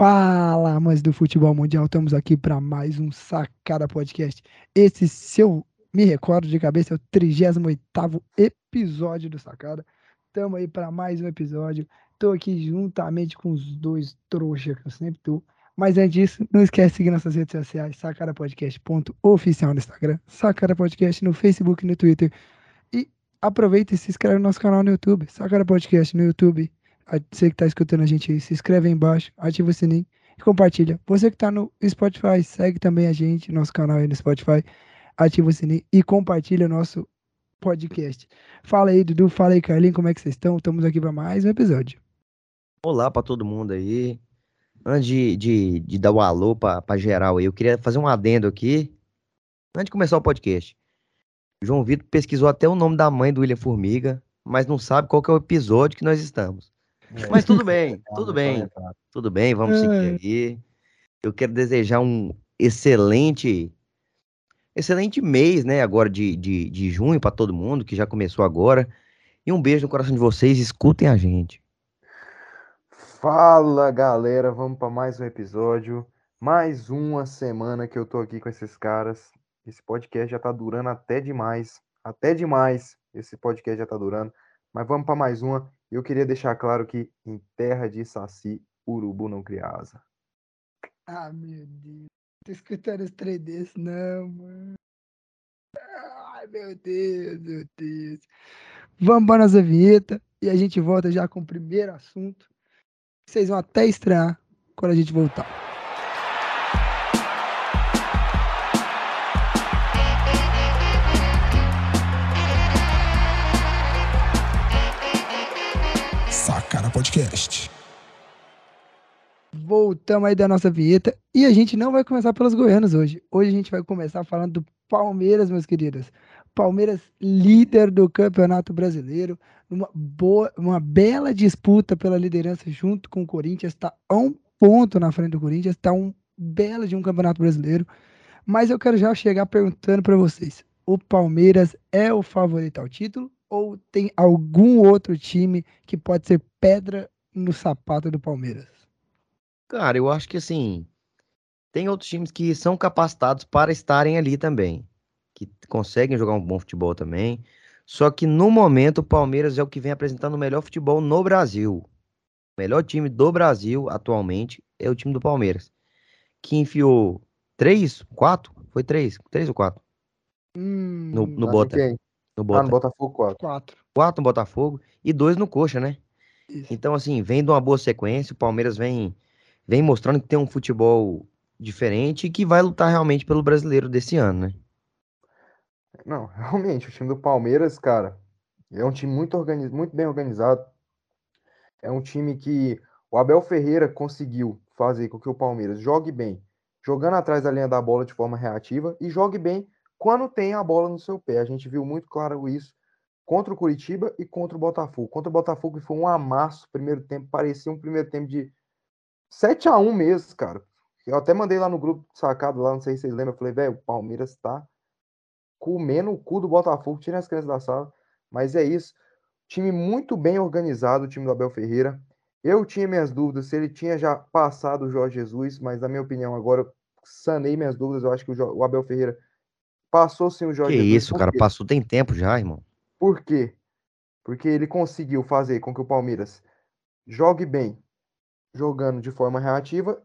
Fala, amantes do futebol mundial, estamos aqui para mais um Sacada Podcast. Esse, se eu me recordo de cabeça, é o 38 episódio do Sacada. Estamos aí para mais um episódio. Estou aqui juntamente com os dois trouxas que eu sempre tô. Mas antes disso, não esquece de seguir nossas redes sociais, Sacada Podcast.oficial no Instagram, Sacada Podcast no Facebook e no Twitter. E aproveita e se inscreve no nosso canal no YouTube, Sacada Podcast no YouTube você que está escutando a gente se inscreve aí embaixo, ativa o sininho e compartilha. Você que está no Spotify, segue também a gente, nosso canal aí no Spotify, ativa o sininho e compartilha nosso podcast. Fala aí, Dudu, fala aí, Carlinhos, como é que vocês estão? Estamos aqui para mais um episódio. Olá para todo mundo aí. Antes de, de, de dar o um alô para geral aí, eu queria fazer um adendo aqui, antes de começar o podcast. João Vitor pesquisou até o nome da mãe do William Formiga, mas não sabe qual é o episódio que nós estamos. Mas tudo bem, tudo bem, tudo bem, vamos seguir é. aí. Eu quero desejar um excelente, excelente mês, né, agora de, de, de junho para todo mundo, que já começou agora. E um beijo no coração de vocês, escutem a gente. Fala galera, vamos para mais um episódio. Mais uma semana que eu tô aqui com esses caras. Esse podcast já tá durando até demais. Até demais. Esse podcast já tá durando. Mas vamos para mais uma. Eu queria deixar claro que em terra de Saci, urubu não cria asa. Ah, meu Deus. Tô escutando os 3 não, mano. Ai, meu Deus, meu Deus. Vamos para nossa vinheta e a gente volta já com o primeiro assunto. Vocês vão até estranhar quando a gente voltar. Podcast. Voltamos aí da nossa vinheta e a gente não vai começar pelos goianos hoje. Hoje a gente vai começar falando do Palmeiras, meus queridos. Palmeiras líder do Campeonato Brasileiro, uma boa, uma bela disputa pela liderança junto com o Corinthians, está a um ponto na frente do Corinthians, está um belo de um Campeonato Brasileiro. Mas eu quero já chegar perguntando para vocês: o Palmeiras é o favorito ao título ou tem algum outro time que pode ser pedra no sapato do Palmeiras? Cara, eu acho que assim, tem outros times que são capacitados para estarem ali também, que conseguem jogar um bom futebol também. Só que no momento o Palmeiras é o que vem apresentando o melhor futebol no Brasil. O melhor time do Brasil atualmente é o time do Palmeiras, que enfiou três, quatro, foi três, três ou quatro hum, no, no Bota. No, Bota. Ah, no Botafogo, quatro. Quatro. Quatro no Botafogo e dois no Coxa, né? Isso. Então, assim, vem de uma boa sequência, o Palmeiras vem, vem mostrando que tem um futebol diferente e que vai lutar realmente pelo brasileiro desse ano, né? Não, realmente, o time do Palmeiras, cara, é um time muito, organiz... muito bem organizado. É um time que o Abel Ferreira conseguiu fazer com que o Palmeiras jogue bem, jogando atrás da linha da bola de forma reativa e jogue bem quando tem a bola no seu pé. A gente viu muito claro isso contra o Curitiba e contra o Botafogo. Contra o Botafogo foi um amasso primeiro tempo, parecia um primeiro tempo de 7 a 1 mesmo, cara. Eu até mandei lá no grupo sacado lá, não sei se vocês lembram, eu falei, velho, o Palmeiras tá comendo o cu do Botafogo, tirem as crianças da sala, mas é isso. Time muito bem organizado, o time do Abel Ferreira. Eu tinha minhas dúvidas se ele tinha já passado o Jorge Jesus, mas na minha opinião agora sanei minhas dúvidas. Eu acho que o Abel Ferreira passou sim o Jorge que Jesus. isso, cara, passou tem tempo já, irmão. Por quê? Porque ele conseguiu fazer com que o Palmeiras jogue bem, jogando de forma reativa.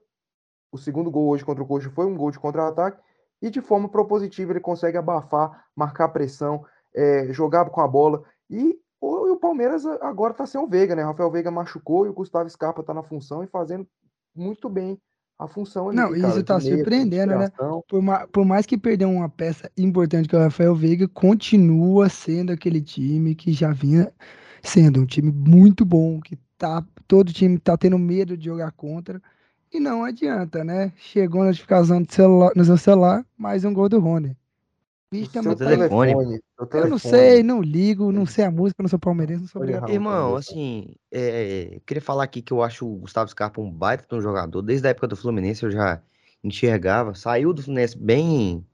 O segundo gol hoje contra o Coxa foi um gol de contra-ataque. E de forma propositiva ele consegue abafar, marcar pressão, é, jogar com a bola. E o, o Palmeiras agora está sem o Veiga, né? O Rafael Veiga machucou e o Gustavo Scarpa está na função e fazendo muito bem a função ali, Não, cara, isso tá surpreendendo, né? Por, ma por, mais que perdeu uma peça importante que é o Rafael Veiga, continua sendo aquele time que já vinha sendo um time muito bom, que tá todo time tá tendo medo de jogar contra. E não adianta, né? Chegou a notificação do celular, no seu celular, mais um gol do Rony. Bicho, seu telefone. telefone. Eu não sei, não ligo, não sei a música, não sou palmeirense, não sou obrigado. Irmão, assim, é, queria falar aqui que eu acho o Gustavo Scarpa um baita de um jogador. Desde a época do Fluminense eu já enxergava. Saiu do Fluminense bem.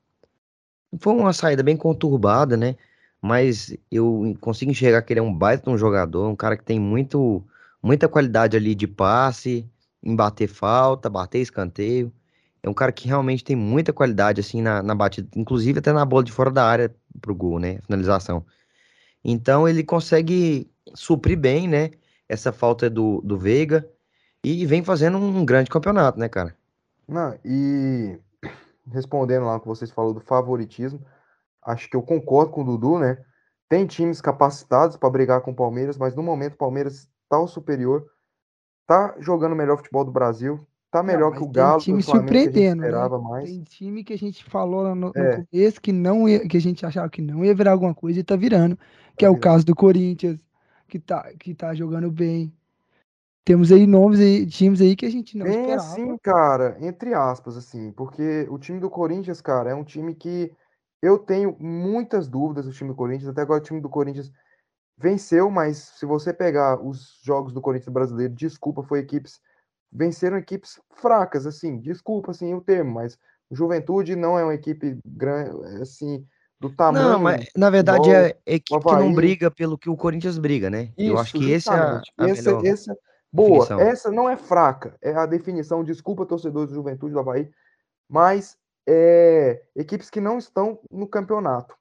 Foi uma saída bem conturbada, né? Mas eu consigo enxergar que ele é um baita de um jogador, um cara que tem muito, muita qualidade ali de passe, em bater falta, bater escanteio. É um cara que realmente tem muita qualidade, assim, na, na batida, inclusive até na bola de fora da área pro gol, né? Finalização. Então ele consegue suprir bem, né? Essa falta do, do Veiga e vem fazendo um grande campeonato, né, cara? Não, e respondendo lá o que vocês falaram do favoritismo, acho que eu concordo com o Dudu, né? Tem times capacitados para brigar com o Palmeiras, mas no momento o Palmeiras está o superior, tá jogando o melhor futebol do Brasil, tá melhor Não, que o Galo, tem time que o Flamengo que a gente surpreendendo, né? esperava mais. Tem time que a gente falou no, no É. começo que não ia, que a gente achava que não ia virar alguma coisa e tá virando, que Tá é o virando. caso do Corinthians, que tá, que tá jogando bem. Temos aí nomes aí, times aí que a gente não Bem esperava. assim, cara, entre aspas, assim, porque o time do Corinthians, cara, é um time que eu tenho muitas dúvidas do time do Corinthians. Até agora o time do Corinthians venceu, mas se você pegar os jogos do Corinthians brasileiro, desculpa, foi equipes venceram equipes fracas, assim, desculpa assim o termo, mas Juventude não é uma equipe grande, assim, do tamanho. Não, mas na verdade igual é equipe que não briga pelo que o Corinthians briga, né? Eu acho Isso, que esse é a, a Essa, melhor essa, boa, definição. essa não é fraca, é a definição, desculpa, torcedores do Juventude do Havaí, mas é, equipes que não estão no campeonato.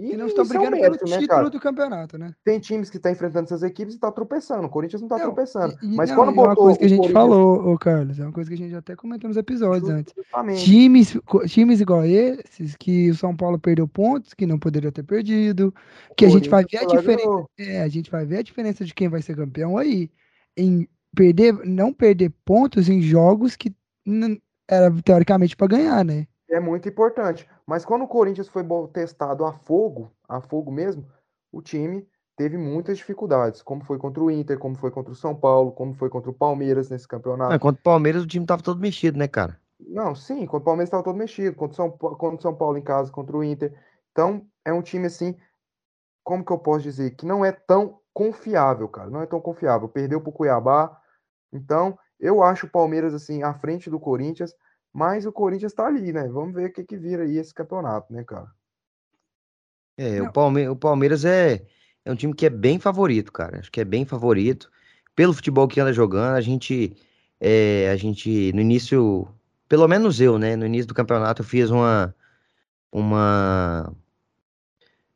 E E não estão é brigando pelo mérito, né, título cara? do campeonato, né? Tem times que estão enfrentando essas equipes e está tropeçando. O Corinthians não está tropeçando. E- Mas não, quando e é uma botou coisa que a gente Corinthians- falou, ô Carlos, é uma coisa que a gente até comentou nos episódios antes. Justamente. Times, co- times igual esses, que o São Paulo perdeu pontos, que não poderia ter perdido, que a gente vai ver a diferença. É, a gente vai ver a diferença de quem vai ser campeão aí. Em perder, não perder pontos em jogos que era teoricamente para ganhar, né? É muito importante. Mas quando o Corinthians foi testado a fogo, a fogo mesmo, o time teve muitas dificuldades, como foi contra o Inter, como foi contra o São Paulo, como foi contra o Palmeiras nesse campeonato. Ah, contra o Palmeiras o time tava todo mexido, né, cara? Não, sim, contra o Palmeiras estava todo mexido, contra o São, contra o São Paulo em casa, contra o Inter. Então, é um time assim, como que eu posso dizer, que não é tão confiável, cara, não é tão confiável. Perdeu pro Cuiabá. Então, eu acho o Palmeiras assim à frente do Corinthians, mas o Corinthians tá ali, né? Vamos ver o que que vira aí esse campeonato, né, cara? É, o Palme- o Palmeiras é, é um time que é bem favorito, cara. Acho que é bem favorito. Pelo futebol que anda jogando, a gente, é, a gente, no início, pelo menos eu, né? No início do campeonato, eu fiz uma, uma,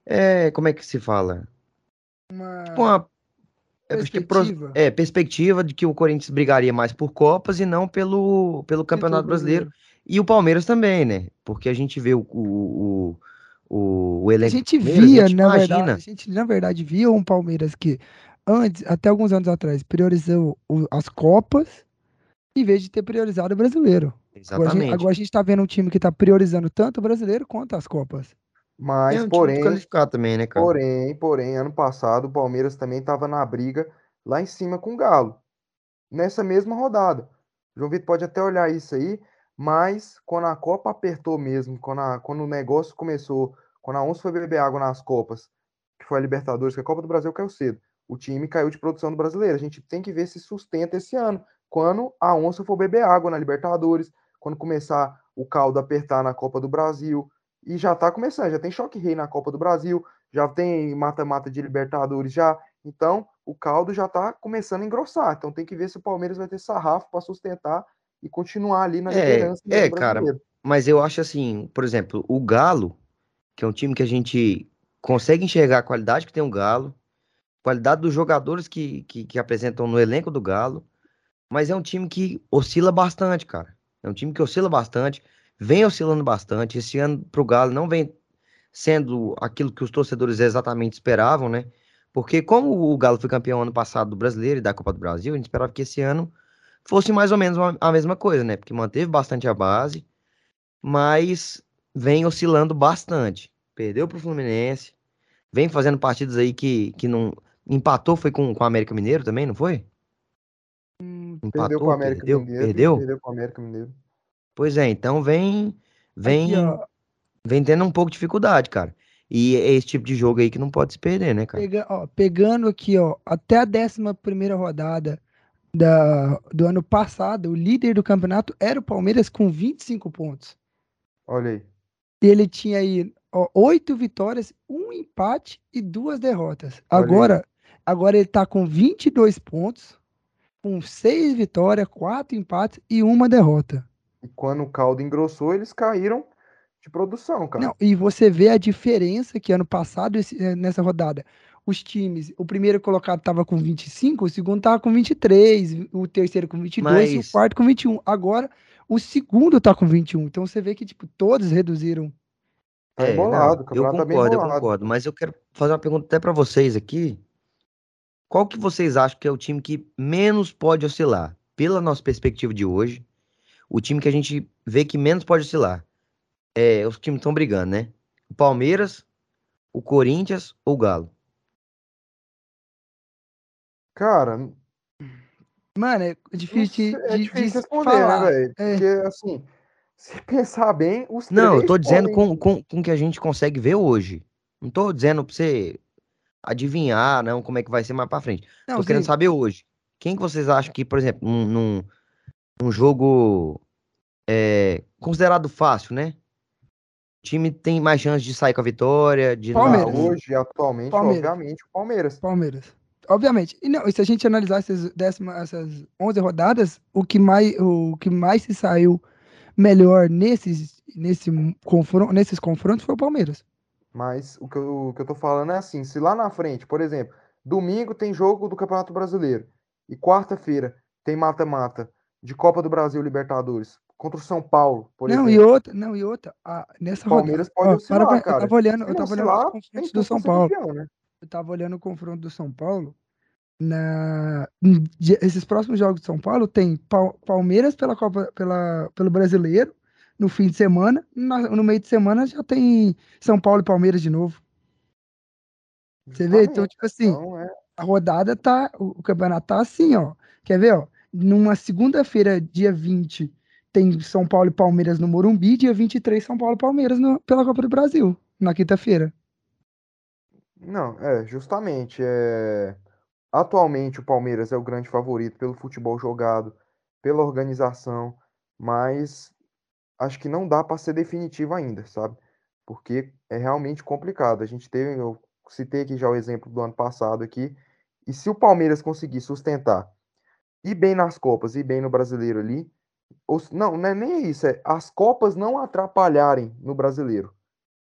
é, como é que se fala? Uma Tipo uma, é, que perspectiva. é, perspectiva de que o Corinthians brigaria mais por Copas e não pelo, pelo Campeonato título Brasileiro. E o Palmeiras também, né? Porque a gente vê o, o, o, o A elenco do gente via, a gente na imagina. verdade, a gente, na verdade, via um Palmeiras que antes, até alguns anos atrás, priorizou as Copas em vez de ter priorizado o brasileiro. A, Exatamente. agora a gente tá vendo um time que tá priorizando tanto o brasileiro quanto as Copas. Mas, é um porém, qualificado também, né, cara? porém, porém, ano passado o Palmeiras também estava na briga lá em cima com o Galo, nessa mesma rodada. O João Vitor pode até olhar isso aí, mas quando a Copa apertou mesmo, quando, a- quando o negócio começou, quando a onça foi beber água nas Copas, que foi a Libertadores, que a Copa do Brasil caiu cedo, o time caiu de produção do brasileiro. A gente tem que ver se sustenta esse ano, quando a onça for beber água na Libertadores, quando começar o caldo a apertar na Copa do Brasil. E já tá começando, já tem choque rei na Copa do Brasil, já tem mata-mata de Libertadores já. Então, o caldo já tá começando a engrossar. Então, tem que ver se o Palmeiras vai ter sarrafo para sustentar e continuar ali na É, liderança do é, cara. Mas eu acho assim, por exemplo, o Galo, que é um time que a gente consegue enxergar a qualidade que tem o Galo, qualidade dos jogadores que, que, que apresentam no elenco do Galo, mas é um time que oscila bastante, cara. É um time que oscila bastante, vem oscilando bastante. Esse ano pro Galo não vem sendo aquilo que os torcedores exatamente esperavam, né? Porque como o Galo foi campeão ano passado do Brasileiro e da Copa do Brasil, a gente esperava que esse ano fosse mais ou menos a mesma coisa, né? Porque manteve bastante a base, mas vem oscilando bastante. Perdeu pro Fluminense, vem fazendo partidas aí que, que não. Empatou, foi com, com o América Mineiro também, não foi? Perdeu Empatou, com o América perdeu, Mineiro. perdeu? Perdeu com o América Mineiro. Pois é, então vem, vem, Aqui, vem tendo um pouco de dificuldade, cara. E é esse tipo de jogo aí que não pode se perder, né, cara? pega- ó, pegando aqui, ó, até a 11 primeira rodada da, do ano passado, o líder do campeonato era o Palmeiras com 25 pontos. Olha aí. E ele tinha aí oito vitórias, um empate e duas derrotas. Olha aí. Agora, agora ele tá com 22 pontos, com seis vitórias, quatro empates e uma derrota. E quando o caldo engrossou, eles caíram de produção, cara. Não, e você vê a diferença que ano passado, esse- eh, nessa rodada, os times, o primeiro colocado estava com 25, o segundo estava com 23, o terceiro com 22 e o Mas- quarto com 21. Agora, o segundo tá com 21. Então você vê que, tipo, todos reduziram. Tá É, não, embolado, o eu tá bem concordo, eu embolado. concordo, mas eu quero fazer uma pergunta até pra vocês aqui. Qual que vocês acham que é o time que menos pode oscilar? Pela nossa perspectiva de hoje, o time que a gente vê que menos pode oscilar. É, os times estão brigando, né? O Palmeiras, o Corinthians ou o Galo? Cara, Mano, é difícil é de- difícil de responder, falar. né, velho? É. Porque, assim, se pensar bem, os Não, eu tô dizendo podem- com, com, com o que a gente consegue ver hoje. Não tô dizendo pra você adivinhar, não, como é que vai ser mais pra frente. Não, Tô querendo sim, saber hoje. Quem que vocês acham que, por exemplo, num, num, num jogo é, considerado fácil, né? O time tem mais chance de sair com a vitória, de não- Palmeiras. hoje, atualmente, Palmeiras. obviamente, o Palmeiras. Palmeiras. Obviamente. E não, e se a gente analisar essas, décima, essas 11 rodadas, o que mais, o que mais se saiu melhor nesses, nesse confron nesses confrontos foi o Palmeiras. Mas o que, eu, o que eu tô falando é assim, se lá na frente, por exemplo, domingo tem jogo do Campeonato Brasileiro e quarta-feira tem mata-mata de Copa do Brasil Libertadores contra o São Paulo, por não, e exemplo. outra, não, e outra, ah, nessa O Palmeiras rodada, pode ó, para, pra- cara. eu tava olhando, eu tava olhando os confrontos tudo do São Paulo. campeão, né? Eu tava olhando o confronto do São Paulo. Na, esses próximos jogos de São Paulo tem Pal- Palmeiras pela Copa, pela, pelo Brasileiro no fim de semana. Na- no meio de semana já tem São Paulo e Palmeiras de novo. Você vê? Então, tipo assim, Então, é, a rodada tá. O, o campeonato tá assim, ó. Quer ver, ó? Numa segunda-feira, dia 20, tem São Paulo e Palmeiras no Morumbi. Dia 23, São Paulo e Palmeiras no- pela Copa do Brasil, na quinta-feira. Não, é, justamente. É... Atualmente o Palmeiras é o grande favorito pelo futebol jogado, pela organização, mas acho que não dá para ser definitivo ainda, sabe? Porque é realmente complicado. A gente teve, eu citei aqui já o exemplo do ano passado aqui, e se o Palmeiras conseguir sustentar ir bem nas Copas e bem no Brasileiro ali, ou, não, não é nem isso, é as Copas não atrapalharem no Brasileiro,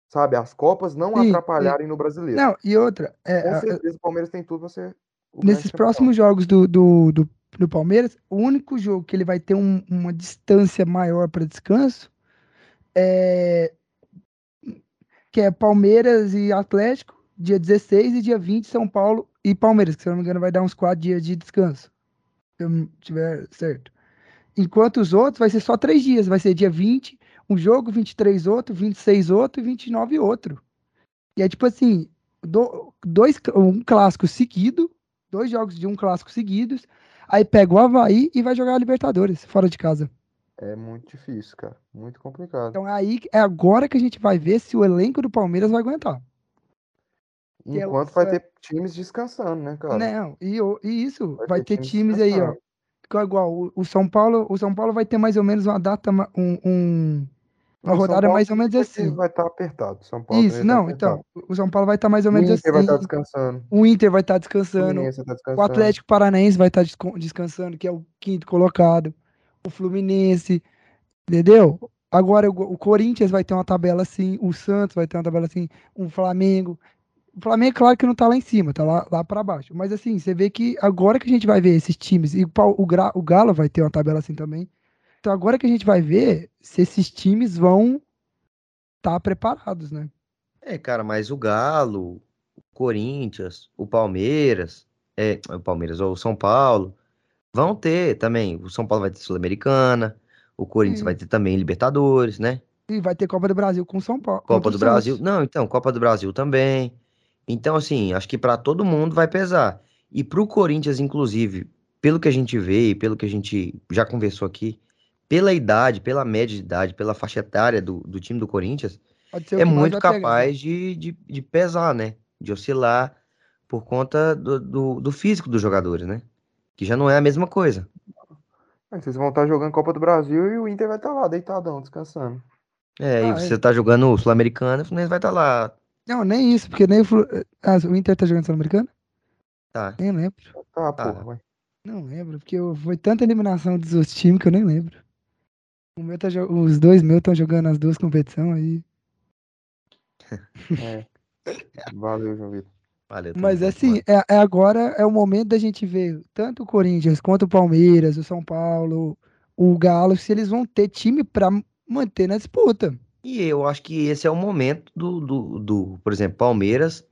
sabe? As Copas não sim. atrapalharem no Brasileiro. Não, e outra, é, Com certeza o Palmeiras tem tudo grande nesses próximos jogos do, do, do, do Palmeiras, o único jogo que ele vai ter um- uma distância maior para descanso é que é Palmeiras e Atlético, dia 16 e dia 20, São Paulo e Palmeiras, que se eu não me engano vai dar uns quatro dias de descanso. Se eu tiver certo. Enquanto os outros vai ser só três dias, vai ser dia 20, um jogo, 23 outro, 26 outro e 29 outro. E é tipo assim, do- dois, um clássico seguido, dois jogos de um clássico seguidos, aí pega o Havaí e vai jogar a Libertadores, fora de casa. É muito difícil, cara. Muito complicado. Então aí é agora que a gente vai ver se o elenco do Palmeiras vai aguentar. é Enquanto vai é- ter times descansando, né, cara? Não, e, e isso, Vai vai, ter ter times times aí, ó. Descansando. é igual, o, o São Paulo, o São Paulo vai ter mais ou menos uma data, um, um- uma rodada mais ou menos assim. Vai estar apertado. São Paulo Isso, tá não, então, o São Paulo vai estar mais ou O menos Inter vai estar assim. descansando. O Inter vai estar O descansando. Fluminense vai estar O descansando. Atlético Paranaense vai estar descansando, que é o quinto colocado. O Fluminense, entendeu? Agora o, o Corinthians vai ter uma tabela assim, o Santos vai ter uma tabela assim, o Flamengo. O Flamengo, claro que não tá lá em cima, tá lá, lá para baixo. Mas assim, você vê que agora que a gente vai ver esses times, e o, o, o Galo vai ter uma tabela assim também. Então agora que a gente vai ver se esses times vão estar preparados, né? É, cara, mas o Galo, o Corinthians, o Palmeiras, é, o Palmeiras ou o São Paulo, vão ter também. O São Paulo vai ter Sul-Americana, o Corinthians Sim. vai ter também Libertadores, né? E vai ter Copa do Brasil com o São Paulo. Copa do Brasil. Não, então, Copa do Brasil também. Então, assim, acho que pra todo mundo vai pesar. E pro Corinthians, inclusive, pelo que a gente vê e pelo que a gente já conversou aqui, pela idade, pela média de idade, pela faixa etária do, do time do Corinthians, o é muito capaz de, de, de pesar, né? De oscilar por conta do, do, do físico dos jogadores, né? Que já não é a mesma coisa. Aí Vocês vão estar jogando Copa do Brasil e o Inter vai estar lá, deitadão, descansando. É, e Ah, você é. tá jogando o Sul-Americano, o Fluminense vai estar lá, Não, nem isso, porque nem o, Flu... ah, o Inter tá jogando Sul-Americano? tá? Nem lembro. Tá, Tá. porra, vai. Não lembro, porque eu- foi tanta eliminação dos outros times que eu nem lembro. O meu tá jo- os dois meus estão jogando as duas competições aí. É. Valeu, João Vitor. Valeu. Mas assim, é, é agora é o momento da gente ver tanto o Corinthians quanto o Palmeiras, o São Paulo, o Galo, se eles vão ter time pra manter na disputa. E eu acho que esse é o momento do, do, do, por exemplo, Palmeiras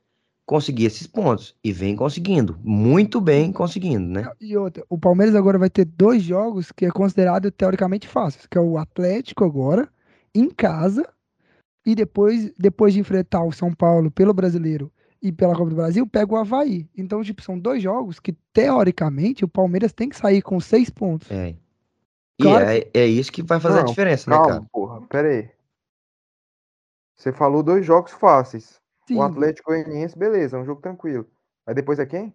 conseguir esses pontos. E vem conseguindo. Muito bem conseguindo, né? E outra, o Palmeiras agora vai ter dois jogos que é considerado teoricamente fáceis, que é o Atlético agora, em casa, e depois, depois de enfrentar o São Paulo pelo Brasileiro e pela Copa do Brasil, pega o Havaí. Então, tipo, são dois jogos que, teoricamente, o Palmeiras tem que sair com seis pontos. É. E Claro é, é isso que vai fazer a Não, diferença, né, Calma, cara? porra, pera aí. Você falou dois jogos fáceis. Sim. O Atlético Goianiense, beleza, é um jogo tranquilo. Aí depois é quem?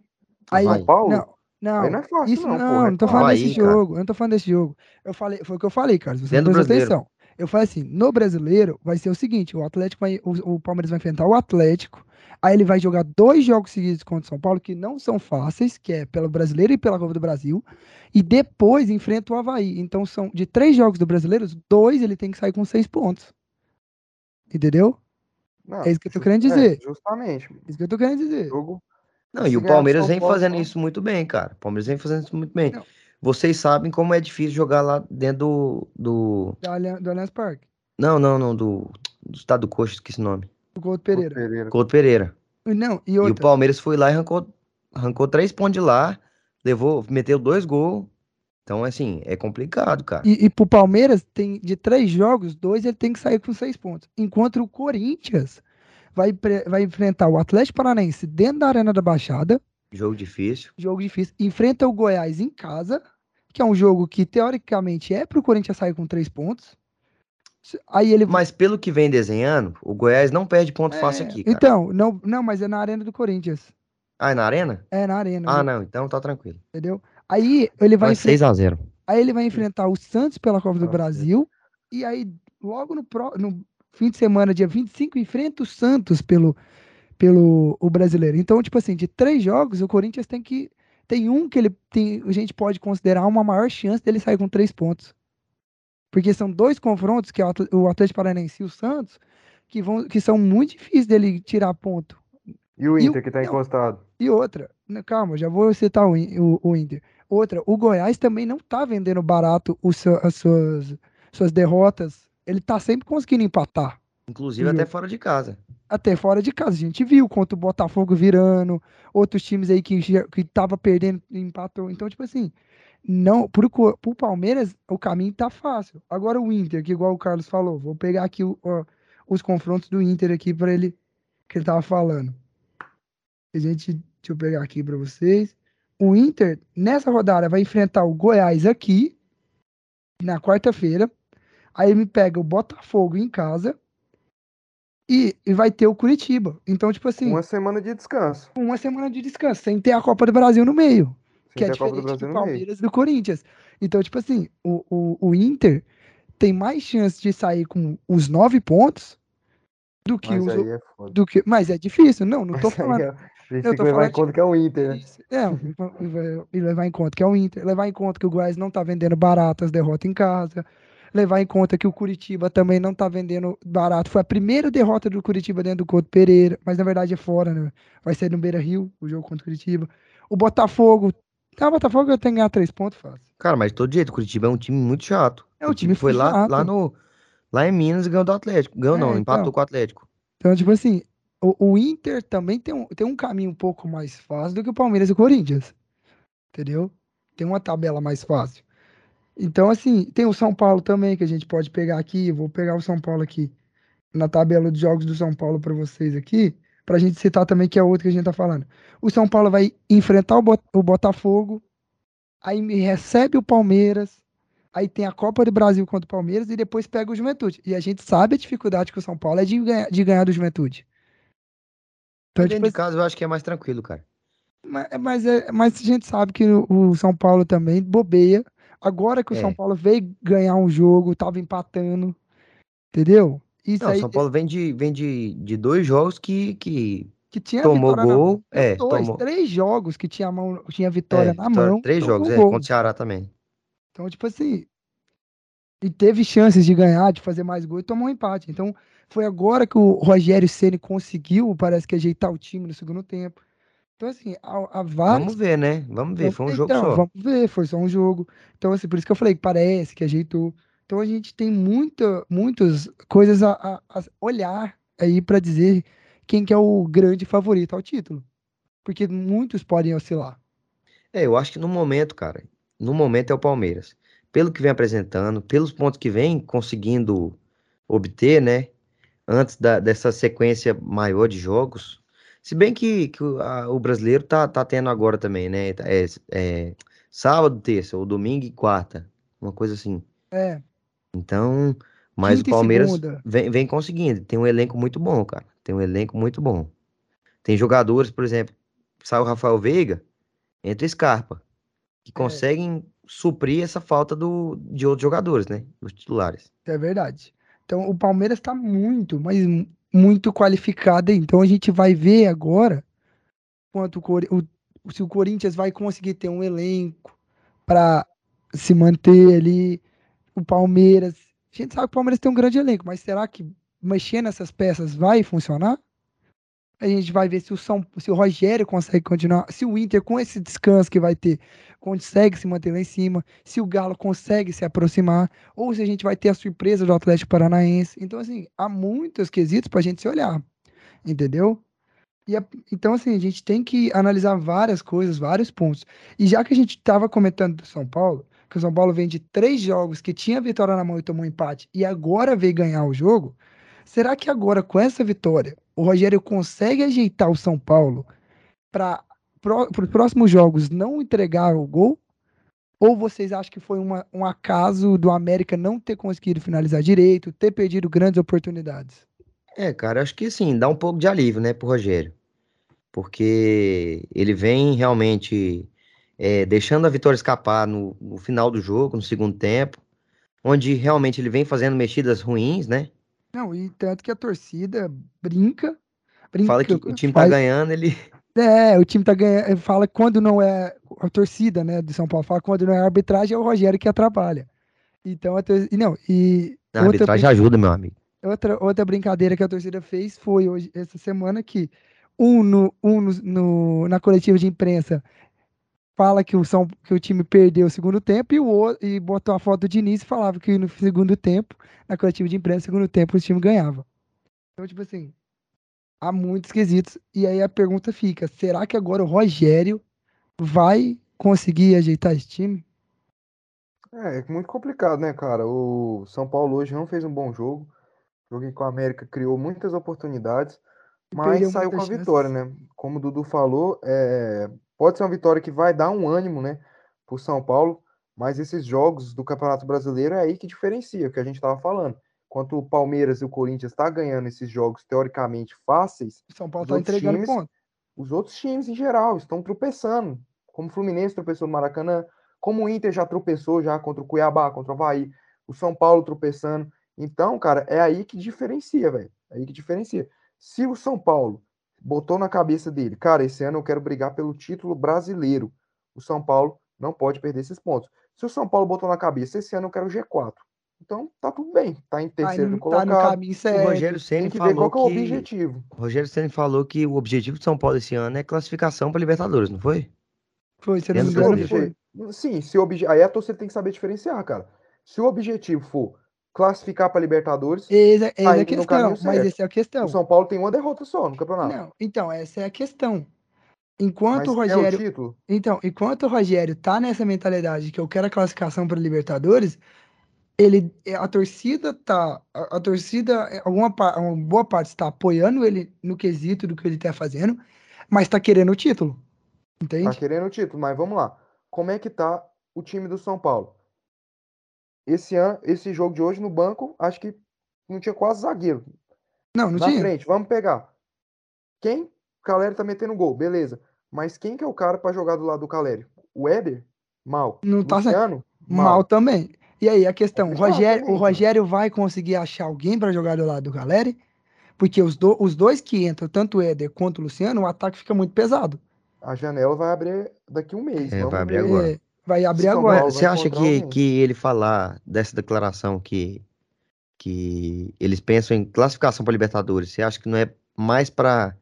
Aí. São Paulo? não, não, Aí não é fácil, isso não, não, porra, é não tô falando desse cara. jogo, eu não tô falando desse jogo. Eu falei, foi o que eu falei, cara, você prestou atenção. Eu falei assim, no brasileiro vai ser o seguinte, o Atlético vai, o, o Palmeiras vai enfrentar o Atlético, aí ele vai jogar dois jogos seguidos contra o São Paulo, que não são fáceis, que é pelo brasileiro e pela Copa do Brasil, e depois enfrenta o Havaí. Então são de três jogos do brasileiro, dois ele tem que sair com seis pontos. Entendeu? Não, É isso que eu tô querendo é, dizer. justamente. Isso que eu tô querendo dizer. Jogo. Não, e o Palmeiras vem fazendo não. isso muito bem, cara. O Palmeiras vem fazendo isso muito bem. Não. Vocês sabem como é difícil jogar lá dentro do. do... Do Allian- do Allianz Parque, Não, não, não, do, do estado do Coxa, esqueci o nome. do Couto Couto Pereira. Pereira. Couto Pereira. Não, e E o outra. Palmeiras foi lá e arrancou, arrancou três pontos de lá, levou, meteu dois gols. Então, assim, é complicado, cara. E, e pro Palmeiras, tem de três jogos, dois ele tem que sair com seis pontos. Enquanto o Corinthians vai, vai enfrentar o Atlético Paranaense dentro da Arena da Baixada, Jogo difícil. jogo difícil, enfrenta o Goiás em casa, que é um jogo que teoricamente é pro Corinthians sair com três pontos. Aí ele. Mas pelo que vem desenhando, o Goiás não perde ponto fácil É, aqui, cara. Então, não, não, mas é na Arena do Corinthians. Ah, é na Arena? É na Arena, Ah, não, então tá tranquilo. entendeu? Aí ele vai Vai enfrentar. 6x0. Aí ele vai enfrentar o Santos pela Copa do. Brasil. E aí, logo no, pró- no fim de semana, dia 25, enfrenta o Santos pelo, pelo o brasileiro. Então, tipo assim, de três jogos, o Corinthians tem que. Tem um que ele tem, a gente pode considerar uma maior chance dele sair com três pontos. Porque são dois confrontos, que é o Atl- o Atlético Paranaense e o Santos, que, vão, que são muito difíceis dele tirar ponto. E o E o- Inter que tá não. encostado? E outra, né, calma, já vou citar o, o, o Inter. Outra, o Goiás também não tá vendendo barato seu- as suas, suas derrotas. Ele tá sempre conseguindo empatar. Inclusive O até fora de casa. Até fora de casa. A gente viu contra o Botafogo virando, outros times aí que, que tava perdendo empatou. Então, tipo assim, não, pro, pro Palmeiras o caminho tá fácil. Agora o Inter, que igual o Carlos falou, vou pegar aqui o- ó, os confrontos do Inter aqui para ele, que ele tava falando. A gente, deixa eu pegar aqui para vocês. O Inter, nessa rodada, vai enfrentar o Goiás aqui, na quarta-feira. Aí ele me pega o Botafogo em casa. E, e vai ter o Curitiba. Então, tipo assim, Uma semana de descanso. uma semana de descanso, sem ter a Copa do Brasil no meio. Sem Que é do diferente do meio. Palmeiras e do Corinthians. Então, tipo assim, o, o, o Inter tem mais chance de sair com os nove pontos do que Mas os. é. Do que, mas é difícil, não, não tô Mas aí falando. é- tem que levar em conta que é o Inter, né? É, e levar em conta que é o Inter, levar em conta que o Goiás não tá vendendo barato as derrotas em casa, levar em conta que o Curitiba também não tá vendendo barato. Foi a primeira derrota do Curitiba dentro do Couto Pereira, mas na verdade é fora, né? Vai ser no Beira Rio, o jogo contra o Curitiba. O Botafogo. Ah, o Botafogo tem que ganhar três pontos fácil. Cara, mas de todo jeito, o Curitiba é um time muito chato. É, o time foi lá, chato. lá no. Lá em Minas e ganhou do Atlético. Ganhou É, não, então. empatou com o Atlético. Então, tipo assim, o, o Inter também tem um, tem um caminho um pouco mais fácil do que o Palmeiras e o Corinthians. Entendeu? Tem uma tabela mais fácil. Então, assim, tem o São Paulo também, que a gente pode pegar aqui. Vou pegar o São Paulo aqui na tabela de jogos do São Paulo para vocês aqui, pra gente citar também que é outro que a gente tá falando. O São Paulo vai enfrentar o, Bot- o Botafogo, aí recebe o Palmeiras, aí tem a Copa do Brasil contra o Palmeiras e depois pega o Juventude. E a gente sabe a dificuldade que o São Paulo é de de ganhar do Juventude. Então, Dentro tipo, de casa eu acho que é mais tranquilo, cara. mas, mas, é, mas a gente sabe que o, o São Paulo também bobeia. Agora que o É. São Paulo veio ganhar um jogo, tava empatando. Entendeu? Isso Não, aí. São Paulo vem de, vem de, de dois jogos que, que, que tinha Tomou vitória na mão. gol, Tem é, dois, tomou. três jogos que tinha, mão, tinha vitória É, na vitória- mão. três jogos, é, gol. contra o Ceará também. Então, tipo assim, e teve chances de ganhar, de fazer mais gol e tomou um empate. Então, foi agora que o Rogério Ceni conseguiu, parece que ajeitar o time no segundo tempo. Então, assim, há vários. Vamos ver, né? Vamos ver, foi um jogo então, só. Vamos ver, foi só um jogo. Então, assim, por isso que eu falei que parece que ajeitou. Então, a gente tem muita, muitas coisas a, a- a olhar aí para dizer quem que é o grande favorito ao título. Porque muitos podem oscilar. É, eu acho que no momento, cara, no momento é o Palmeiras. Pelo que vem apresentando, pelos pontos que vem conseguindo obter, né? Antes da- dessa sequência maior de jogos. Se bem que, que o, a- o brasileiro tá, tá tendo agora também, né? É, é sábado, terça, ou domingo e quarta. Uma coisa assim. É, Então, mas Quinta o Palmeiras vem, vem conseguindo. Tem um elenco muito bom, cara. Tem um elenco muito bom. Tem jogadores, por exemplo, sai o Rafael Veiga, entra o Scarpa, que conseguem suprir essa falta do, de outros jogadores, né? Os titulares. É verdade. Então o Palmeiras está muito, mas mu- muito qualificado. Então a gente vai ver agora quanto o- se o Corinthians vai conseguir ter um elenco para se manter ali. O Palmeiras. A gente sabe que o Palmeiras tem um grande elenco, mas será que mexer nessas peças vai funcionar? A gente vai ver se o São, se o Rogério consegue continuar, se o Inter com esse descanso que vai ter consegue se manter lá em cima, se o Galo consegue se aproximar ou se a gente vai ter a surpresa do Atlético Paranaense. Então, assim, há muitos quesitos para a gente se olhar, entendeu? E então, assim, a gente tem que analisar várias coisas, vários pontos. E já que a gente estava comentando do São Paulo, que o São Paulo vem de três jogos que tinha vitória na mão e tomou um empate, e agora veio ganhar o jogo, será que agora, com essa vitória, o Rogério consegue ajeitar o São Paulo para os próximos jogos não entregar o gol? Ou vocês acham que foi uma- um acaso do América não ter conseguido finalizar direito, ter perdido grandes oportunidades? É, cara, acho que sim, dá um pouco de alívio, né, pro Rogério. Porque ele vem realmente é, deixando a vitória escapar no, no final do jogo, no segundo tempo, onde realmente ele vem fazendo mexidas ruins, né? Não, e tanto que a torcida brinca, brinca Fala que o time tá faz- ganhando, ele. É, o time tá ganhando, fala quando não é a torcida, né, de São Paulo, fala quando não é a arbitragem, é o Rogério que atrapalha. Então, a tor- e não, e A arbitragem ajuda, meu amigo. Outra, outra brincadeira que a torcida fez foi hoje, essa semana, que um, no, um no, no- na coletiva de imprensa fala que o, São, que o time perdeu o segundo tempo e, o, e botou a foto do Diniz e falava que no segundo tempo, na coletiva de imprensa, no segundo tempo, o time ganhava. Então, tipo assim, há muitos quesitos. E aí a pergunta fica: será que agora o Rogério vai conseguir ajeitar esse time? É, é muito complicado, né, cara? O São Paulo hoje não fez um bom jogo. O jogo que o América criou muitas oportunidades, mas saiu com a muitas vitória, chances. né? Como o Dudu falou, é, pode ser uma vitória que vai dar um ânimo, né, pro São Paulo, mas esses jogos do Campeonato Brasileiro é aí que diferencia, o que a gente estava falando. Enquanto o Palmeiras e o Corinthians tá ganhando esses jogos teoricamente fáceis, São Paulo Os tá outros entregando times- ponto. os outros times em geral estão tropeçando. Como o Fluminense tropeçou no Maracanã, como o Inter já tropeçou já contra o Cuiabá, contra o Havaí, o São Paulo tropeçando. Então, cara, é aí que diferencia, velho. É aí que diferencia. Se o São Paulo botou na cabeça dele, cara, esse ano eu quero brigar pelo título brasileiro, o São Paulo não pode perder esses pontos. Se o São Paulo botou na cabeça, esse ano eu quero o G4. Então, tá tudo bem. Tá em Tá, terceiro no- tá colocado. no caminho O certo. Rogério Ceni Tem que ver falou qual que é o que objetivo. o Rogério Ceni falou que o objetivo de São Paulo esse ano é classificação para Libertadores, não foi? Foi, eu não foi. Sim, se o obje... aí a torcida tem que saber diferenciar, cara. Se o objetivo for classificar para Libertadores, Essa, essa Tá é a questão, mas essa é a questão. o São Paulo tem uma derrota só no campeonato. Não, então, essa é a questão. Enquanto Mas o é o Rogério. título? Então, enquanto o Rogério tá nessa mentalidade que eu quero a classificação para Libertadores, ele, a torcida tá, a, a torcida, alguma pa- uma boa parte está apoiando ele no quesito do que ele tá fazendo, mas tá querendo o título, Tá entende? querendo o título, mas vamos lá. Como é que tá o time do São Paulo? Esse ano, esse jogo de hoje no banco, acho que não tinha quase zagueiro. Não, não Na tinha. frente, vamos pegar. Quem? O Caleri tá metendo gol, beleza. Mas quem que é o cara para jogar do lado do Caleri? O Éder? Mal. Não tá Luciano? Mal também. E aí a questão, o Complicado Rogério, o. Rogério vai conseguir achar alguém para jogar do lado do Caleri? Porque os, do, os dois que entram, tanto o Éder quanto o Luciano, o ataque fica muito pesado. A janela vai abrir daqui a um mês. É, vamos vai abrir ver. agora. É, vai abrir agora. Você acha que, que ele falar dessa declaração que, que eles pensam em classificação para Libertadores, você acha que não é mais para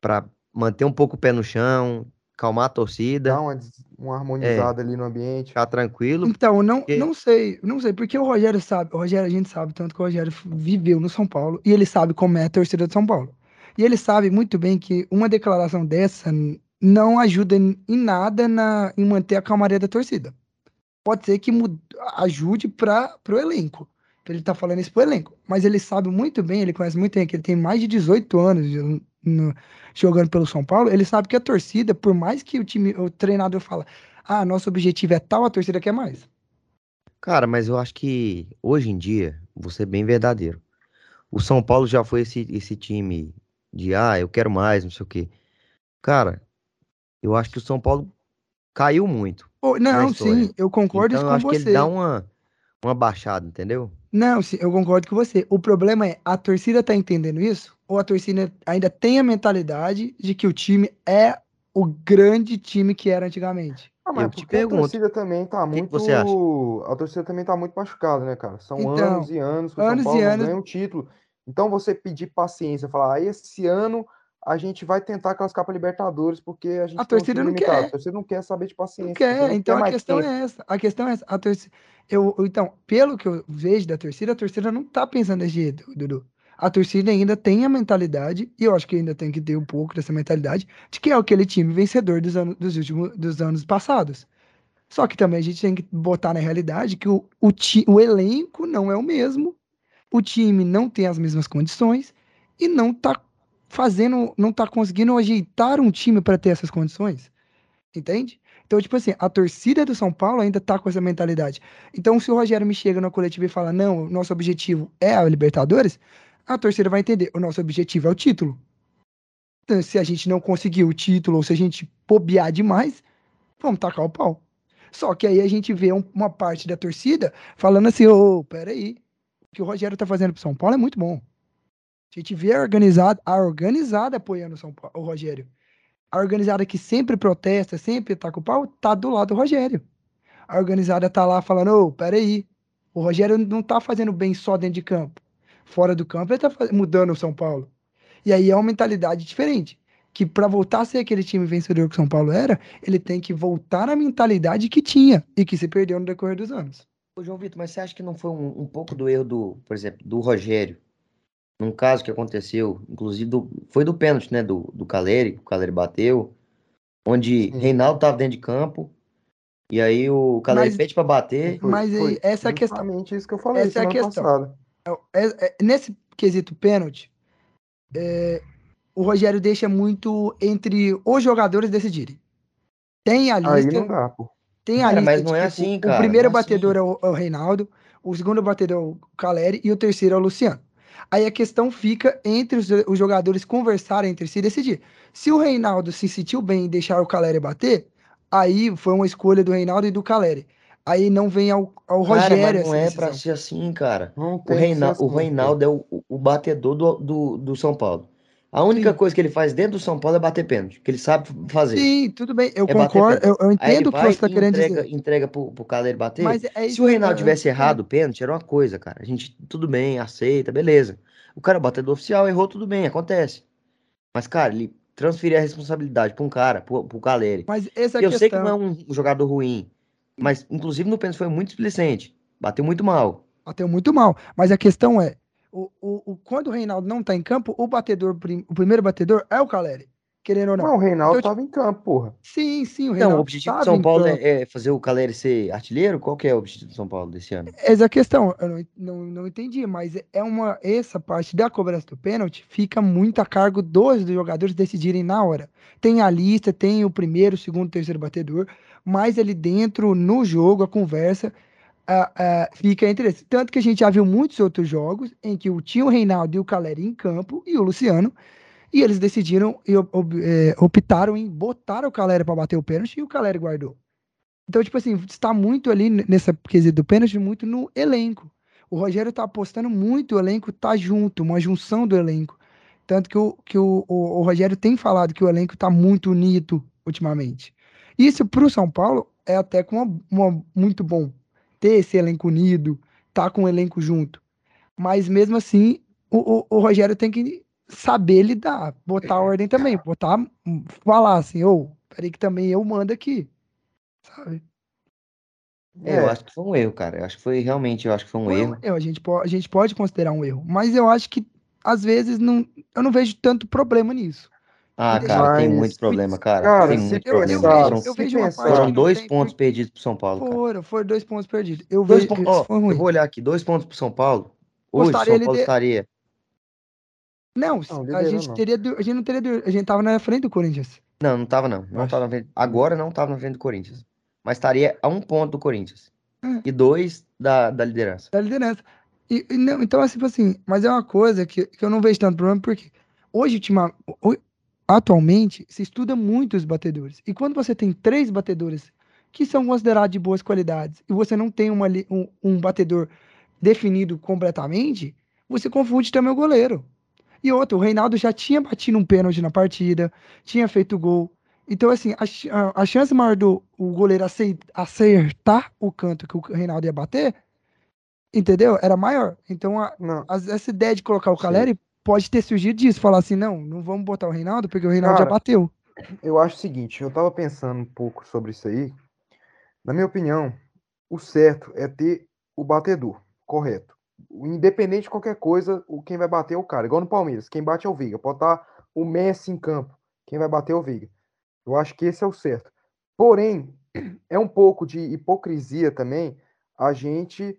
para manter um pouco o pé no chão, calmar a torcida, Dá uma, uma harmonizada ali no ambiente. ficar tranquilo? Então, não, Porque- não sei, não sei, porque o Rogério sabe, o Rogério a gente sabe, tanto que o Rogério viveu no São Paulo e ele sabe como é a torcida de São Paulo. E ele sabe muito bem que uma declaração dessa não ajuda em nada na, em manter a calmaria da torcida. Pode ser que mu- ajude para o elenco. Ele tá falando isso pro elenco. Mas ele sabe muito bem, ele conhece muito bem, que ele tem mais de 18 anos de- no- jogando pelo São Paulo. Ele sabe que a torcida, por mais que o time, o treinador fala, ah, nosso objetivo é tal, a torcida quer mais. Cara, mas eu acho que hoje em dia, vou ser bem verdadeiro. O São Paulo já foi esse, esse time de, ah, eu quero mais, não sei o quê. Cara, eu acho que o São Paulo caiu muito. Pô, não, sim, eu concordo Então eu com acho que você. ele dá uma, uma baixada, entendeu? Não, sim, eu concordo com você. O problema é, a torcida tá entendendo isso? Ou a torcida ainda tem a mentalidade de que o time é o grande time que era antigamente? Ah, mas Eu te porque a pergunto, torcida também tá que que muito. você acha? A torcida também tá muito machucada, né, cara? São Então, anos e anos que o São anos e Paulo não anos- ganha um título. Então você pedir paciência, falar, ah, esse ano a gente vai tentar classificar para Libertadores porque a gente A um torcida time não limitado. quer. A torcida não quer saber de paciência. Não a quer, não então a mais questão tempo. é essa. A questão é essa. A torcida, eu- então, pelo que eu vejo da torcida, a torcida não tá pensando desse jeito, Dudu. A torcida ainda tem a mentalidade, e eu acho que ainda tem que ter um pouco dessa mentalidade, de que é aquele time vencedor dos anos, dos últimos, dos anos passados. Só que também a gente tem que botar na realidade que o, o, ti, o elenco não é o mesmo, o time não tem as mesmas condições e não tá fazendo, não tá conseguindo ajeitar um time para ter essas condições. Entende? Então, tipo assim, a torcida do São Paulo ainda tá com essa mentalidade. Então, se o Rogério me chega na coletiva e fala, não, o nosso objetivo é a Libertadores, a torcida vai entender, o nosso objetivo é o título. Então, se a gente não conseguir o título, ou se a gente bobear demais, vamos tacar o pau. Só que aí a gente vê um- uma parte da torcida falando assim, ô, peraí, o que o Rogério tá fazendo pro São Paulo é muito bom. A gente vê a organizada, a organizada apoiando o, São Paulo, o Rogério. A organizada que sempre protesta, sempre taca o pau, tá do lado do Rogério. A organizada tá lá falando, ô, peraí, o Rogério não tá fazendo bem só dentro de campo. Fora do campo, ele tá mudando o São Paulo. E aí é uma mentalidade diferente. Que para voltar a ser aquele time vencedor que o São Paulo era, ele tem que voltar à mentalidade que tinha e que se perdeu no decorrer dos anos. Ô, João Vitor, mas você acha que não foi um, um pouco do erro do, por exemplo, do Rogério? Num caso que aconteceu, inclusive do- foi do pênalti, né? Do, do Caleri, que o Caleri bateu, onde Sim. Reinaldo tava dentro de campo, e aí o Caleri Mas- pede pra bater. Foi- Mas aí, foi essa é a questão. Isso que eu falei Essa é a questão. passada. É- é- nesse quesito pênalti, é, o Rogério deixa muito entre os jogadores decidirem. Tem a Aí lista, não dá, pô. tem a Cara, lista mas não é tipo, assim, o cara, primeiro não é assim. batedor é, o, é o Reinaldo, o segundo batedor é o Caleri e o terceiro é o Luciano. Aí a questão fica entre os, os jogadores conversarem entre si e decidir. Se o Reinaldo se sentiu bem em deixar o Caleri bater, aí foi uma escolha do Reinaldo e do Caleri. Aí não vem ao, ao Cara, Rogério mas não essa é pra decisão. ser assim, cara. Não O, Reina, assim, o. Reinaldo é o, o batedor do, do, do São Paulo. A única Sim. coisa que ele faz dentro do São Paulo é bater pênalti, que ele sabe fazer. Sim, tudo bem, eu É concordo, eu, eu entendo ele o que você está querendo entrega, dizer. entrega pro, pro Caleri bater. Mas é Se isso o que Reinaldo tivesse errado o pênalti, era uma coisa, cara. A gente, tudo bem, aceita, beleza. O cara, o batedor oficial, errou, tudo bem, acontece. Mas, cara, ele transferir a responsabilidade pra um cara, pro, pro Caleri. Mas essa é Eu sei que questão. não é um jogador ruim, mas, inclusive, no pênalti foi muito displicente. Bateu muito mal. Bateu muito mal. Mas a questão é, o, o, o- quando o Reinaldo não tá em campo, o batedor, o primeiro batedor é o Caleri. Querendo ou não. Não, o Reinaldo Então, tava em campo, porra. Sim, sim, o Então, Reinaldo o objetivo do tava São Paulo é, é fazer o Caleri ser artilheiro? Qual que é o objetivo do São Paulo desse ano? Essa é a questão, eu não, não, não entendi, mas é uma essa parte da cobrança do pênalti fica muito a cargo dos jogadores decidirem na hora. Tem a lista, tem o primeiro, o segundo, o terceiro batedor, mas ali dentro, no jogo, a conversa ah, ah, fica eles. Tanto que a gente já viu muitos outros jogos em que o tinha o Reinaldo e o Caleri em campo e o Luciano, e eles decidiram e eh, optaram em botar o Caleri para bater o pênalti e o Caleri guardou. Então, tipo assim, está muito ali nessa quesito do pênalti, muito no elenco. O Rogério tá apostando muito, o elenco tá junto, uma junção do elenco. Tanto que o, que o, o, o Rogério tem falado que o elenco tá muito unido ultimamente. Isso pro São Paulo é até com uma, uma- muito bom ter esse elenco unido, tá com o elenco junto. Mas mesmo assim, o, o, o Rogério tem que saber lidar, botar ordem também, botar, falar assim, ô, peraí que também eu mando aqui, sabe? É, eu É. acho que foi um erro, cara. Eu acho que foi realmente, eu acho que foi um Foi erro. erro, a gente, pode, a gente pode considerar um erro, mas eu acho que às vezes não, eu não vejo tanto problema nisso. Ah, Mas- cara, tem muito Mas- problema, cara. Cara, tem muito eu- eu problema. vejo- Foram, eu se vejo uma parte foram dois tem, pontos perdidos pro São Paulo, cara. Foram, foram dois pontos perdidos. Eu Dois vejo foi ruim. eu vou olhar aqui, dois pontos pro São Paulo. Hoje, Gostaria São ele Paulo de- estaria. Não, Não, a gente não. teria, a gente não teria, a gente tava na frente do Corinthians. Não, não tava não. Não tava na frente. Agora não tava na frente do Corinthians. Mas estaria a um ponto do Corinthians. Hum. E dois da, da liderança. da liderança. E, e não, então, assim, tipo assim, mas é uma coisa que, que eu não vejo tanto problema, porque hoje, ultima, ho- atualmente, se estuda muito os batedores. E quando você tem três batedores que são considerados de boas qualidades, e você não tem uma, um, um batedor definido completamente, você confunde também o goleiro. E outro, o Reinaldo já tinha batido um pênalti na partida, tinha feito gol. Então, assim, a, a- a chance maior do o goleiro acertar o canto que o Reinaldo ia bater, entendeu? Era maior. Então, a- Não, as- essa ideia de colocar o. Caleri pode ter surgido disso. Falar assim, não, não vamos botar o Reinaldo, porque o Reinaldo já Cara, bateu. eu acho o seguinte, eu tava pensando um pouco sobre isso aí. Na minha opinião, o certo é ter o batedor, correto. Independente de qualquer coisa, quem vai bater é o cara. Igual no Palmeiras, quem bate é o Veiga. Pode estar o Messi em campo, quem vai bater é o Veiga. Eu acho que esse é o certo. Porém, é um pouco de hipocrisia também a gente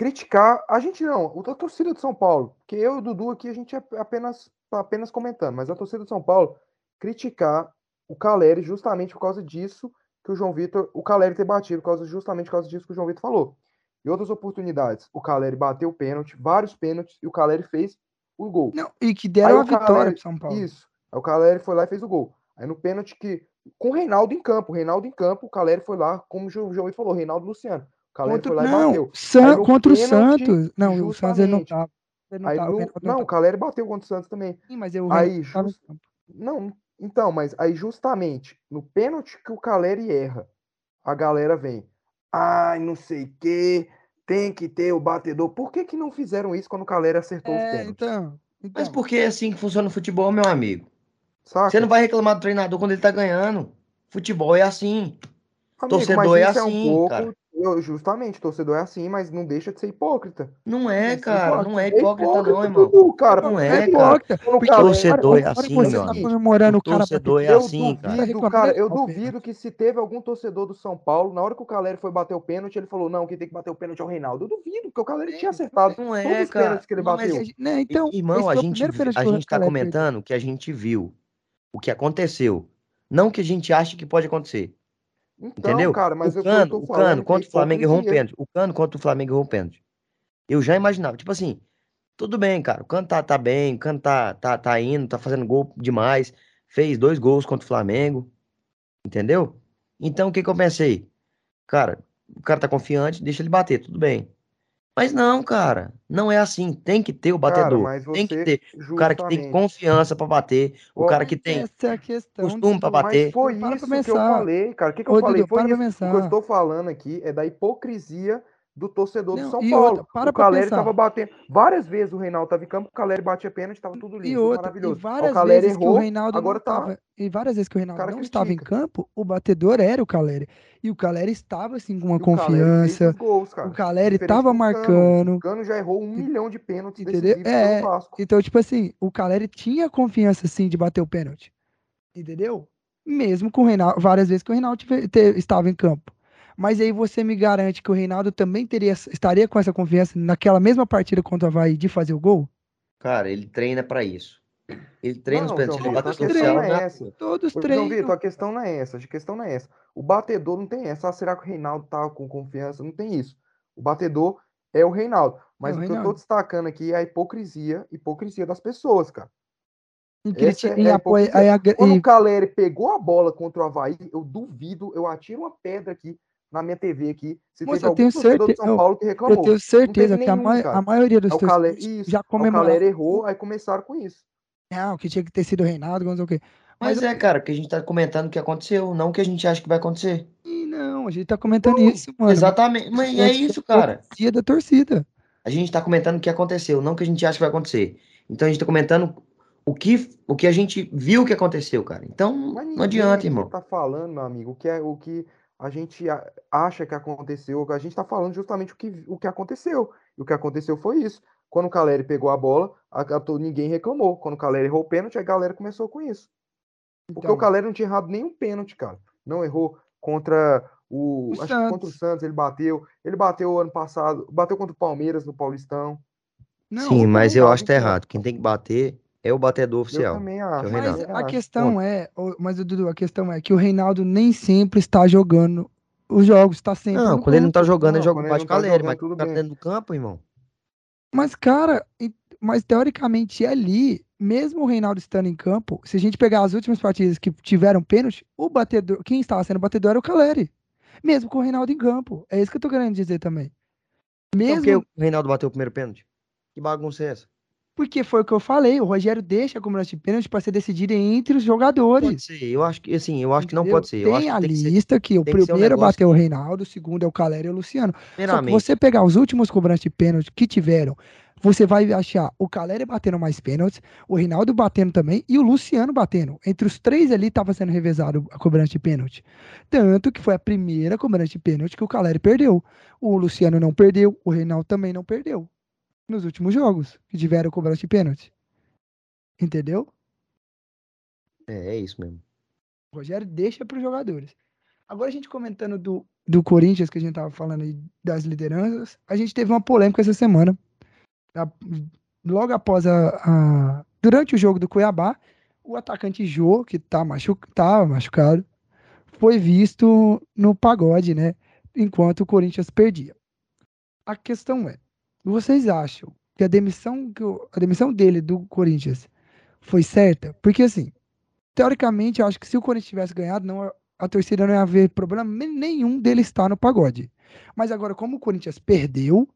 criticar. A gente não, a torcida de São Paulo, porque eu e o Dudu aqui a gente é apenas, apenas comentando, mas a torcida de São Paulo criticar o Caleri justamente por causa disso que o João Vitor, o Caleri ter batido, por causa, justamente por causa disso que o João Vitor falou. E outras oportunidades, o Caleri bateu o pênalti, vários pênaltis, e o Caleri fez o gol. Não, e que deram Aí a vitória Caleri- pro São Paulo. Isso. Aí o Caleri foi lá e fez o gol. Aí no pênalti que. Com o Reinaldo em campo. O Reinaldo em campo, o Caleri foi lá, como o João Vitor falou, Reinaldo Luciano. O Caleri Contra, foi lá e não, bateu. San- contra o pênalti, Santos. Não, o Santos ele não justamente. tava. Ele não Aí tava, o no- Reinaldo não, o tava. Caleri bateu contra o Santos também. Sim, mas eu, aí just-. Não, então, mas aí justamente no pênalti que o Caleri erra, a galera vem. Ai, não sei o quê, tem que ter o batedor. Por que que não fizeram isso quando o Caleri acertou os É, pênaltis? então. então. Mas porque é assim que funciona o futebol, meu amigo. Saca? Você não vai reclamar do treinador quando ele tá ganhando. Futebol é assim. Amigo, torcedor mas é assim, um pouco, cara. Eu- justamente, torcedor é assim, mas não deixa de ser hipócrita. Não é, cara. Não é É hipócrita, não, irmão. Cara. Não é, cara. hipócrita, quando o porque Caleri- Torcedor é assim, meu tá amigo. comemorando o, cara torcedor é bateu Eu assim, duvido, cara. Tá cara, eu duvido que se teve algum torcedor do São Paulo, na hora que o Caleri foi bater o pênalti, ele falou, não, quem tem que bater o pênalti é o Reinaldo. Eu duvido, porque o Caleri tinha acertado Não é, todos os cara. pênaltis que ele Não, mas- bateu. Né, então, Irmão, a gente, a gente tá comentando o que a gente viu, o que aconteceu. Não o que a gente acha que pode acontecer. Então, Entendeu? cara, mas o eu, Cano, eu tô o falando Cano que contra o Flamengo errou um pênalti. O Cano contra o Flamengo errou um pênalti. Eu já imaginava, tipo assim, tudo bem, cara. O Cano tá, tá bem, o Cano tá, tá, tá indo, tá fazendo gol demais. Fez dois gols contra o Flamengo. Entendeu? Então o que que eu pensei? Cara, o cara tá confiante, deixa ele bater, tudo bem. Mas não, cara, não é assim. Tem que ter o Cara, batedor. mas Tem que ter o cara que tem justamente, confiança pra bater, o cara que tem Essa é costume pra Dudu. bater. Mas foi Para isso que eu falei, cara. O que, que eu Ô, falei? Dudu, Foi para isso. O que eu estou falando aqui é da hipocrisia do torcedor do Não, São e Paulo. outra, para o Caleri pensar. tava batendo. Várias vezes o Reinaldo tava em campo, o Caleri batia pênalti, tava tudo E lindo, tudo outra, e maravilhoso. Aí várias o Caleri vezes que o errou, Reinaldo agora não tá. estava, e várias vezes que o O Reinaldo cara não estava em critica. campo, o batedor era o Caleri. E o Caleri estava assim com uma E o Caleri confiança, os gols, o Caleri estava do marcando, O Cano já errou um E- milhão de pênaltis entendeu? É, então tipo assim, o Caleri tinha confiança sim de bater o pênalti. Entendeu? Mesmo com o Reinaldo, várias vezes que o Reinaldo estava em campo. Mas aí você me garante que o Reinaldo também teria, estaria com essa confiança naquela mesma partida contra o Havaí de fazer o gol? Cara, ele treina pra isso. Ele treina os Não, pênaltis. Ele bate a no questão não né? é essa. Todos treinam. Vitor, a questão não é essa. A questão não é essa. O batedor não tem essa. Ah, será que o Reinaldo tá com confiança? Não tem isso. O batedor é o Reinaldo. Mas É o o que eu tô destacando aqui é a hipocrisia, hipocrisia das pessoas, cara. Em, Essa criti- é a- Quando e- o Caleri pegou a bola contra o Havaí, eu duvido, eu atiro uma pedra aqui. Na minha TV aqui se Moça, teve eu algum tenho certeza- de São Paulo que Eu reclamou. tenho certeza que a, nenhum, cara. a maioria dos o Calé, torcedores isso, já aí o comemoraram. Calera errou, aí começaram com isso. Não, que tinha que ter sido o Reinaldo, não sei o quê. Mas Mas é, cara, porque a gente tá comentando o que aconteceu, não o que a gente acha que vai acontecer. Não, a gente tá comentando isso, mano. Exatamente. Mas é isso, cara. Dia da torcida. A gente tá comentando o que aconteceu, não o que a gente acha que vai acontecer. Então a gente tá comentando o que, o que a gente viu que aconteceu, cara. Então Mas não adianta, irmão. tá falando, meu amigo, o que é o que a gente acha que aconteceu. A gente tá falando justamente o que, o que aconteceu. E o que aconteceu foi isso. Quando o Caleri pegou a bola, a, a- ninguém reclamou. Quando o Caleri errou o pênalti, a galera começou com isso. Porque Então, o Caleri não tinha errado nenhum pênalti, cara. Não errou contra o. O acho que contra o Santos. Ele bateu. Ele bateu ano passado, bateu contra o Palmeiras no Paulistão. não, Sim, mas eu acho que tá errado. Quem tem que bater é o batedor Eu oficial. também acho. o Mas a questão é, mas o Dudu, a questão é que o Reinaldo nem sempre está jogando os jogos, está sempre Não, quando ele não tá campo. jogando, ele Não, joga ele baixo não tá calere, jogando, mas tudo tá bem. dentro do campo, irmão. Mas, cara, e- mas teoricamente ali, mesmo o Reinaldo estando em campo, se a gente pegar as últimas partidas que tiveram pênalti, o batedor, quem estava sendo batedor era o Caleri. Mesmo com o Reinaldo em campo. É isso que eu tô querendo dizer também. Então, Mesmo por que o Reinaldo bateu o primeiro pênalti? Que bagunça é essa? Porque foi o que eu falei, o Rogério deixa a cobrança de pênalti para ser decidida entre os Pode jogadores. ser. Eu acho que, assim, eu acho que não pode ser. Eu Tem que a tem que ser, lista que o tem que ser um primeiro negócio bateu o que- Reinaldo, o segundo é o Caleri e o Luciano. Só que você pegar os últimos cobranças de pênalti que tiveram, você vai achar o Caleri batendo mais pênaltis, o Reinaldo batendo também e o Luciano batendo. Entre os três ali estava sendo revezado a cobrança de pênalti. Tanto que foi a primeira cobrança de pênalti que o Caleri perdeu. O Luciano não perdeu, o Reinaldo também não perdeu. Nos últimos jogos que tiveram cobrança de pênalti. Entendeu? É, é isso mesmo. O Rogério deixa para os jogadores. Agora a gente comentando do, do Corinthians, que a gente tava falando aí das lideranças, a gente teve uma polêmica essa semana. A- logo após a, a- Durante o jogo do Cuiabá, o atacante Jô, que tá machu, tava machucado, foi visto no pagode, né? Enquanto o Corinthians perdia. A questão é: vocês acham que a demissão, que o- a demissão dele do Corinthians foi certa? Porque assim, teoricamente, eu acho que se o Corinthians tivesse ganhado, não, a torcida não ia haver problema nenhum dele estar no pagode. Mas agora, como o Corinthians perdeu,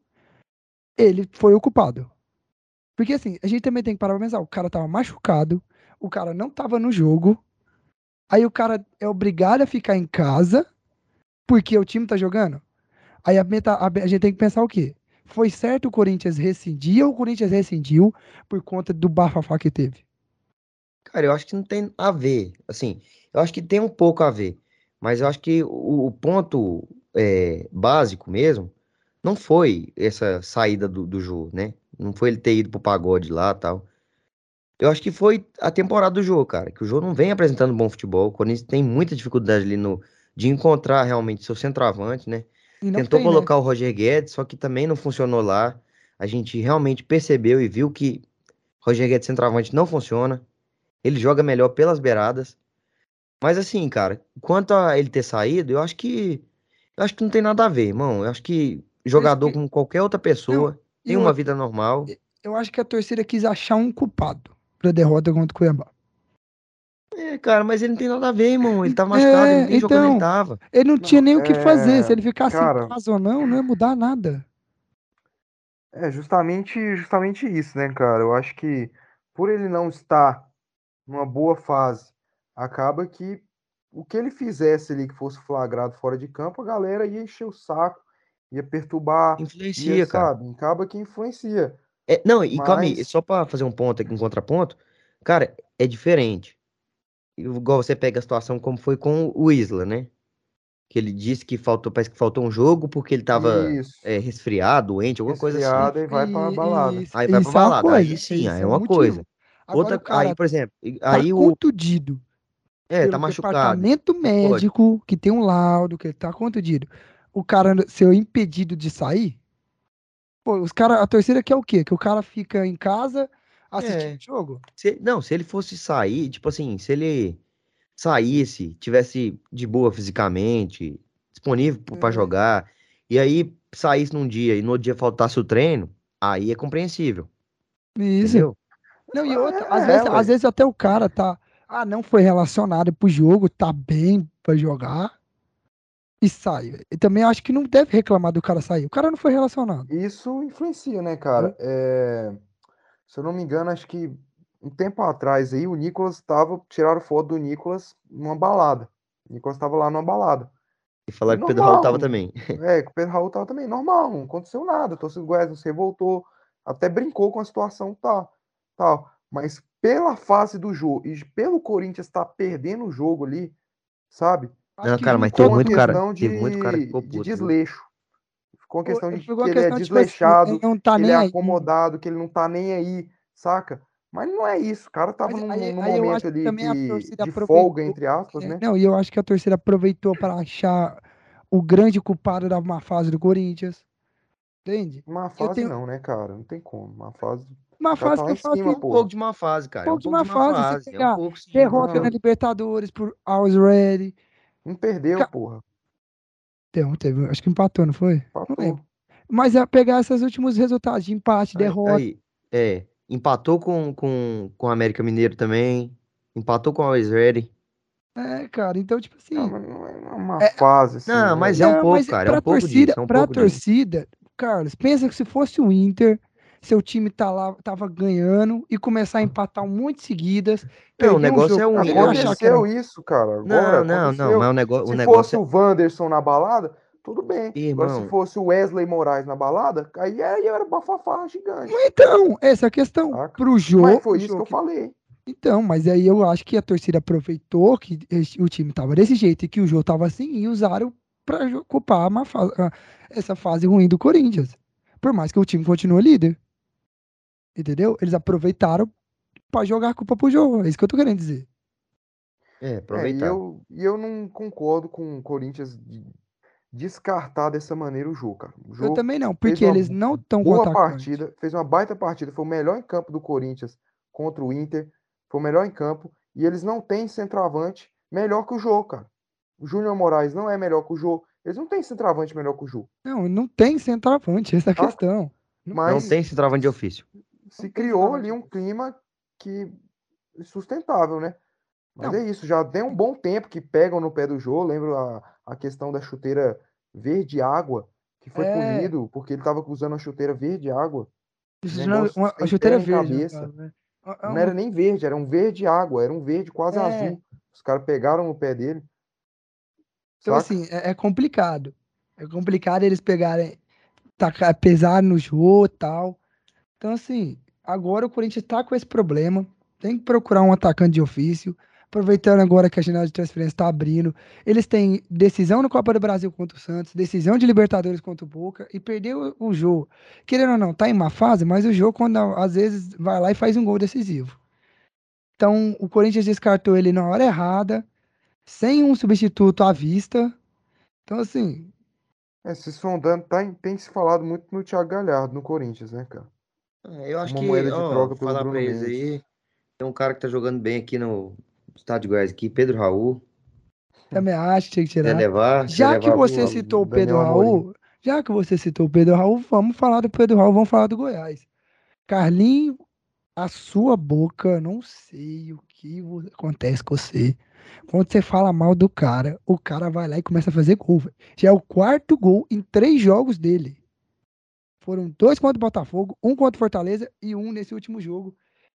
ele foi o culpado. Porque assim, a gente também tem que parar pra pensar, o cara tava machucado, o cara não tava no jogo, aí o cara é obrigado a ficar em casa porque o time tá jogando. Aí a, meta- a- a gente tem que pensar o quê? Foi certo o Corinthians rescindir ou o Corinthians rescindiu por conta do bafafá que teve? Cara, eu acho que não tem a ver. Assim, eu acho que tem um pouco a ver. Mas eu acho que o, o ponto é, básico mesmo não foi essa saída do, do jogo, né? Não foi ele ter ido pro pagode lá tal. Eu acho que foi a temporada do jogo, cara. Que o jogo não vem apresentando bom futebol. O Corinthians tem muita dificuldade ali no, de encontrar realmente seu centroavante, né? Tentou tem, né? colocar o Roger Guedes, só que também não funcionou lá. A gente realmente percebeu e viu que Roger Guedes centroavante não funciona. Ele joga melhor pelas beiradas. Mas assim, cara, quanto a ele ter saído, eu acho que eu acho que não tem nada a ver, irmão. Eu acho que jogador como qualquer outra pessoa tem uma vida normal. Eu acho que a torcida quis achar um culpado pra derrota contra o Cuiabá. É, cara, mas ele não tem nada a ver, irmão. Ele tava machucado, ele É, não tem jogo quando ele então, tava. Ele não, Não, tinha nem o que fazer. é, Se ele ficasse cara- em casa ou não, não ia mudar nada. É justamente, justamente isso, né, cara? Eu acho que por ele não estar numa boa fase, acaba que o que ele fizesse ali que fosse flagrado fora de campo, a galera ia encher o saco, ia perturbar, Influencia, ia, cara. sabe? Acaba que influencia. É, não, e calma aí, Mas- só pra fazer um ponto aqui, um contraponto, cara, é diferente. Igual você pega a situação como foi com o Isla, né? Que ele disse que faltou, parece que faltou um jogo porque ele tava é, resfriado, doente, alguma coisa assim. Resfriado e vai pra balada. isso- Aí vai pra é balada, aí coisa, sim, isso aí é é um uma motivo. coisa. Agora Outra, cara aí, por exemplo, e- tá aí o. contundido É, tá machucado. departamento médico, que tem um laudo, que ele tá contundido. O cara ser impedido de sair? Pô, os cara, a torcida quer o quê? Que o cara fica em casa assistindo É. o jogo? Se- não, se ele fosse sair, tipo assim, se ele saísse, tivesse de boa fisicamente, disponível p- pra É. jogar, e aí saísse num dia e no outro dia faltasse o treino, aí é compreensível, Isso. entendeu? Não, e outra, É, às, é, vezes, às vezes até o cara tá. Ah, não foi relacionado pro jogo, tá bem pra jogar. e sai. E também acho que não deve reclamar do cara sair. O cara não foi relacionado. Isso influencia, né, cara? É, se eu não me engano, acho que um tempo atrás aí o Nicolas tava. Tiraram foto do Nicolas numa balada. O Nicolas tava lá numa balada. E falar que o Pedro Raul tava também. É, que o Pedro Raul tava também normal, não aconteceu nada. A torcida do Goiás não se revoltou, até brincou com a situação tá, tal. Mas pela fase do jogo e pelo Corinthians estar perdendo o jogo ali, sabe? Não, cara, mas tem uma muito cara- questão teve muito cara que ficou de puto, viu? desleixo. Ficou uma questão de que uma ele é questão, tipo assim, desleixado, tá que ele é aí. acomodado, que ele não tá nem aí, saca? Mas não é isso, o cara tava Mas num, aí- num aí momento que ali de aproveitou, folga, entre aspas, É, né? Não, e eu acho que a torcida aproveitou para achar o grande culpado da má fase do Corinthians. Entende? Uma fase tenho- não, né, cara? Não tem como. Uma fase. Má fase tá lá que eu falo cima, É um pô. pouco de má fase, cara. É um Pouco de pouco de má fase, você fase. É pegar um derrota não. na Libertadores por Always Ready. Não perdeu, Ca- porra. Teve, teve, acho que empatou, não foi? Não Empatou. lembro. Mas é pegar esses últimos resultados de empate, Aí- derrota. aí, é, empatou com, com, com o América Mineiro também. Empatou com o Always Ready. É, cara, então, tipo assim. Não, mas não é uma É- fase, assim. Não, né? mas é um Não, pouco, cara. É pra um pouco torcida, disso. É um pra pouco disso. torcida, Carlos, pensa que se fosse o Inter, seu time tá lá, tava ganhando e começar a empatar um monte seguidas. Não, o perder um negócio é o achar que era- Aconteceu isso, cara. Agora, Não, não, não. aconteceu. Mas o, nego, o Se negócio fosse é. o Wanderson na balada, tudo bem. Agora, se Irmão. fosse o Wesley Moraes na balada, aí aí era bafafá gigante. Então, essa é a questão. Saca? Pro jogo. Mas foi o isso que jogo eu falei. Então, mas aí eu acho que a torcida aproveitou que o time tava desse jeito e que o jogo tava assim e usaram pra jo- culpar uma fa- a- essa fase ruim do Corinthians. Por mais que o time continue líder. Entendeu? Eles aproveitaram pra jogar a culpa pro jogo. É isso que eu tô querendo dizer. É, É, e aproveitar. eu, e eu não concordo com o Corinthians de descartar dessa maneira o jogo, cara. O Eu jogo também não, porque eles não estão com boa atacante. partida, fez uma baita partida, foi o melhor em campo do Corinthians contra o Inter, foi o melhor em campo, e eles não têm centroavante melhor que o Jô, cara. O Júnior Moraes não é melhor que o Jô, eles não têm centroavante melhor que o Jô. Não, não tem centroavante, essa é a Saca? questão. Não Não Mas tem centroavante de ofício. Se criou ali um clima que sustentável, né? Mas Não. é isso, já tem um bom tempo que pegam no pé do Jô, lembro a, a questão da chuteira verde água, que foi É. punido porque ele estava usando a chuteira verde água. Não- uma, a chuteira verde. cabeça. caso, né? É Não um- era nem verde, era um verde água, era um verde quase É. azul. Os caras pegaram no pé dele. Então, saca? assim, é, é complicado. É complicado eles pegarem, tacar, pesar no jogo e tal. Então, assim, agora o Corinthians tá com esse problema. Tem que procurar um atacante de ofício. Aproveitando agora que a janela de transferência está abrindo. Eles têm decisão no Copa do Brasil contra o Santos, decisão de Libertadores contra o Boca e perdeu o jogo. Querendo ou não, tá em uma fase, mas o jogo, quando às vezes vai lá e faz um gol decisivo. Então, o Corinthians descartou ele na hora errada, sem um substituto à vista. Então, assim, É, se sondando, tá, em- tem se falado muito no Thiago Galhardo, no Corinthians, né, cara? É, eu acho Uma que, moeda de ó, troca vou pelo falar Bruno pra eles Mendes. aí. Tem um cara que tá jogando bem aqui no estado de Goiás aqui, Pedro Raul. também acho que tinha que tirar. levar, Já que levar você pro- citou o Daniel Pedro Raul, já que você citou o Pedro Raul, vamos falar do Pedro Raul, vamos falar do Goiás. Carlinho, a sua boca, não sei o que acontece com você. Quando você fala mal do cara, o cara vai lá e começa a fazer gol. Já é o quarto gol em três jogos dele. Foram dois contra o Botafogo, um contra o Fortaleza e um nesse último jogo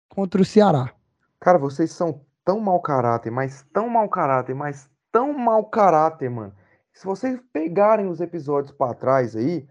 contra o Ceará. Cara, vocês são tão mau caráter, mas tão mau caráter, mas tão mau caráter, mano. Se vocês pegarem os episódios pra trás aí,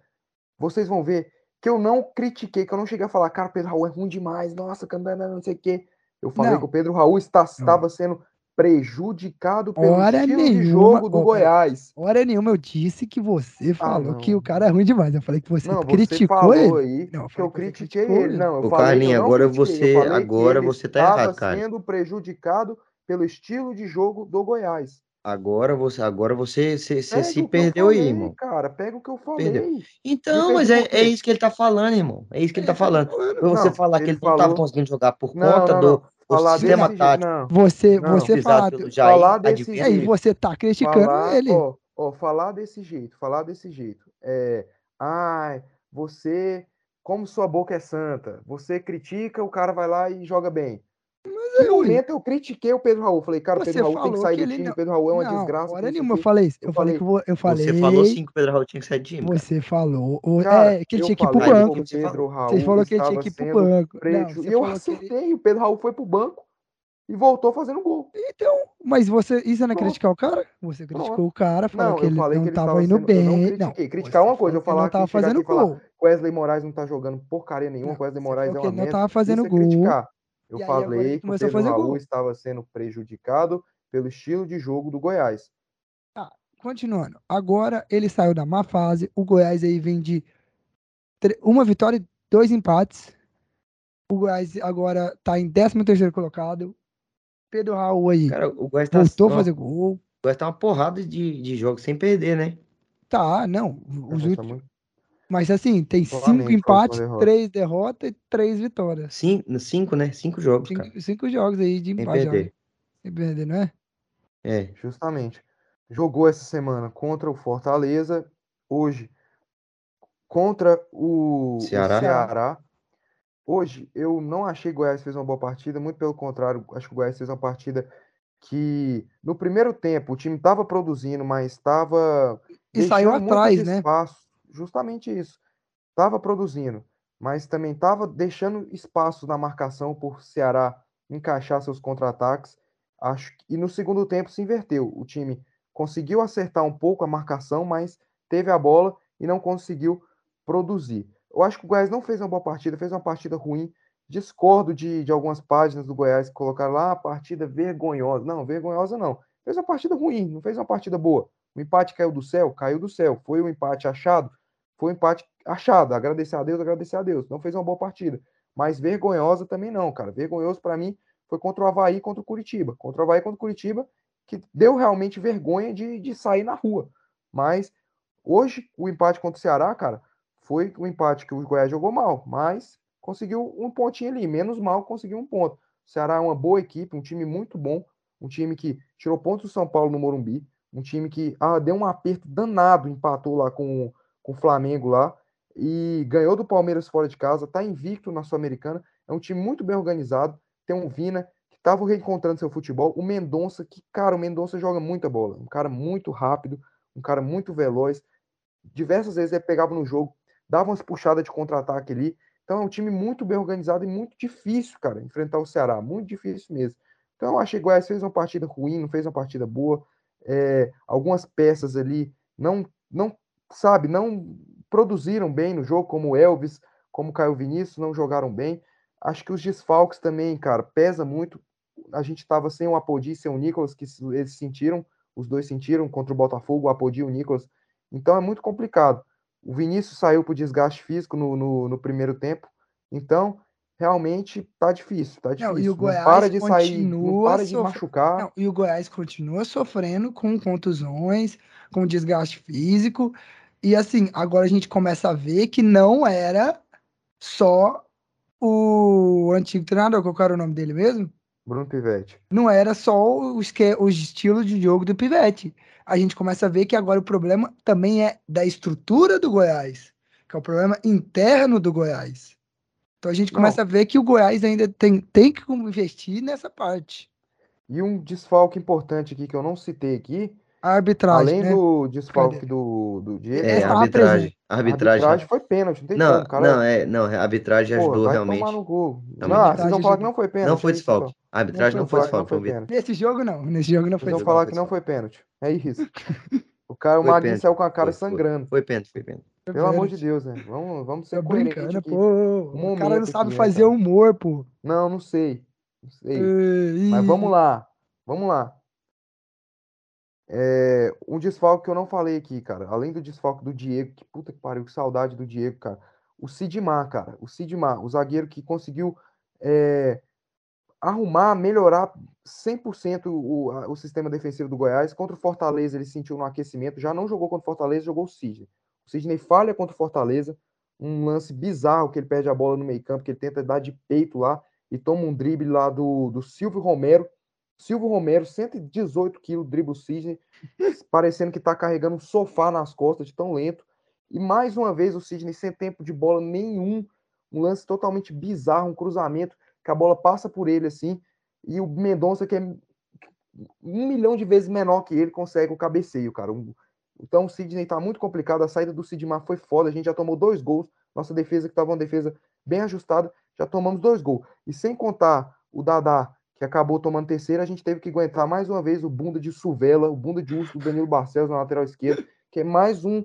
vocês vão ver que eu não critiquei, que eu não cheguei a falar, cara, o Pedro Raul é ruim demais, nossa, não sei o quê. Eu falei Não. que o Pedro Raul está, estava sendo prejudicado pelo Hora estilo de nenhuma, jogo do ó, Goiás. Hora nenhuma eu disse que você falou que Ah, não. o cara é ruim demais. Eu falei que você Não, você criticou falou ele. aí Não, eu que eu que você critiquei ele. ele. Não, eu Ô, Carlinhos, não agora você- eu falei que agora você tá errado, cara. sendo prejudicado pelo estilo de jogo do Goiás. Agora você, agora você, você, você se o que eu perdeu aí, falei, irmão. cara, pega o que eu Perdeu. falei. Então, Me mas é, é isso que ele tá falando, irmão. É isso que ele tá falando. Pra você Não, falar que ele ele não tava falou- conseguindo jogar por Não, conta não, do, Falar sistema desse jeito, tático não. Você, Não. você falar, Jair, falar desse aí jeito. você tá criticando falar, ele. ó, ó, falar desse jeito, falar desse jeito. É, ai, você, como sua boca é santa, você critica, o cara vai lá e joga bem. Naquele momento eu critiquei o Pedro Raul. Falei, cara, o Pedro Raul tem que falou sair que do time. não- O Pedro Raul é uma Não, desgraça. hora nenhuma eu falei isso. Eu Eu falei que eu falei. Você falou sim que o Pedro Raul tinha que sair de time. cara. Você falou. o- Cara, é, que ele tinha que ir pro banco. Pedro falou. Raul Você falou que ele tinha que ir pro banco. Não, E eu que ele- acertei. O Pedro Raul foi pro banco e voltou fazendo gol. Então, mas você. Isso não é Pronto. criticar o cara? Você criticou Pronto. o cara, falou Não, que ele não que ele tava estava indo sendo. Eu não bem. critiquei. Não, Criticar você uma coisa, eu que ele falar não tava fazendo falar gol. Wesley Moraes não tá jogando porcaria nenhuma, Não, Wesley Moraes é uma ele não merda. tava fazendo é gol. criticar. Eu E aí falei que o Pedro Raul gol. estava sendo prejudicado pelo estilo de jogo do Goiás. Continuando. Agora ele saiu da má fase. O Goiás aí vem de uma vitória e dois empates. O Goiás agora tá em 13 terceiro colocado. Pedro Raul aí Cara, o Goiás tá, voltou a fazer gol. o Goiás tá uma porrada de, de jogos sem perder, né? Tá, não. Os últimos, mas assim, tem Flamengo cinco empates, derrota. três derrotas e três vitórias. Cinco, cinco né? Cinco jogos, cara. Cinco, cinco jogos aí de Sem empate. já. perder. Sem perder, não é? É. Justamente. Jogou essa semana contra o Fortaleza, hoje contra o o Ceará. Ceará. Hoje eu não achei que o Goiás fez uma boa partida, muito pelo contrário, acho que o Goiás fez uma partida que no primeiro tempo o time estava produzindo, mas estava E saiu atrás, né? espaço. Justamente isso. Estava produzindo, mas também estava deixando espaço na marcação por Ceará encaixar seus contra-ataques. Acho e no segundo tempo se inverteu. O time conseguiu acertar um pouco a marcação, mas teve a bola e não conseguiu produzir. Eu acho que o Goiás não fez uma boa partida, fez uma partida ruim. Discordo de, de algumas páginas do Goiás que colocaram lá a partida vergonhosa. Não, vergonhosa não. Fez uma partida ruim, não fez uma partida boa. O empate caiu do céu? Caiu do céu. Foi um empate achado? Foi um empate achado. Agradecer a Deus, agradecer a Deus. Não fez uma boa partida. Mas vergonhosa também não, cara. Vergonhoso para mim foi contra o Havaí e contra o Curitiba. Contra o Havaí e contra o Curitiba, que deu realmente vergonha de, de sair na rua. Mas hoje, o empate contra o Ceará, cara, foi um empate que o Goiás jogou mal, mas conseguiu um pontinho ali. Menos mal, conseguiu um ponto. O Ceará é uma boa equipe, um time muito bom, um time que tirou pontos do São Paulo no Morumbi, um time que ah, deu um aperto danado, empatou lá com, com o Flamengo lá e ganhou do Palmeiras fora de casa, tá invicto na Sul-Americana. É um time muito bem organizado. Tem um Vina que estava reencontrando seu futebol, o Mendonça, que, cara, o Mendonça joga muita bola, um cara muito rápido, um cara muito veloz. Diversas vezes ele pegava no jogo, dava umas puxadas de contra-ataque ali. Então é um time muito bem organizado e muito difícil, cara, enfrentar o Ceará, muito difícil mesmo. Então eu achei que o Goiás fez uma partida ruim, não fez uma partida boa. É, algumas peças ali não, não, sabe, não produziram bem no jogo, como Elvis, como Caio Vinícius, não jogaram bem. Acho que os desfalques também, cara, pesa muito. A gente estava sem o Apodi e sem o Nicolas, que eles sentiram, os dois sentiram contra o Botafogo, o Apodi e o Nicolas. Então é muito complicado. O Vinícius saiu por desgaste físico no, no, no primeiro tempo. Então, realmente tá difícil, tá difícil. Não, e o Goiás para de sair, não continua para de machucar. Não, e o Goiás continua sofrendo com contusões, com desgaste físico. E assim, agora a gente começa a ver que não era só o antigo treinador, qual que era o nome dele mesmo? Bruno Pivetti. Não era só o, esque- o estilo de jogo do Pivete. A gente começa a ver que agora o problema também é da estrutura do Goiás, que é o problema interno do Goiás. Então a gente Não. começa a ver que o Goiás ainda tem, tem que investir nessa parte. E um desfalque importante aqui que eu não citei aqui, A arbitragem, além né? do desfalque do, do Diego, É, Essa tava arbitragem. presente. a Arbitragem. arbitragem foi pênalti, não tem Não, como, cara. não, é, não, a arbitragem Porra, ajudou realmente. tomar no cu. Também. Não, ah, vocês vão falar que não foi pênalti. Não foi é desfalque. A arbitragem não foi desfalque, desfalque, foi pênalti. Nesse jogo não, nesse jogo não foi. Vocês vão falar desfalque. que não foi pênalti. É isso. O cara, o pênalti. saiu com a cara Foi, foi. sangrando. Foi pênalti, foi pênalti. Pelo amor de Deus, né? Vamos, vamos ser coerentes brincando, aqui. pô. o cara não sabe né, fazer humor, pô. Não, não sei. Não sei. Ih, Mas vamos lá. Vamos lá. É, um desfalque que eu não falei aqui, cara. Além do desfalque do Diego, que puta que pariu, que saudade do Diego, cara. O Sidmar, cara. O Sidmar, o zagueiro que conseguiu é, arrumar, melhorar 100% o, o sistema defensivo do Goiás. Contra o Fortaleza, ele sentiu no aquecimento. Já não jogou contra o Fortaleza, jogou o Sidney. O Sidney falha contra o Fortaleza. Um lance bizarro que ele perde a bola no meio-campo, que ele tenta dar de peito lá e toma um drible lá do, do Silvio Romero. Silvio Romero, 118 quilos, dribla o Sidney, parecendo que tá carregando um sofá nas costas de tão lento. E mais uma vez o Sidney sem tempo de bola nenhum, um lance totalmente bizarro, um cruzamento, que a bola passa por ele assim, e o Mendonça, que é um milhão de vezes menor que ele, consegue o cabeceio, cara. Então o Sidney tá muito complicado, a saída do Sidmar foi foda, a gente já tomou dois gols, nossa defesa que estava uma defesa bem ajustada, já tomamos dois gols. E sem contar o Dadá, que acabou tomando terceira, a gente teve que aguentar mais uma vez o bunda de Suvela, o bunda de urso do Danilo Barcelos na lateral esquerda, que é mais um,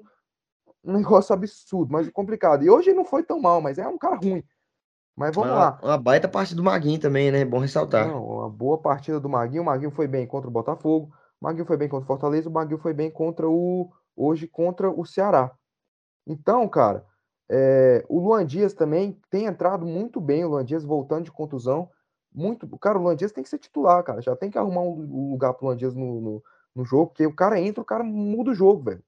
um negócio absurdo, mas complicado. E hoje não foi tão mal, mas é um cara ruim. Mas vamos uma, lá. Uma baita parte do Maguinho também, né? Bom ressaltar. Não, uma boa partida do Maguinho. O Maguinho foi bem contra o Botafogo. O Maguinho foi bem contra o Fortaleza. O Maguinho foi bem contra o. Hoje contra o Ceará. Então, cara, é, o Luan Dias também tem entrado muito bem. O Luan Dias voltando de contusão. Muito. Cara, o Luan Dias tem que ser titular, cara. Já tem que arrumar um lugar pro Luan Dias no, no, no jogo, porque o cara entra, o cara muda o jogo, velho.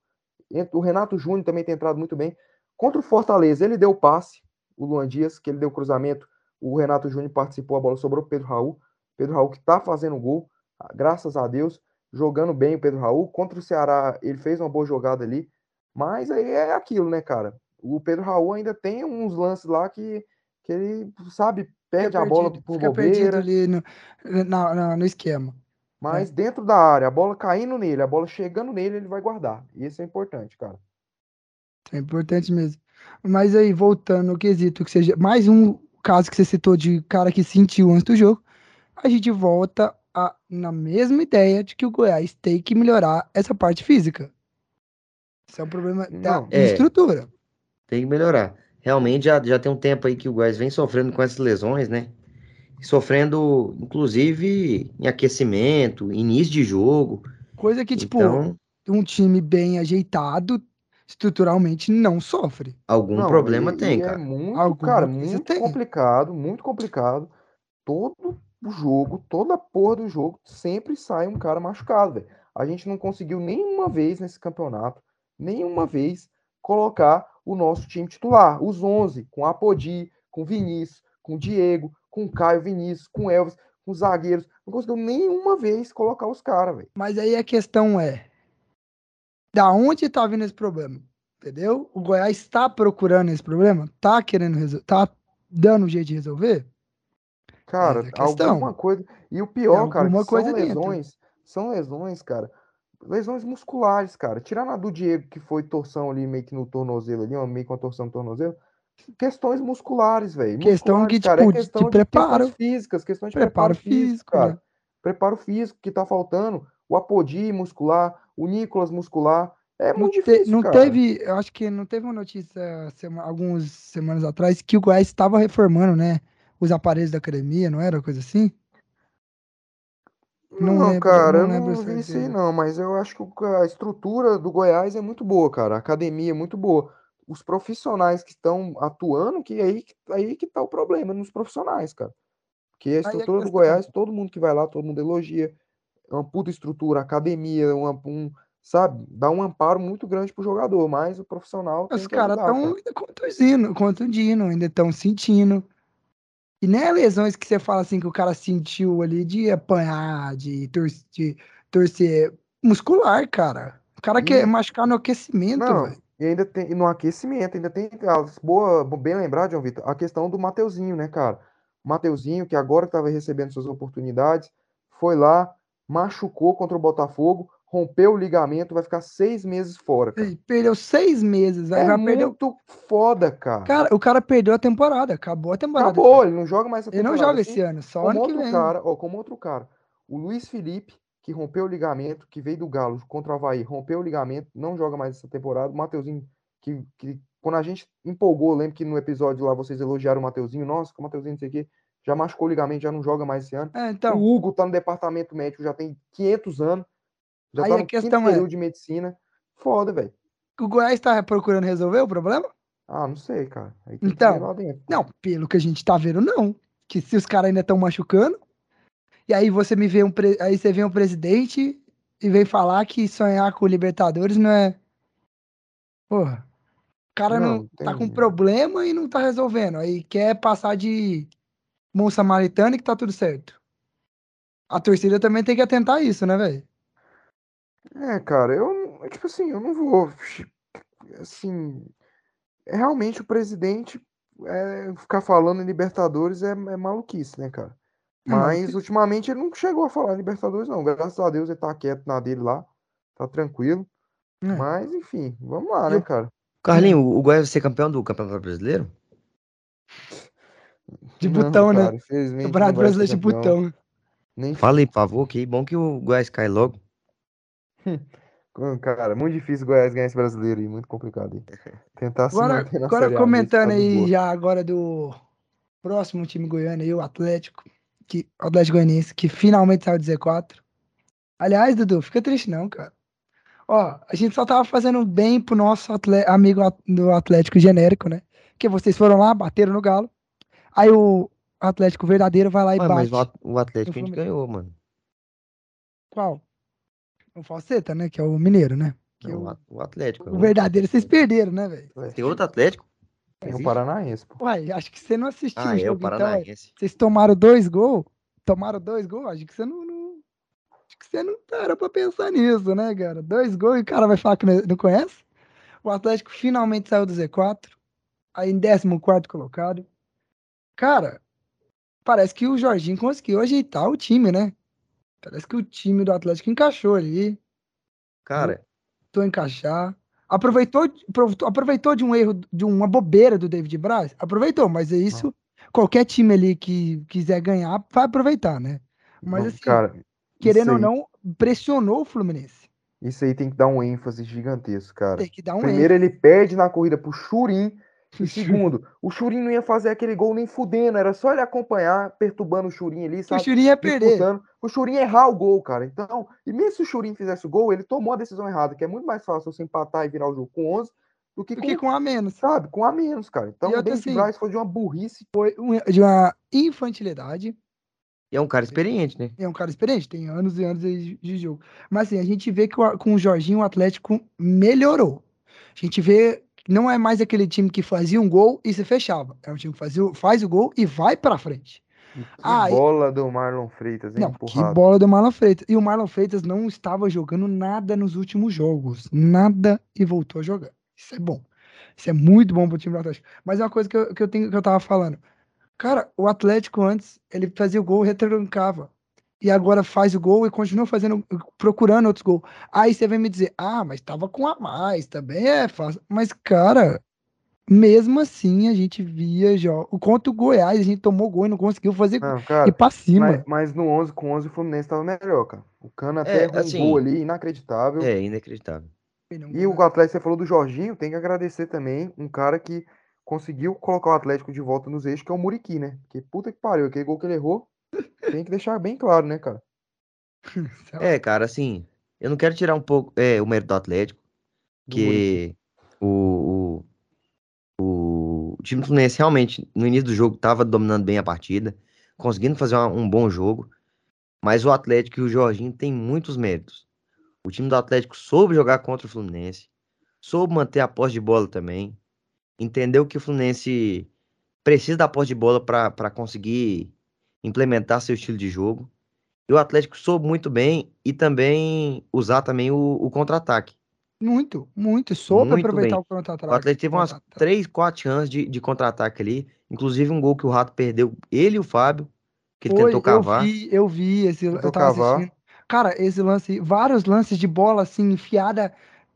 O Renato Júnior também tem entrado muito bem. Contra o Fortaleza, ele deu passe o Luan Dias, que ele deu cruzamento, o Renato Júnior participou, a bola sobrou o Pedro Raul. Pedro Raul que tá fazendo gol, graças a Deus, jogando bem o Pedro Raul. Contra o Ceará, ele fez uma boa jogada ali, mas aí é aquilo, né, cara? O Pedro Raul ainda tem uns lances lá que, que ele, sabe, perde fica a bola perdido, por bobeira. ali no, no, no esquema. Mas é. dentro da área, a bola caindo nele, a bola chegando nele, ele vai guardar. E isso é importante, cara. É importante mesmo. Mas aí, voltando ao quesito, que seja mais um caso que você citou de cara que sentiu antes do jogo, a gente volta a, na mesma ideia de que o Goiás tem que melhorar essa parte física. Isso é um problema da Não, é, estrutura. Tem que melhorar. Realmente já, já tem um tempo aí que o Goiás vem sofrendo com essas lesões, né? Sofrendo, inclusive, em aquecimento, início de jogo. Coisa que, tipo, então... um time bem ajeitado estruturalmente não sofre. Algum não, problema e, tem, e é cara. É muito, Algum cara, muito tem. complicado, muito complicado. Todo o jogo, toda a porra do jogo, sempre sai um cara machucado, velho. A gente não conseguiu nenhuma vez nesse campeonato, nenhuma vez, colocar o nosso time titular, os 11, com Apodi, com Vinícius, com Diego, com Caio Vinícius, com Elvis, com os zagueiros. Não conseguiu nenhuma vez colocar os caras, velho. Mas aí a questão é, da onde está vindo esse problema, entendeu? O Goiás está procurando esse problema, tá querendo resolver, tá dando um jeito de resolver. Cara, é alguma coisa. E o pior, cara, são lesões, dentro. são lesões, cara, lesões musculares, cara. Tirando a do Diego, que foi torção ali meio que no tornozelo ali, meio com a torção no tornozelo. Questões musculares, velho. Questão que, cara, tipo, é questão de, de preparo. Questões físicas, questões de preparo, preparo físico, físico, cara. Né? Preparo físico que tá faltando o Apodi muscular, o Nicolas muscular. É não muito difícil, Não cara. teve, eu acho que não teve uma notícia sema, algumas semanas atrás que o Goiás estava reformando, né? Os aparelhos da academia, não era coisa assim? Não, não lembro, cara, não eu não vi isso aí não, mas eu acho que a estrutura do Goiás é muito boa, cara. A academia é muito boa. Os profissionais que estão atuando, que aí, aí que tá o problema nos profissionais, cara. Porque a é estrutura do Goiás, todo mundo que vai lá, todo mundo elogia uma puta estrutura, academia, uma, um, sabe, dá um amparo muito grande pro jogador, mas o profissional. Os caras estão ainda contundindo, contundindo, ainda estão sentindo. E nem é lesões que você fala assim que o cara sentiu ali de apanhar, de, tor de torcer muscular, cara. O cara e... quer machucar no aquecimento, velho. E ainda tem, no aquecimento, ainda tem, boa, bem lembrar, João Vitor, a questão do Mateuzinho, né, cara? Mateuzinho, que agora estava recebendo suas oportunidades, foi lá, machucou contra o Botafogo, rompeu o ligamento, vai ficar seis meses fora. Cara. Perdeu seis meses. Vai, é muito perdeu... foda, cara. Cara, o cara perdeu a temporada, acabou a temporada. Acabou, cara. ele não joga mais essa temporada. Ele não joga assim, esse ano, só como ano outro que vem. Cara, ó, como outro cara, o Luiz Felipe, que rompeu o ligamento, que veio do Galo contra o Havaí, rompeu o ligamento, não joga mais essa temporada. O Mateuzinho, que, que quando a gente empolgou, lembro que no episódio lá vocês elogiaram o Mateuzinho, nossa, que o Mateuzinho não sei o quê já machucou o ligamento, já não joga mais esse ano. É, então, o Hugo tá no departamento médico já tem 500 anos, já aí tá no questão é... de medicina. Foda, velho. O Goiás tá procurando resolver o problema? Ah, não sei, cara. então, não, pelo que a gente tá vendo, não. Que se os caras ainda estão machucando, e aí você me vê um, pre... aí você vê um presidente e vem falar que sonhar com o Libertadores não é. Porra. O cara não, não tá com problema e não tá resolvendo. Aí quer passar de mão samaritana e que tá tudo certo. A torcida também tem que atentar a isso, né, velho? É, cara, eu, é tipo assim, eu não vou, assim, é realmente o presidente é, ficar falando em Libertadores é, é maluquice, né, cara? Não, mas ultimamente ele não chegou a falar em Libertadores, não. Graças a Deus ele tá quieto na dele lá. Tá tranquilo. É. Mas, enfim, vamos lá, né, cara? Carlinho, o Goiás vai ser campeão do Campeonato Brasileiro? De Não, botão, né? cara, Campeonato Brasileiro de botão. Nem Fala aí, por favor, que bom que o Goiás cai logo. Cara, muito difícil o Goiás ganhar esse brasileiro aí, muito complicado aí. Tentar se Agora, agora comentando tá de aí boa. já agora do próximo time goiano aí, o Atlético, que, o Atlético Goianiense, que finalmente saiu do Z4. Aliás, Dudu, fica triste não, cara. Ó, a gente só tava fazendo bem pro nosso atle- amigo at- do Atlético genérico, né? Que vocês foram lá, bateram no Galo. Aí o Atlético verdadeiro vai lá e Ué, mas bate. o At- o Atlético a gente ganhou, mano. Qual? O Falseta, né? Que é o mineiro, né? Que Não, o, o At- o Atlético. o verdadeiro, vocês perderam, né, velho? Tem outro Atlético? Tem o? Paranaense, pô. Uai, acho que você não assistiu Ah, o é o jogo, então. Paranaense. Vocês tomaram dois gols? Tomaram dois gols? Acho que você não, não- Acho que você não para pra pensar nisso, né, cara? Dois gols e o cara vai falar que não não conhece? O Atlético finalmente saiu do Z4. Aí em 14 colocado. Cara, parece que o Jorginho conseguiu ajeitar o time, né? Parece que o time do Atlético encaixou ali. Cara, Tentou encaixar. Aproveitou, aproveitou- de um erro, de uma bobeira do David Braz? Aproveitou, mas é isso. Qualquer time ali que quiser ganhar vai aproveitar, né? Mas assim, cara, querendo ou não, pressionou o Fluminense. Isso aí tem que dar um ênfase gigantesco, cara. Tem que dar um Primeiro ele perde na corrida pro Churin. E segundo, o Churin não ia fazer aquele gol nem fudendo, era só ele acompanhar, perturbando o Churin ali, Que o sabe? Churinho ia perder. o Churin errar o gol, cara. Então, e mesmo se o Churin fizesse o gol, ele tomou a decisão errada, que é muito mais fácil você empatar e virar o jogo com 11 do que Do com, que com a menos. sabe, com a menos, cara. Então, o David assim, Braz foi de uma burrice. Foi um- de uma infantilidade. e é um cara experiente, né? É um cara experiente, tem anos e anos de de jogo. Mas assim, a gente vê que o- com o Jorginho o Atlético melhorou. A gente vê não é mais aquele time que fazia um gol e se fechava. É um time que fazia, faz o gol e vai pra frente. E que Ah, e- bola do Marlon Freitas, hein? Não, que bola do Marlon Freitas. E o Marlon Freitas não estava jogando nada nos últimos jogos. Nada e voltou a jogar. Isso é bom. Isso é muito bom pro time do Atlético. Mas é uma coisa que eu, que eu, tenho, que eu tava falando. Cara, o Atlético antes, ele fazia o gol, retrancava. E agora faz o gol e continua fazendo, procurando outros gols. Aí você vem me dizer, ah, mas tava com a mais, também é fácil. Mas, cara, mesmo assim a gente via já. Contra o Goiás, a gente tomou gol e não conseguiu fazer Não, ir cara, pra cima. mas, mas no 11 com 11 o Fluminense tava melhor, cara. O Cano até É, errou um assim, gol ali, inacreditável. É, inacreditável. E o Atlético, você falou do Jorginho, tem que agradecer também um cara que conseguiu colocar o Atlético de volta nos eixos, que é o Muriqui, né? Porque puta que pariu, aquele gol que ele errou, tem que deixar bem claro, né, cara? É, cara, assim, eu não quero tirar um pouco é, o mérito do Atlético, que o, o, o time do Fluminense realmente, no início do jogo, estava dominando bem a partida, conseguindo fazer uma- um bom jogo, mas o Atlético e o Jorginho têm muitos méritos. O time do Atlético soube jogar contra o Fluminense, soube manter a posse de bola também, entendeu que o Fluminense precisa da posse de bola para conseguir implementar seu estilo de jogo. E o Atlético soube muito bem e também usar também o, o contra-ataque. Muito, muito. Soube Muito aproveitar bem. o contra-ataque. O Atlético teve umas três, quatro chances de, de contra-ataque ali. Inclusive um gol que o Rato perdeu, ele e o Fábio, que ele Foi, tentou cavar. Eu vi, eu vi esse, eu tava cavar. assistindo. Cara, esse lance, vários lances de bola assim, enfiada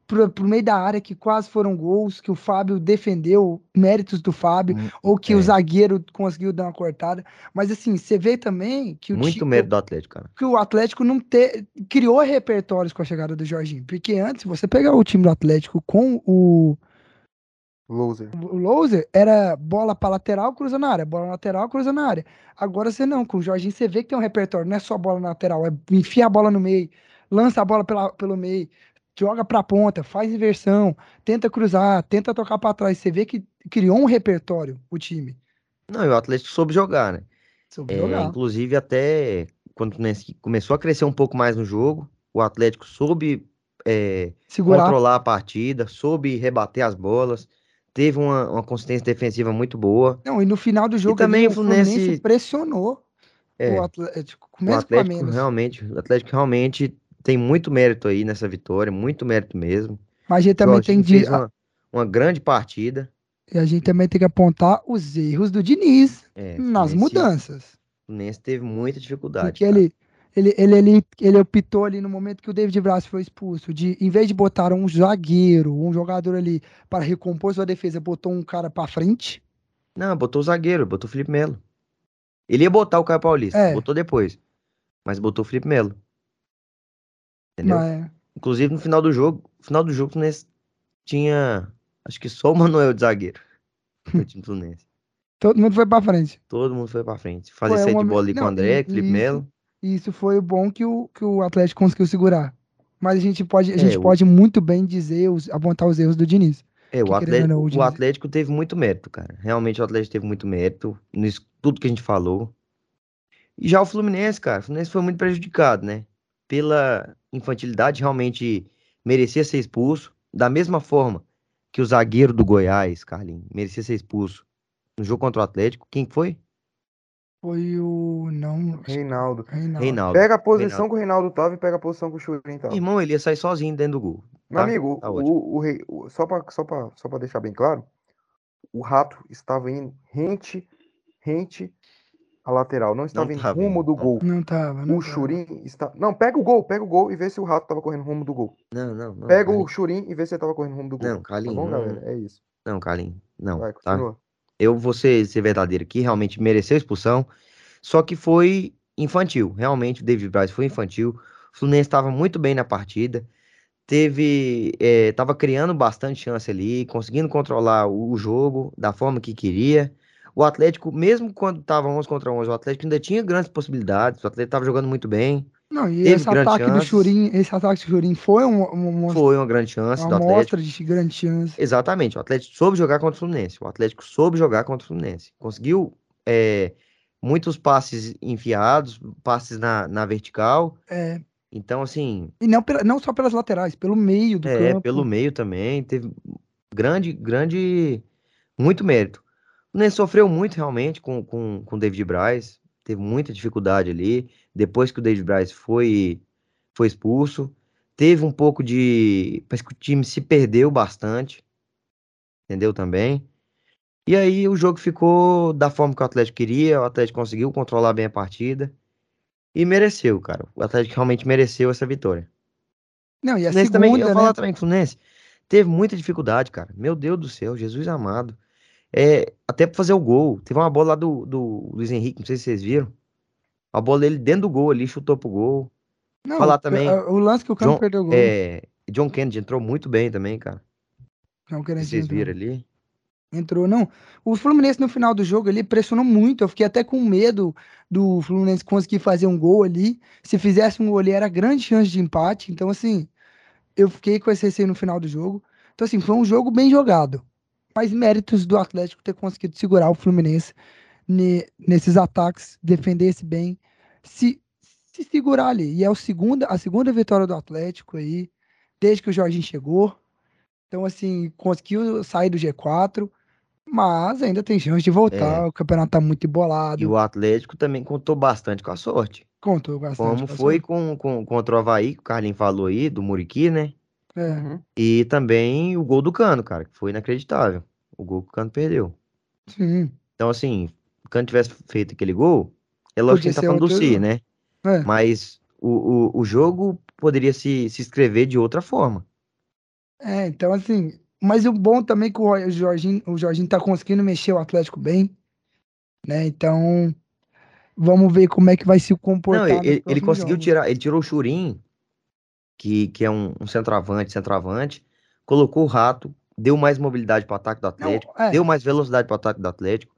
pro, pro meio da área que quase foram gols, que o Fábio defendeu, méritos do Fábio, Mu- ou que é, o zagueiro conseguiu dar uma cortada. Mas assim, você vê também que o, Muito ti- mérito do Atlético, cara. que o Atlético não te, criou repertórios com a chegada do Jorginho. Porque antes, você pegar o time do Atlético com o, Loser. o Loser, era bola pra lateral, cruza na área, bola lateral, cruza na área. Agora você não, com o Jorginho você vê que tem um repertório, não é só bola lateral, é enfia a bola no meio, lança a bola pela, pelo meio, joga pra ponta, faz inversão, tenta cruzar, tenta tocar pra trás. Você vê que criou um repertório o time. Não, e o Atlético soube jogar, né? Soube É, jogar. inclusive, até quando o Fluminense começou a crescer um pouco mais no jogo, o Atlético soube é, controlar a partida, soube rebater as bolas, teve uma, uma consistência defensiva muito boa. Não, e no final do jogo também ali, o Fluminense, Fluminense- pressionou É, o Atlético, o a Atlético realmente, o Atlético realmente tem muito mérito aí nessa vitória, muito mérito mesmo. Mas a gente também tem de, fez uma, uma grande partida. a gente também tem que apontar os erros do Diniz É, nas mudanças. Fluminense teve muita dificuldade. Porque ele, ele, ele, ele, ele optou ali no momento que o David Braz foi expulso, de em vez de botar um zagueiro, um jogador ali para recompor sua defesa, botou um cara para frente. Não, botou o zagueiro, botou o Felipe Melo. Ele ia botar o Caio Paulista, É. botou depois. Mas botou o Felipe Melo. Entendeu? Mas, Inclusive no final do jogo, no final do jogo, o Fluminense tinha, acho que só o Manuel de zagueiro. No time Fluminense. todo mundo foi para frente. Todo mundo foi pra frente. Fazer é sair uma de bola ali com o não, André, e- Felipe isso- Melo. E isso foi o bom que o, que o Atlético conseguiu segurar. Mas a gente pode, a gente o- pode muito bem dizer, os, apontar os erros do Diniz. É, o Atlético, não, o o Atlético teve muito mérito, cara. Realmente o Atlético teve muito mérito nisso tudo que a gente falou. E já o Fluminense, cara, o Fluminense foi muito prejudicado, né? Pela infantilidade, realmente merecia ser expulso. Da mesma forma que o zagueiro do Goiás, Carlinhos, merecia ser expulso no jogo contra o Atlético. Quem que foi? Foi o. Não. Reinaldo. Reinaldo. Reinaldo. Pega a posição Reinaldo. que o Reinaldo tava e pega a posição que o Churin tava. Irmão, ele ia sair sozinho dentro do gol. Meu tá? amigo, Tá o, o, rei- o- só para só pra, só pra deixar bem claro, o Rato estava indo rente, rente à lateral, não estava indo tava rumo indo, do não gol. Não tava. Não O tava. Churin está. Não, pega o gol, pega o gol e vê se o Rato estava correndo rumo do gol. Não, não, não. Pega o. Churin e vê se ele estava correndo rumo do gol. Não, Tá Carlinhos, bom, não- galera? É isso. Não, Carlinhos. Não, Vai, tá? continua. eu vou ser, ser verdadeiro aqui, realmente mereceu expulsão, só que foi infantil, realmente o David Braz foi infantil, o Fluminense estava muito bem na partida, teve, eh, tava criando bastante chance ali, conseguindo controlar o, o jogo da forma que queria, o Atlético, mesmo quando estava 11 contra 11, o Atlético ainda tinha grandes possibilidades, o Atlético estava jogando muito bem, Não, e esse ataque do chances. Churin, esse ataque do Churin foi um, foi uma grande chance do uma Atlético, amostra de grande chance. Exatamente, o Atlético soube jogar contra o Fluminense. O Atlético soube jogar contra o Fluminense. Conseguiu é, muitos passes enfiados, passes na, na vertical. É, Então, assim, e não, pela- não só pelas laterais, pelo meio do é, campo. pelo meio também, teve grande, grande, muito mérito. O Fluminense sofreu muito realmente com, com, com o David Braz, teve muita dificuldade ali. Depois que o David Braz foi, foi expulso, teve um pouco de. Parece que o time se perdeu bastante, entendeu também. E aí o jogo ficou da forma que o Atlético queria, o Atlético conseguiu controlar bem a partida e mereceu, cara. O Atlético realmente mereceu essa vitória. Não, e a Fluminense segunda, também, eu né? falar também o Fluminense teve muita dificuldade, cara. Meu Deus do céu, Jesus amado. É, até pra fazer o gol. Teve uma bola lá do, do Luiz Henrique, não sei se vocês viram. A bola dele dentro do gol ali, chutou pro gol. Não, falar também, o, o lance que o Cano John, perdeu o gol. é, John Kennedy entrou muito bem também, cara. Não, se vocês viram ali. Entrou, não. O Fluminense no final do jogo ele pressionou muito. Eu fiquei até com medo do Fluminense conseguir fazer um gol ali. Se fizesse um gol ali, era grande chance de empate. Então, assim, eu fiquei com esse receio no final do jogo. Então, assim, foi um jogo bem jogado. Mas méritos do Atlético ter conseguido segurar o Fluminense ne- nesses ataques, defender-se bem, se, se segurar ali. E é o segunda, a segunda vitória do Atlético aí, desde que o Jorginho chegou. Então, assim, conseguiu sair do G4, mas ainda tem chance de voltar. É. O campeonato tá muito embolado. E o Atlético também contou bastante com a sorte. Contou bastante. Como com foi com, com, contra o Havaí, que o Carlinhos falou aí, do Muriqui, né? É. Uhum. E também o gol do Cano, cara, que foi inacreditável. O gol que o Cano perdeu. Sim. Então, assim, se o Cano tivesse feito aquele gol, é lógico que a Podia gente tá falando do Si, né? É. Mas o, o, o jogo poderia se, se escrever de outra forma. É, então assim, mas o bom também é que o Jorginho, o Jorginho tá conseguindo mexer o Atlético bem, né? Então, vamos ver como é que vai se comportar. Não, ele, ele conseguiu jogos. tirar, ele tirou o Churin, que, que é um, um centroavante, centroavante, colocou o Rato, deu mais mobilidade para o ataque do Atlético, é. deu mais velocidade para o ataque do Atlético,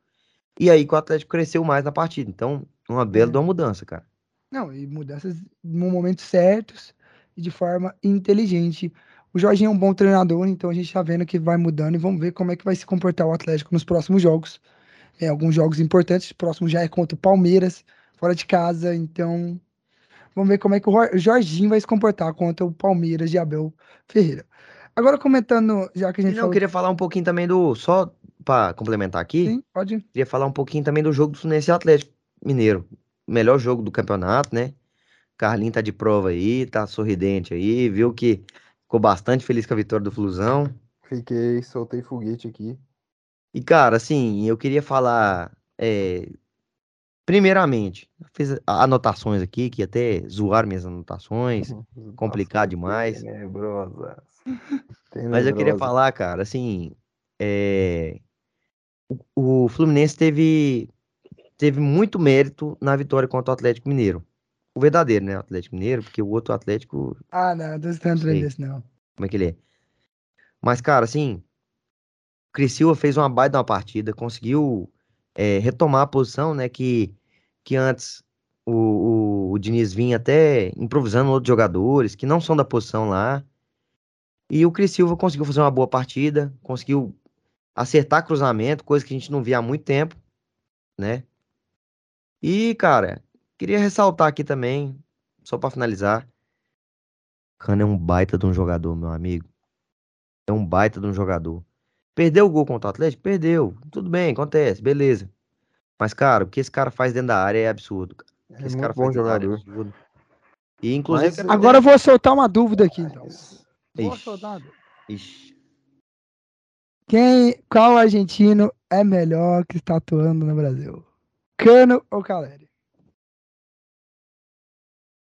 e aí que o Atlético cresceu mais na partida. Então, uma bela É. de uma mudança, cara. Não, e mudanças no momentos certos e de forma inteligente. O Jorginho é um bom treinador, então a gente tá vendo que vai mudando e vamos ver como é que vai se comportar o Atlético nos próximos jogos. É, alguns jogos importantes, o próximo já é contra o Palmeiras, fora de casa, então vamos ver como é que o Jorginho vai se comportar contra o Palmeiras de Abel Ferreira. Agora comentando, já que a gente não, eu falou, queria falar um pouquinho também do, só para complementar aqui, sim, pode. queria falar um pouquinho também do jogo do Fluminense Atlético Mineiro. Melhor jogo do campeonato, né? Carlinho tá de prova aí, tá sorridente aí, viu que ficou bastante feliz com a vitória do Flusão. Fiquei, soltei foguete aqui. E, cara, assim, eu queria falar. é, primeiramente, fiz anotações aqui, que até zoaram minhas anotações, complicado demais. Mas eu queria falar, cara, assim, é, o, o Fluminense teve, teve muito mérito na vitória contra o Atlético Mineiro. O verdadeiro, né? O Atlético Mineiro, porque o outro Atlético, Ah, não, tô tentando Sei. desse não. como é que ele é? Mas, cara, assim, o Criciúma fez uma baita uma partida, conseguiu é, retomar a posição, né? Que, que antes o, o, o Diniz vinha até improvisando outros jogadores que não são da posição lá. E o Criciúma conseguiu fazer uma boa partida, conseguiu acertar cruzamento, coisa que a gente não via há muito tempo, né? E, cara, queria ressaltar aqui também, só pra finalizar, Cano é um baita de um jogador, meu amigo. É um baita de um jogador. Perdeu o gol contra o Atlético? Perdeu. Tudo bem, acontece, beleza. Mas, cara, o que esse cara faz dentro da área é absurdo. O que É esse cara faz dentro da área é absurdo. E, inclusive, Mas- Agora eu vou soltar uma dúvida aqui, então. Vou Ixi. soltar. Ixi. Quem, qual argentino é melhor que está atuando no Brasil? Cano ou Caleri?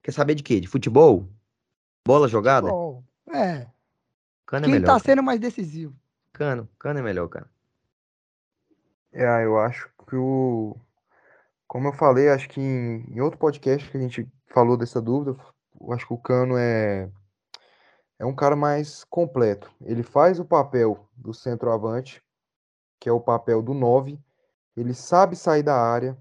Quer saber de quê? De futebol? Bola jogada? Bom, é. Cano é Quem melhor. tá cara. sendo mais decisivo? Cano, Cano é melhor, cara. É, eu acho que o. Como eu falei, acho que em, em outro podcast que a gente falou dessa dúvida, eu acho que o Cano é, é um cara mais completo. Ele faz o papel do centroavante, que é o papel do 9. Ele sabe sair da área,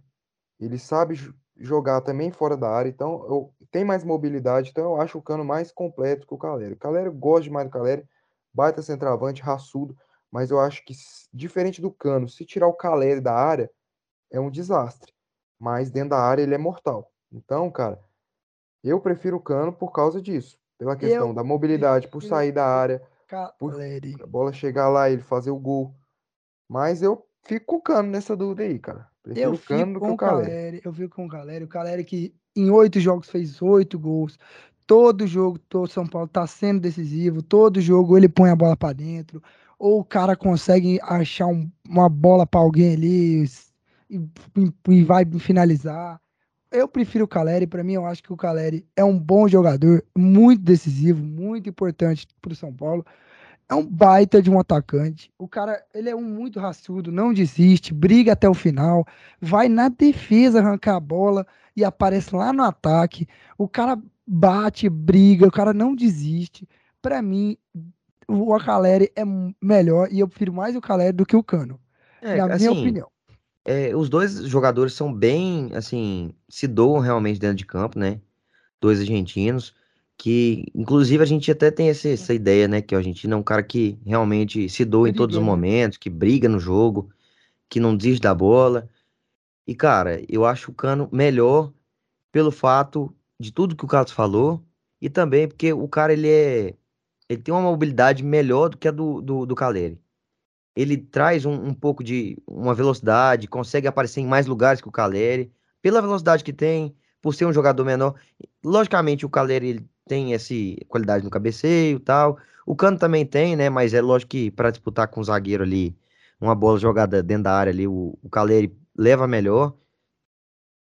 ele sabe jo- jogar também fora da área, então eu, tem mais mobilidade, então eu acho o Cano mais completo que o Caleri. O Caleri eu gosto demais do Caleri, baita centroavante, raçudo, mas eu acho que diferente do Cano, se tirar o Caleri da área, é um desastre. Mas dentro da área ele é mortal. Então, cara, eu prefiro o Cano por causa disso, pela questão Eu da mobilidade, por sair da área, Caleri. a bola chegar lá e ele fazer o gol. Mas eu fico com o Cano nessa dúvida aí, cara. Prefiro Eu o Cano do que o Caleri. Caleri. Eu fico com o Caleri. O Caleri que em oito jogos fez oito gols. Todo jogo, todo São Paulo tá sendo decisivo. Todo jogo ele põe a bola pra dentro. Ou o cara consegue achar um- uma bola pra alguém ali e, e- vai finalizar. Eu prefiro o Caleri. Pra mim, eu acho que o Caleri é um bom jogador, muito decisivo, muito importante pro São Paulo. É um baita de um atacante. O cara, ele é um muito raçudo, não desiste, briga até o final, vai na defesa arrancar a bola e aparece lá no ataque. O cara bate, briga, o cara não desiste. Pra mim, o Caleri é melhor e eu prefiro mais o Caleri do que o Cano, É, na minha assim, opinião. é, os dois jogadores são bem, assim, se doam realmente dentro de campo, né? Dois argentinos, que, inclusive, a gente até tem esse- essa ideia, né? Que o argentino é um cara que realmente se doa em todos os né? momentos, que briga no jogo, que não desiste da bola. E, cara, eu acho o Cano melhor pelo fato de tudo que o Carlos falou e também porque o cara, ele é... Ele tem uma mobilidade melhor do que a do, do, do Caleri. Ele traz um, um pouco de uma velocidade, consegue aparecer em mais lugares que o Caleri, pela velocidade que tem, por ser um jogador menor. Logicamente, o Caleri ele tem essa qualidade no cabeceio e tal. O Cano também tem, né? Mas é lógico que para disputar com o zagueiro ali, uma bola jogada dentro da área ali, o, o Caleri leva melhor.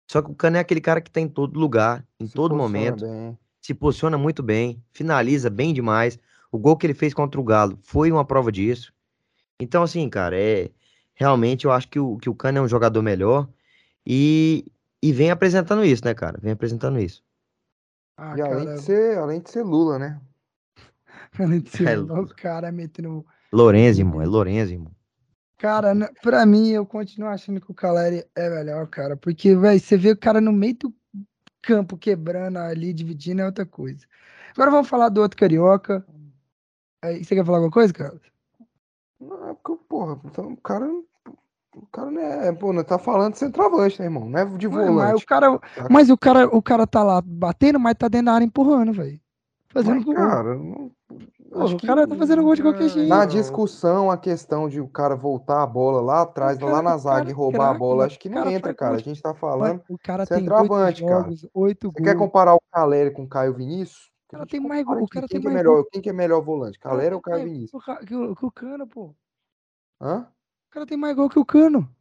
Só que o Cano é aquele cara que tá em todo lugar, em Se todo momento bem. se posiciona muito bem, finaliza bem demais. O gol que ele fez contra o Galo foi uma prova disso. Então, assim, cara, é realmente eu acho que o, que o Cano é um jogador melhor e, e vem apresentando isso, né, cara? Vem apresentando isso. Ah, E além cara, de ser, além de ser Lula, né? além de ser É, o cara metendo Lorenzo, irmão, é Lorenzo, irmão. Cara, na- pra mim, eu continuo achando que o Caleri é melhor, cara. Porque, velho, você vê o cara no meio do campo quebrando ali, dividindo, é outra coisa. Agora vamos falar do outro carioca. Aí, você quer falar alguma coisa, cara? Não, é porque, porra, então, o cara. O cara não é. Pô, não tá falando de centroavante, né, irmão? Não é de Mas, mas volante. o cara, saca? mas o cara, o cara tá lá batendo, mas tá dentro da área empurrando, velho. Fazendo Mas, gol. cara, não- acho o que cara tá fazendo gol de qualquer Ah, jeito. na discussão a questão de o cara voltar a bola lá atrás, cara- lá na zaga e é roubar a craque, bola, mano. acho que não entra, cara. A gente tá falando. o cara tem oito centroavante, cara. jogos, oito Você quer gols. comparar o Caleri com o Caio Vinícius? O cara tem mais gol, o cara Quem tem que é mais melhor? gol. Quem que é melhor volante? O tem ou Caio Vinícius? que o- que o Cano, pô. Hã? O cara tem mais gol que o Cano.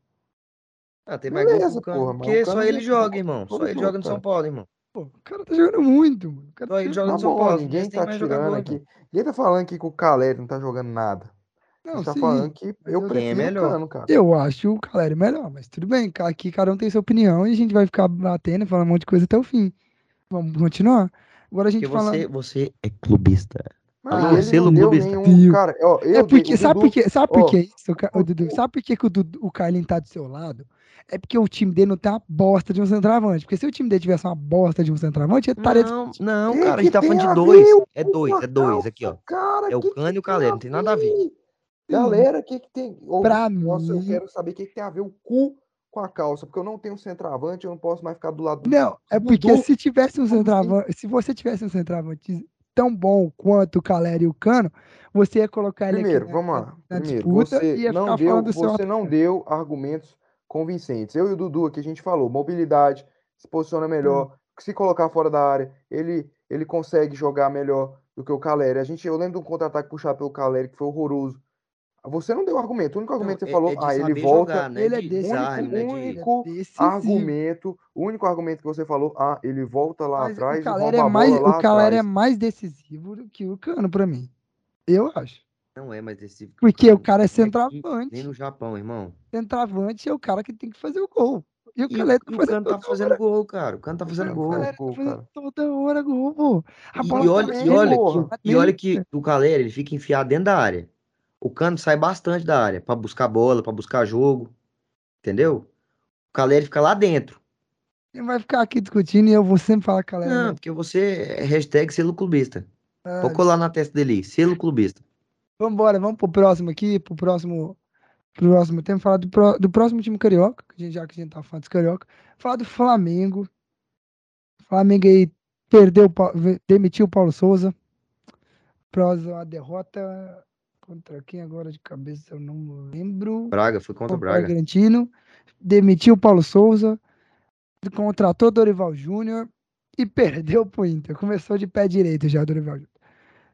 Ah, tem mais gol que Beleza, o Cano. porra, Porque o só ele já joga, irmão. Só ele joga no São. Paulo, irmão. Pô, o cara tá jogando muito, mano. O cara Só tá ele joga Tá no São Paulo. ninguém tá tirando aqui. irmão. Ninguém tá falando aqui que o Caleri não tá jogando nada. Não, tá sim. falando que eu prefiro é o melhor? Cano, cara. Eu acho o Caleri melhor, mas tudo bem. Aqui cada um tem sua opinião e a gente vai ficar batendo e falando um monte de coisa até o fim. Vamos continuar? Agora a gente Porque fala. você, você é clubista. Mas Alô, ele não selo deu clubista. nenhum. Cara, ó, eu É porque, sabe por quê? Sabe por ó, que isso, o Dudu? Sabe por que, que o, o Carlinhos tá do seu lado? É porque o time dele não tem uma bosta de um centroavante. Porque se o time dele tivesse uma bosta de um centroavante, ele estaria Não, não, Que cara, a que gente tá falando de dois. É dois, é dois aqui, ó. Cara, É o que Cano e o que Caleri, não tem nada a ver. Galera, o que, que tem. Pra nossa, eu mim- quero saber o que, que tem a ver o cu com a calça, porque eu não tenho centroavante, eu não posso mais ficar do lado do. Não, é Dudu, porque se tivesse um centroavante, se você tivesse um centroavante tão bom quanto o Caleri e o Cano, você ia colocar ele Primeiro, aqui na, vamos lá. na Primeiro, disputa você e ia não deu, do seu você não deu argumentos convincentes. Eu e o Dudu aqui a gente falou, mobilidade, se posiciona melhor, Hum. se colocar fora da área, ele ele consegue jogar melhor do que o Caleri. A gente, eu lembro de um contra-ataque puxado pelo Caleri que foi horroroso. Você não deu argumento. O único argumento que você é- falou, é ah, ele volta. jogar, né? ele é de desse- né? único- De- único é argumento, o único argumento que você falou, ah, ele volta lá Mas atrás o e Caleri rouba é mais, o Caleri é mais decisivo do que o Cano pra mim. Eu acho. Não é mais decisivo. que Porque o cara é aqui, centroavante. Nem no Japão, irmão. Centroavante é o cara que tem que fazer o gol. E o E e tá o Cano tá fazendo gol, cara. O Cano tá fazendo gol. tá fazendo cara. toda hora gol, pô. A E, bola e tá olha, e olha, porra. tá e olha que o Caleri ele fica enfiado dentro da área. O Cano sai bastante da área pra buscar bola, pra buscar jogo. Entendeu? O Caleri fica lá dentro. Ele vai ficar aqui discutindo e eu vou sempre falar galera. Não, porque você é hashtag selo clubista. Ah, Pode colar na testa dele aí, selo clubista. Vambora, vamos pro próximo aqui, pro próximo. Pro próximo tempo, falar do, pró- do próximo time carioca, que a gente, já que a gente tá falando dos carioca. Falar do Flamengo. Flamengo aí perdeu, o demitiu o Paulo Souza. Após a derrota contra quem agora de cabeça eu não lembro. Braga, foi contra o Braga. Bragantino. Demitiu o Paulo Souza. Contratou Dorival Júnior e perdeu pro Inter. Começou de pé direito já, Dorival Júnior.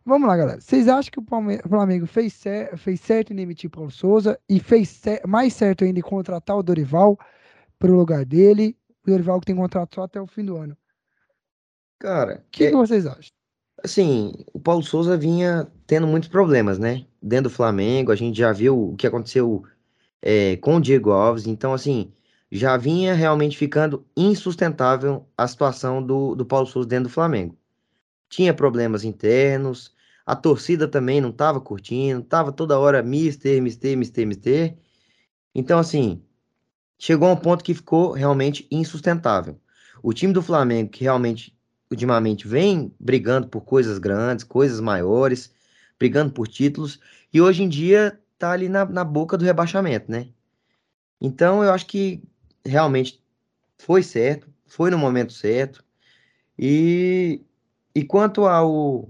Vamos lá, galera. Vocês acham que o Palme- Flamengo fez, cer- fez certo em demitir o Paulo Souza e fez cer- mais certo ainda em contratar o Dorival para o lugar dele? O Dorival que tem contrato só até o fim do ano. Cara, O que, é- que vocês acham? Assim, o Paulo Souza vinha tendo muitos problemas, né? Dentro do Flamengo, a gente já viu o que aconteceu é, com o Diego Alves. Então, assim, já vinha realmente ficando insustentável a situação do, do Paulo Souza dentro do Flamengo. Tinha problemas internos, a torcida também não estava curtindo, estava toda hora mister, mister, mister, mister. Então, assim, chegou a um ponto que ficou realmente insustentável. O time do Flamengo, que realmente, ultimamente, vem brigando por coisas grandes, coisas maiores, brigando por títulos, e hoje em dia tá ali na, na boca do rebaixamento, né? Então, eu acho que realmente foi certo, foi no momento certo. E, e quanto ao.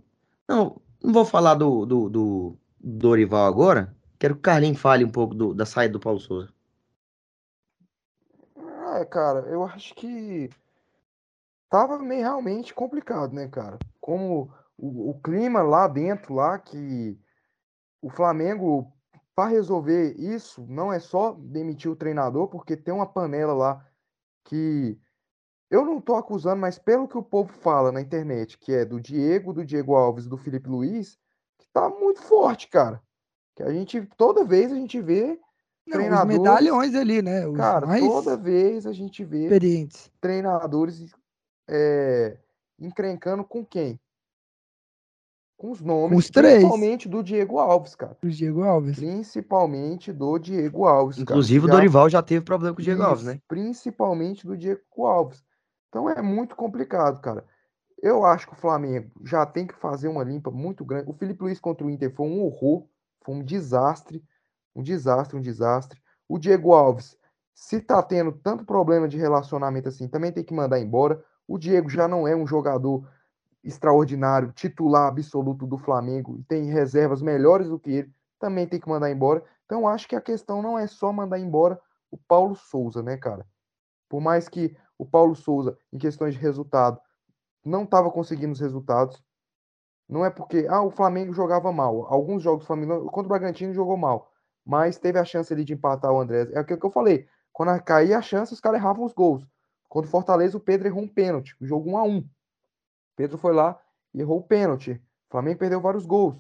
Não, não vou falar do, do, do Dorival agora. Quero que o Carlinhos fale um pouco do- da saída do Paulo Souza. É, cara, eu acho que tava meio realmente complicado, né, cara? Como o, o clima lá dentro, lá que o Flamengo, para resolver isso, não é só demitir o treinador, porque tem uma panela lá que eu não tô acusando, mas pelo que o povo fala na internet, que é do Diego, do Diego Alves, do Felipe Luiz, que tá muito forte, cara. Que a gente, toda vez a gente vê Não, os treinadores, medalhões ali, né? Os cara, toda vez a gente vê treinadores é, encrencando com quem? Com os nomes, os três. principalmente do Diego Alves, cara. O Diego Alves. Principalmente do Diego Alves, cara. Inclusive, o Já- Dorival já teve problema com o Diego Alves, Isso, né? Principalmente do Diego Alves. Então é muito complicado, cara. Eu acho que o Flamengo já tem que fazer uma limpa muito grande. O Felipe Luiz contra o Inter foi um horror, foi um desastre, um desastre, um desastre. O Diego Alves, se tá tendo tanto problema de relacionamento assim, também tem que mandar embora. O Diego já não é um jogador extraordinário, titular absoluto do Flamengo, tem reservas melhores do que ele, também tem que mandar embora. Então acho que a questão não é só mandar embora o Paulo Souza, né, cara? Por mais que o Paulo Souza, em questões de resultado, não estava conseguindo os resultados. Não é porque ah, o Flamengo jogava mal. Alguns jogos do Flamengo, contra o Bragantino, jogou mal. Mas teve a chance ali de empatar o André. É aquilo que eu falei. Quando caía a chance, os caras erravam os gols. Quando o Fortaleza, o Pedro errou um pênalti, o jogo 1 a 1 Pedro foi lá e errou o pênalti. O Flamengo perdeu vários gols.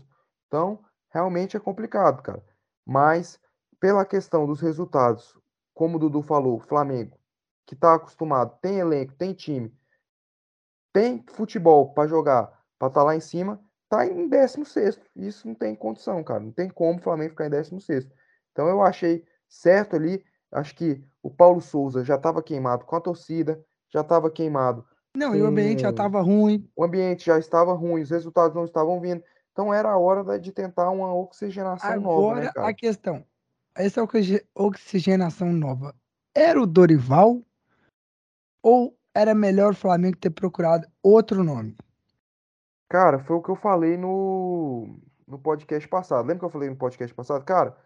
Então, realmente é complicado, cara. Mas, pela questão dos resultados, como o Dudu falou, o Flamengo, que está acostumado, tem elenco, tem time, tem futebol para jogar, para estar tá lá em cima, tá em 16. Isso não tem condição, cara. Não tem como o Flamengo ficar em 16. Então eu achei certo ali. Acho que o Paulo Souza já estava queimado com a torcida, já estava queimado. Não, com... e o ambiente já estava ruim. O ambiente já estava ruim, os resultados não estavam vindo. Então era a hora de tentar uma oxigenação Agora, nova. Agora né, a questão. Essa oxigenação nova era o Dorival ou era melhor o Flamengo ter procurado outro nome? Cara, foi o que eu falei no, no podcast passado. Lembra que eu falei no podcast passado? Cara,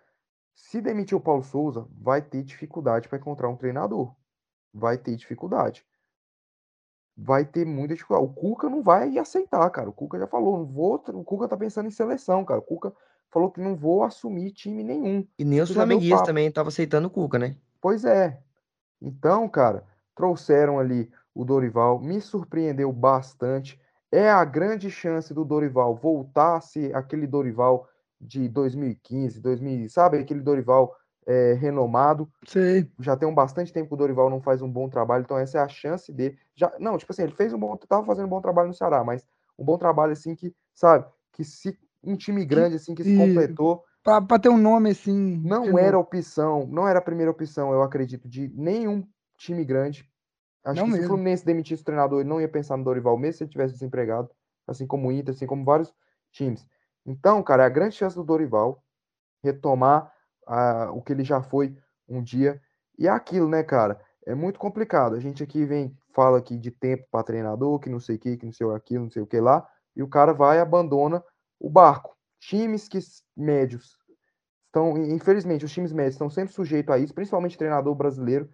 se demitir o Paulo Souza, vai ter dificuldade para encontrar um treinador. Vai ter dificuldade. Vai ter muita dificuldade. O Cuca não vai aceitar, cara. O Cuca já falou, não vou. O Cuca tá pensando em seleção, cara. O Cuca falou que não vou assumir time nenhum. E nem os flamenguistas também estavam aceitando o Cuca, né? Pois é. Então, cara, trouxeram ali o Dorival, me surpreendeu bastante. É a grande chance do Dorival voltar a ser aquele Dorival de 2015, 2000, sabe? Aquele Dorival é, renomado. Sim. Já tem um bastante tempo que o Dorival não faz um bom trabalho, então essa é a chance dele. Já, não, tipo assim, ele fez um bom, tava fazendo um bom trabalho no Ceará, mas um bom trabalho assim que, sabe, que se um time grande assim que se completou, para ter um nome assim, não era opção, não era a primeira opção, eu acredito, de nenhum time grande. Acho não que mesmo. se o Fluminense demitisse o treinador, ele não ia pensar no Dorival mesmo se ele tivesse desempregado, assim como o Inter, assim como vários times. Então, cara, é a grande chance do Dorival retomar uh, o que ele já foi um dia. E é aquilo, né, cara? É muito complicado. A gente aqui vem, fala aqui de tempo para treinador, que não sei o que, que não sei aquilo, não sei o que lá, e o cara vai e abandona o barco. Times que médios estão, infelizmente, os times médios estão sempre sujeitos a isso, principalmente treinador brasileiro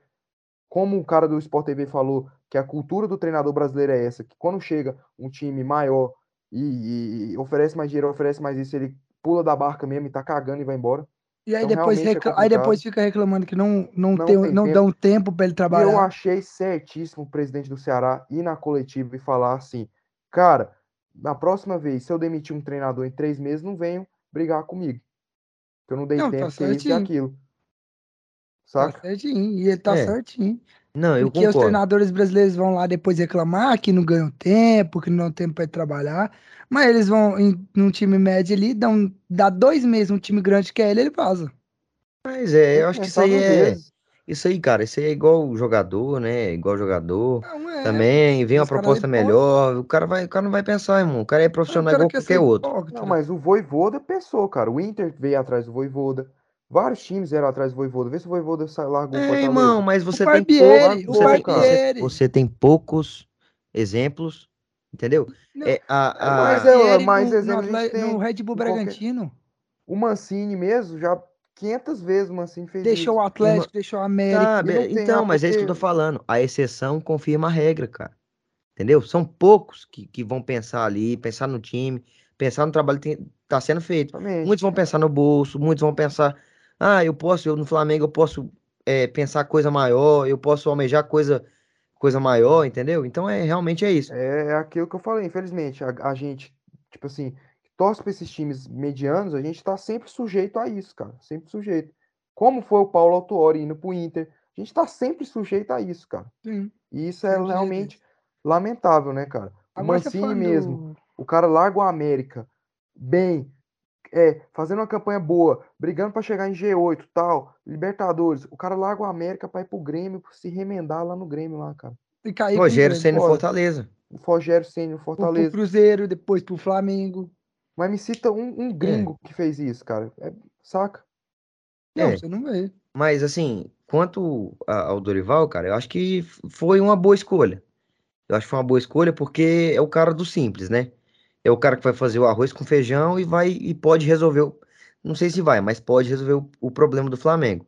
como o cara do Sport TV falou, que a cultura do treinador brasileiro é essa, que quando chega um time maior e, e oferece mais dinheiro, oferece mais isso, ele pula da barca mesmo e tá cagando e vai embora. E aí, então, depois, recla... é aí depois fica reclamando que não, não, não, tem, tem não tempo. dão tempo para ele trabalhar. Eu achei certíssimo o presidente do Ceará ir na coletiva e falar assim: cara, na próxima vez, se eu demitir um treinador em três meses, não venham brigar comigo. Que eu não dei não, tá tempo, tá isso e aquilo. Tá Saca? Tá certinho, e ele tá é. certinho. Não, eu Porque concordo. os treinadores brasileiros vão lá depois reclamar que não ganham tempo, que não dão tempo para trabalhar. Mas eles vão em num time médio ali, dão, dá dois meses um time grande que é ele, ele vaza. Mas é, eu acho que isso aí é. Isso aí, cara, isso aí é igual jogador, né? Igual jogador. Não, é. Também vem uma proposta melhor. O cara, vai, o cara não vai pensar, irmão. O cara é profissional igual qualquer outro. Não, mas o Voivoda pensou, cara. O Inter veio atrás do Voivoda. Vários times eram atrás do Voivoda. Vê se o Voivoda largou é, irmão, mas você o tem Barbieri, poucos, você, tem, você, tem poucos exemplos, entendeu? Não, é, a, a... Mas é, mais exemplos no, tem no Red Bull Bragantino. Qualquer... O Mancini mesmo, já 500 vezes o Mancini fez deixou isso. o Atlético, Uma... deixou o América. Sabe, então, mas é isso que eu tô falando. A exceção confirma a regra, cara. Entendeu? São poucos que, que vão pensar ali, pensar no time, pensar no trabalho que está sendo feito. Exatamente. Muitos vão pensar no bolso, muitos vão pensar ah, eu posso, eu no Flamengo eu posso é, pensar coisa maior, eu posso almejar coisa, coisa maior, entendeu? Então é realmente é isso. É, é aquilo que eu falei, infelizmente, a, a gente, tipo assim, torce para esses times medianos, a gente tá sempre sujeito a isso, cara, sempre sujeito. Como foi o Paulo Autuori indo pro Inter, a gente tá sempre sujeito a isso, cara. Sim. E isso é realmente lamentável, né, cara? O Agora Mancini mesmo, o cara larga o América bem, é, fazendo uma campanha boa, brigando para chegar em G8 tal, Libertadores, o cara larga o América para ir pro Grêmio, se remendar lá no Grêmio lá, cara. E cair Rogério sendo Fortaleza. O Rogério sendo Fortaleza. Pro Cruzeiro, depois pro Flamengo. Mas me cita um, um gringo é. que fez isso, cara. É, saca? Não, é. você não vê. Mas assim, quanto ao Dorival, cara, eu acho que foi uma boa escolha. Eu acho que foi uma boa escolha porque é o cara do simples, né? É o cara que vai fazer o arroz com feijão e vai e pode resolver, o, não sei se vai, mas pode resolver o, o problema do Flamengo.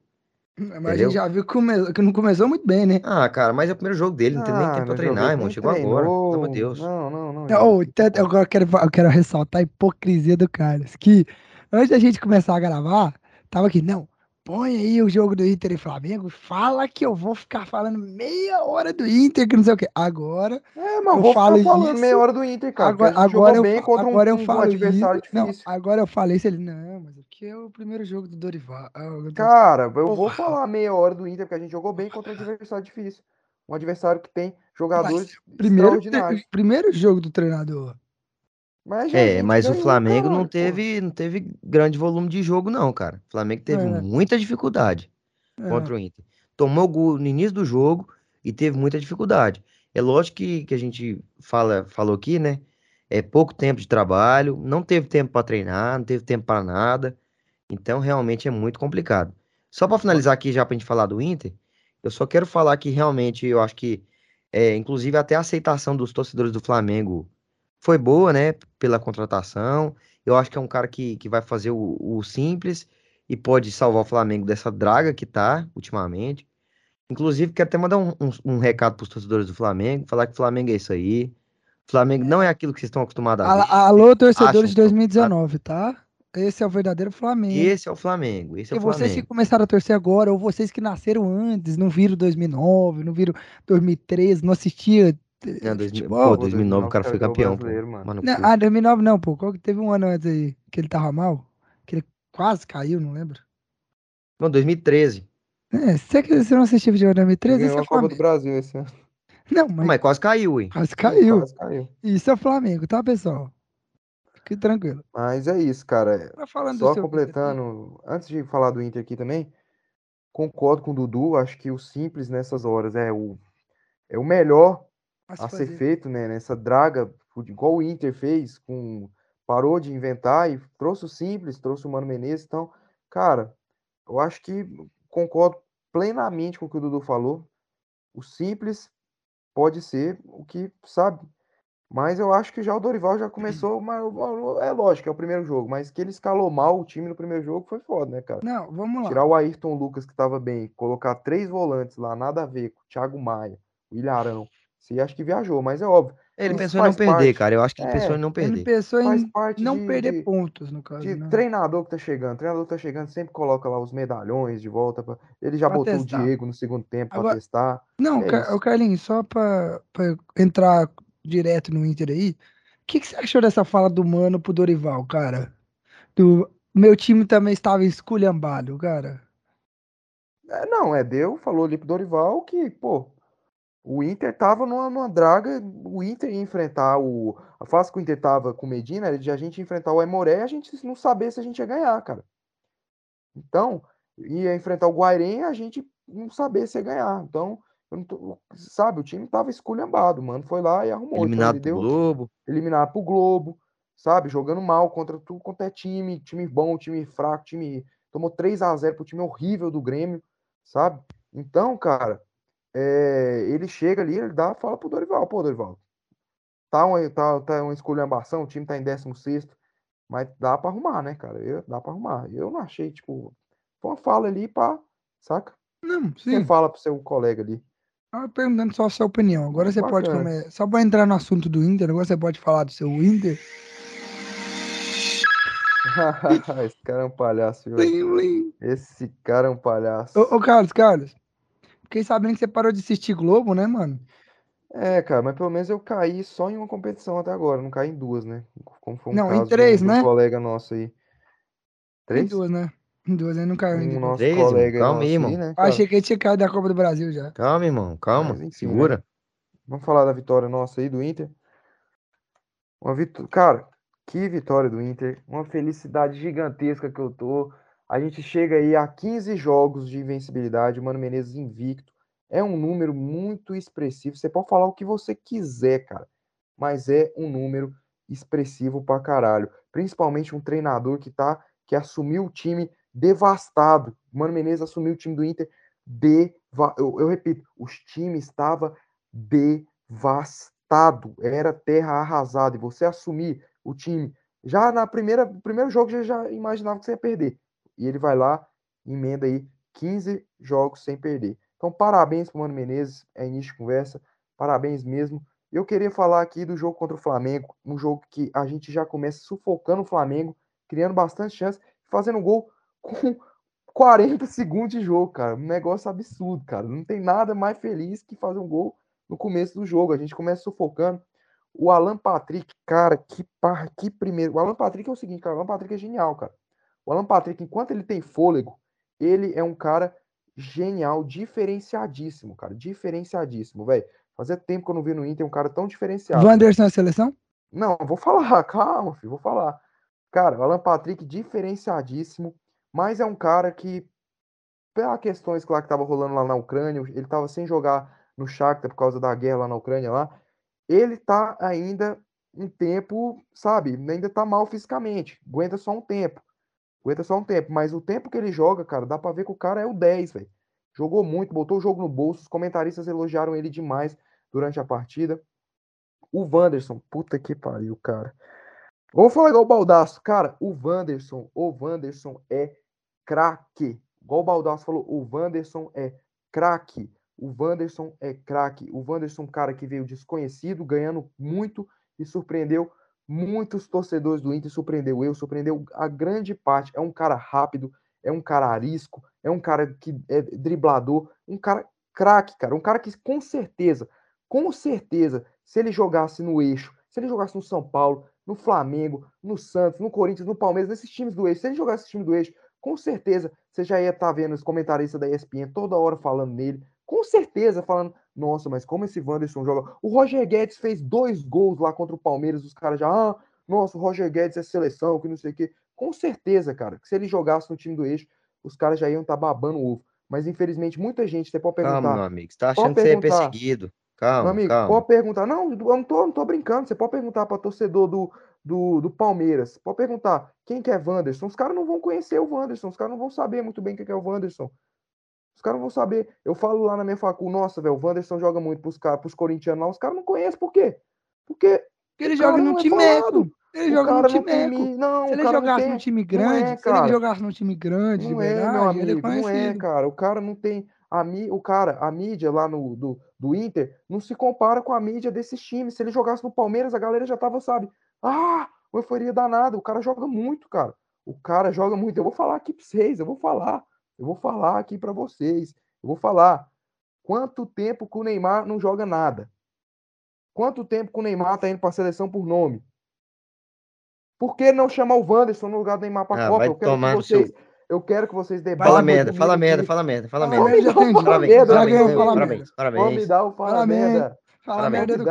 Mas entendeu? a gente já viu que, come, que, não começou muito bem, né? Ah, cara, mas é o primeiro jogo dele, não tem nem ah, tempo pra treinar, irmão. Chegou agora, pelo amor de Deus. Não, não, não. Oh, eu, agora quero, eu quero ressaltar a hipocrisia do Carlos. Que antes da gente começar a gravar, tava aqui, não, põe aí o jogo do Inter e Flamengo, fala que eu vou ficar falando meia hora do Inter, que não sei o quê. Agora, É, mas Eu vou falo ficar falando isso, meia hora do Inter, cara. agora, agora, eu, bem contra um, agora eu um falo adversário isso. Não, difícil. agora eu falei isso, ele, não, mas aqui é o primeiro jogo do Dorival. Ah, eu tô- Cara, eu vou falar meia hora do Inter, porque a gente jogou bem contra um adversário difícil. Um adversário que tem jogadores primeiro, extraordinários. primeiro jogo do treinador. Mas É, mas o Flamengo não teve, não teve grande volume de jogo, não, cara. O Flamengo teve É. muita dificuldade É. contra o Inter. Tomou gol no início do jogo e teve muita dificuldade. É lógico que, que a gente fala, falou aqui, né? É pouco tempo de trabalho, não teve tempo para treinar, não teve tempo para nada. Então, realmente é muito complicado. Só para finalizar aqui, já para a gente falar do Inter, eu só quero falar que realmente eu acho que, é, inclusive, até a aceitação dos torcedores do Flamengo foi boa, né? Pela contratação. Eu acho que é um cara que, que vai fazer o, o simples e pode salvar o Flamengo dessa draga que tá ultimamente. Inclusive, quero até mandar um, um, um recado para os torcedores do Flamengo, falar que o Flamengo é isso aí. O Flamengo não é aquilo que vocês estão acostumados a ver. Alô, torcedores de que é o 2019, tá? Esse é o verdadeiro Flamengo. Esse é o Flamengo, esse é E o vocês que Flamengo. começaram a torcer agora, ou vocês que nasceram antes, não viram 2009, não viram 2013, não assistia eh, Não, 2000 futebol. pô, 2009 o cara foi o campeão, mano. Mano, Não, ah, 2009 não, pô. Qual que teve um ano antes aí que ele tava mal? Que ele quase caiu, não lembro. Não, 2013. É, você que você não assistiu futebol em 2013, esse é a Copa do. Brasil esse ano. Não, mas Mas quase caiu, hein? quase caiu. Quase caiu. Isso é Flamengo, tá, pessoal? Fique tranquilo. Mas é isso, cara. Tá falando Só do seu Inter completando, antes de falar do Inter aqui também, concordo com o Dudu, acho que o simples nessas horas é o, é o melhor Mas a ser feito, né? Nessa draga, igual o Inter fez, com parou de inventar e trouxe o simples, trouxe o Mano Menezes. Então, cara, eu acho que concordo plenamente com o que o Dudu falou. O simples pode ser o que, sabe? Mas eu acho que já o Dorival já começou, mas é lógico, é o primeiro jogo, mas que ele escalou mal o time no primeiro jogo foi foda, né, cara? Não, vamos lá. Tirar o Ayrton Lucas, que estava bem, colocar três volantes lá, nada a ver, com o Thiago Maia, o Ilharão. Você acha que viajou, mas é óbvio. Ele Isso pensou em não perder, parte. cara. Eu acho que ele pensou É, em não Ele perder. pensou Faz em parte não de, perder de, pontos, no caso, de né? treinador que tá chegando. Treinador que tá chegando sempre coloca lá os medalhões de volta. Pra... Ele já Pra botou o testar. Diego no segundo tempo para Agora- testar. Não, É Ca- isso. ô Carlinhos, só pra, pra entrar direto no Inter aí, o que, que você achou dessa fala do Mano pro Dorival, cara? Do meu time também estava esculhambado, cara. É, não, é, deu, falou ali pro Dorival que, pô, o Inter tava numa, numa draga, o Inter ia enfrentar o. A fase que o Inter tava com o Medina era de a gente enfrentar o Aimoré e a gente não saber se a gente ia ganhar, cara. Então, ia enfrentar o Guairen e a gente não saber se ia ganhar. Então, eu não tô- sabe, o time tava esculhambado, mano. Foi lá e arrumou. Então, Eliminado ele pro deu Globo. eliminado pro Globo, sabe? Jogando mal contra tudo quanto é time, time bom, time fraco, time. Tomou 3 a 0 pro time horrível do Grêmio, sabe? Então, cara, é, ele chega ali, ele dá, fala pro Dorival, pô, Dorival, tá uma, tá, tá uma esculhambação, o time tá em 16 mas dá pra arrumar, né, cara? Eu, dá pra arrumar. Eu não achei, tipo, uma fala ali pra, saca? Não, Você sim. fala pro seu colega ali. Tava perguntando só a sua opinião. Agora você pode Bacana. começar. Só pra entrar no assunto do Inter, agora você pode falar do seu Inter. Esse cara é um palhaço, viu? Esse cara é um palhaço. Ô, ô, Carlos, Carlos. Fiquei sabendo que você parou de assistir Globo, né, mano? É, cara, mas pelo menos eu caí só em uma competição até agora, não caí em duas, né? Como foi um Não, em caso de um- três, de um né? colega nosso aí. Em Três? duas, né? Em duas, aí não caiu ainda. Um nosso Três, colega calma aí, irmão. né, Eu cara? achei que ele tinha caído da Copa do Brasil já. Calma, irmão, calma. Mas enfim, né? Segura. Vamos falar da vitória nossa aí do Inter. Uma vitória, cara, que vitória do Inter, uma felicidade gigantesca que eu tô. A gente chega aí a 15 jogos de invencibilidade, o Mano Menezes invicto. É um número muito expressivo. Você pode falar o que você quiser, cara, mas é um número expressivo pra caralho. Principalmente um treinador que tá que assumiu o time devastado. O Mano Menezes assumiu o time do Inter deva... eu, eu repito, o time estava devastado, era terra arrasada. E você assumir o time já na primeira primeiro jogo já, já imaginava que você ia perder. E ele vai lá, emenda aí 15 jogos sem perder. Então, parabéns para o Mano Menezes, é início de conversa, parabéns mesmo. Eu queria falar aqui do jogo contra o Flamengo, um jogo que a gente já começa sufocando o Flamengo, criando bastante chance, fazendo gol com, 40 segundos de jogo, cara. Um negócio absurdo, cara. Não tem nada mais feliz que fazer um gol no começo do jogo. A gente começa sufocando. O Alan Patrick, cara, que, par... que primeiro. O Alan Patrick é o seguinte, cara. O Alan Patrick é genial, cara. O Alan Patrick, enquanto ele tem fôlego, ele é um cara genial, diferenciadíssimo, cara. Diferenciadíssimo, velho. Fazia tempo que eu não vi no Inter um cara tão diferenciado. Wanderson na seleção? Não, vou falar, calma, filho, vou falar. Cara, o Alan Patrick diferenciadíssimo, mas é um cara que, pelas questões que lá que tava rolando lá na Ucrânia, ele tava sem jogar no Shakhtar por causa da guerra lá na Ucrânia lá, ele tá ainda um tempo, sabe, ainda tá mal fisicamente, aguenta só um tempo. Aguenta só um tempo, mas o tempo que ele joga, cara, dá pra ver que o cara é o 10, velho. Jogou muito, botou o jogo no bolso, os comentaristas elogiaram ele demais durante a partida. O Wanderson, puta que pariu, cara. Vou falar igual o Baldaço. Cara, o Wanderson, o Wanderson é craque. Igual o Baldaço falou, o Wanderson é craque. O Wanderson é craque. O Wanderson, cara que veio desconhecido, ganhando muito e surpreendeu muitos torcedores do Inter, surpreendeu eu, surpreendeu a grande parte. É um cara rápido, é um cara arisco, é um cara que é driblador, um cara craque, cara. Um cara que com certeza, com certeza, se ele jogasse no eixo, se ele jogasse no São Paulo, no Flamengo, no Santos, no Corinthians, no Palmeiras, nesses times do eixo, se ele jogasse esse time do eixo, com certeza você já ia estar tá vendo os comentaristas da ESPN toda hora falando nele, com certeza falando, nossa, mas como esse Wanderson joga. O Roger Guedes fez dois gols lá contra o Palmeiras, os caras já, ah, nossa, o Roger Guedes é seleção, que não sei o quê. Com certeza, cara, que se ele jogasse no time do eixo, os caras já iam estar tá babando o ovo. Mas infelizmente, muita gente, você pode perguntar. Calma, meu amigo, você tá achando que você é perseguido. Calma, meu amigo, calma. pode perguntar. Não, eu não tô, não tô brincando. Você pode perguntar para torcedor do, do, do Palmeiras. Pode perguntar quem que é Wanderson. Os caras não vão conhecer o Wanderson. Os caras não vão saber muito bem quem que é o Wanderson. Os caras não vão saber. Eu falo lá na minha facul, nossa, velho, o Wanderson joga muito pros, caras, pros corintianos lá. Os caras não conhecem. Por quê? Porque. Ele joga no time meco. Ele joga no time meco. Não, se ele jogasse tem... no time grande, é, se ele jogasse no time grande, não é, verdade, meu amigo, é não é, cara. O cara não tem a, o cara, a mídia lá no, do, do Inter não se compara com a mídia desses times. Se ele jogasse no Palmeiras, a galera já tava, sabe? Ah, uma euforia danada. O cara joga muito, cara. O cara joga muito. Eu vou falar aqui pra vocês, eu vou falar. Eu vou falar aqui para vocês. Eu vou falar. Quanto tempo que o Neymar não joga nada? Quanto tempo que o Neymar tá indo pra seleção por nome? Por que não chamar o Wanderson no lugar do Neymar pra ah, Copa? Eu quero que vocês. Seu eu quero que vocês debatam. Fala merda, fala merda, fala merda, fala merda. Parabéns, parabéns, parabéns, parabéns, parabéns. me dar o fala merda. Fala merda do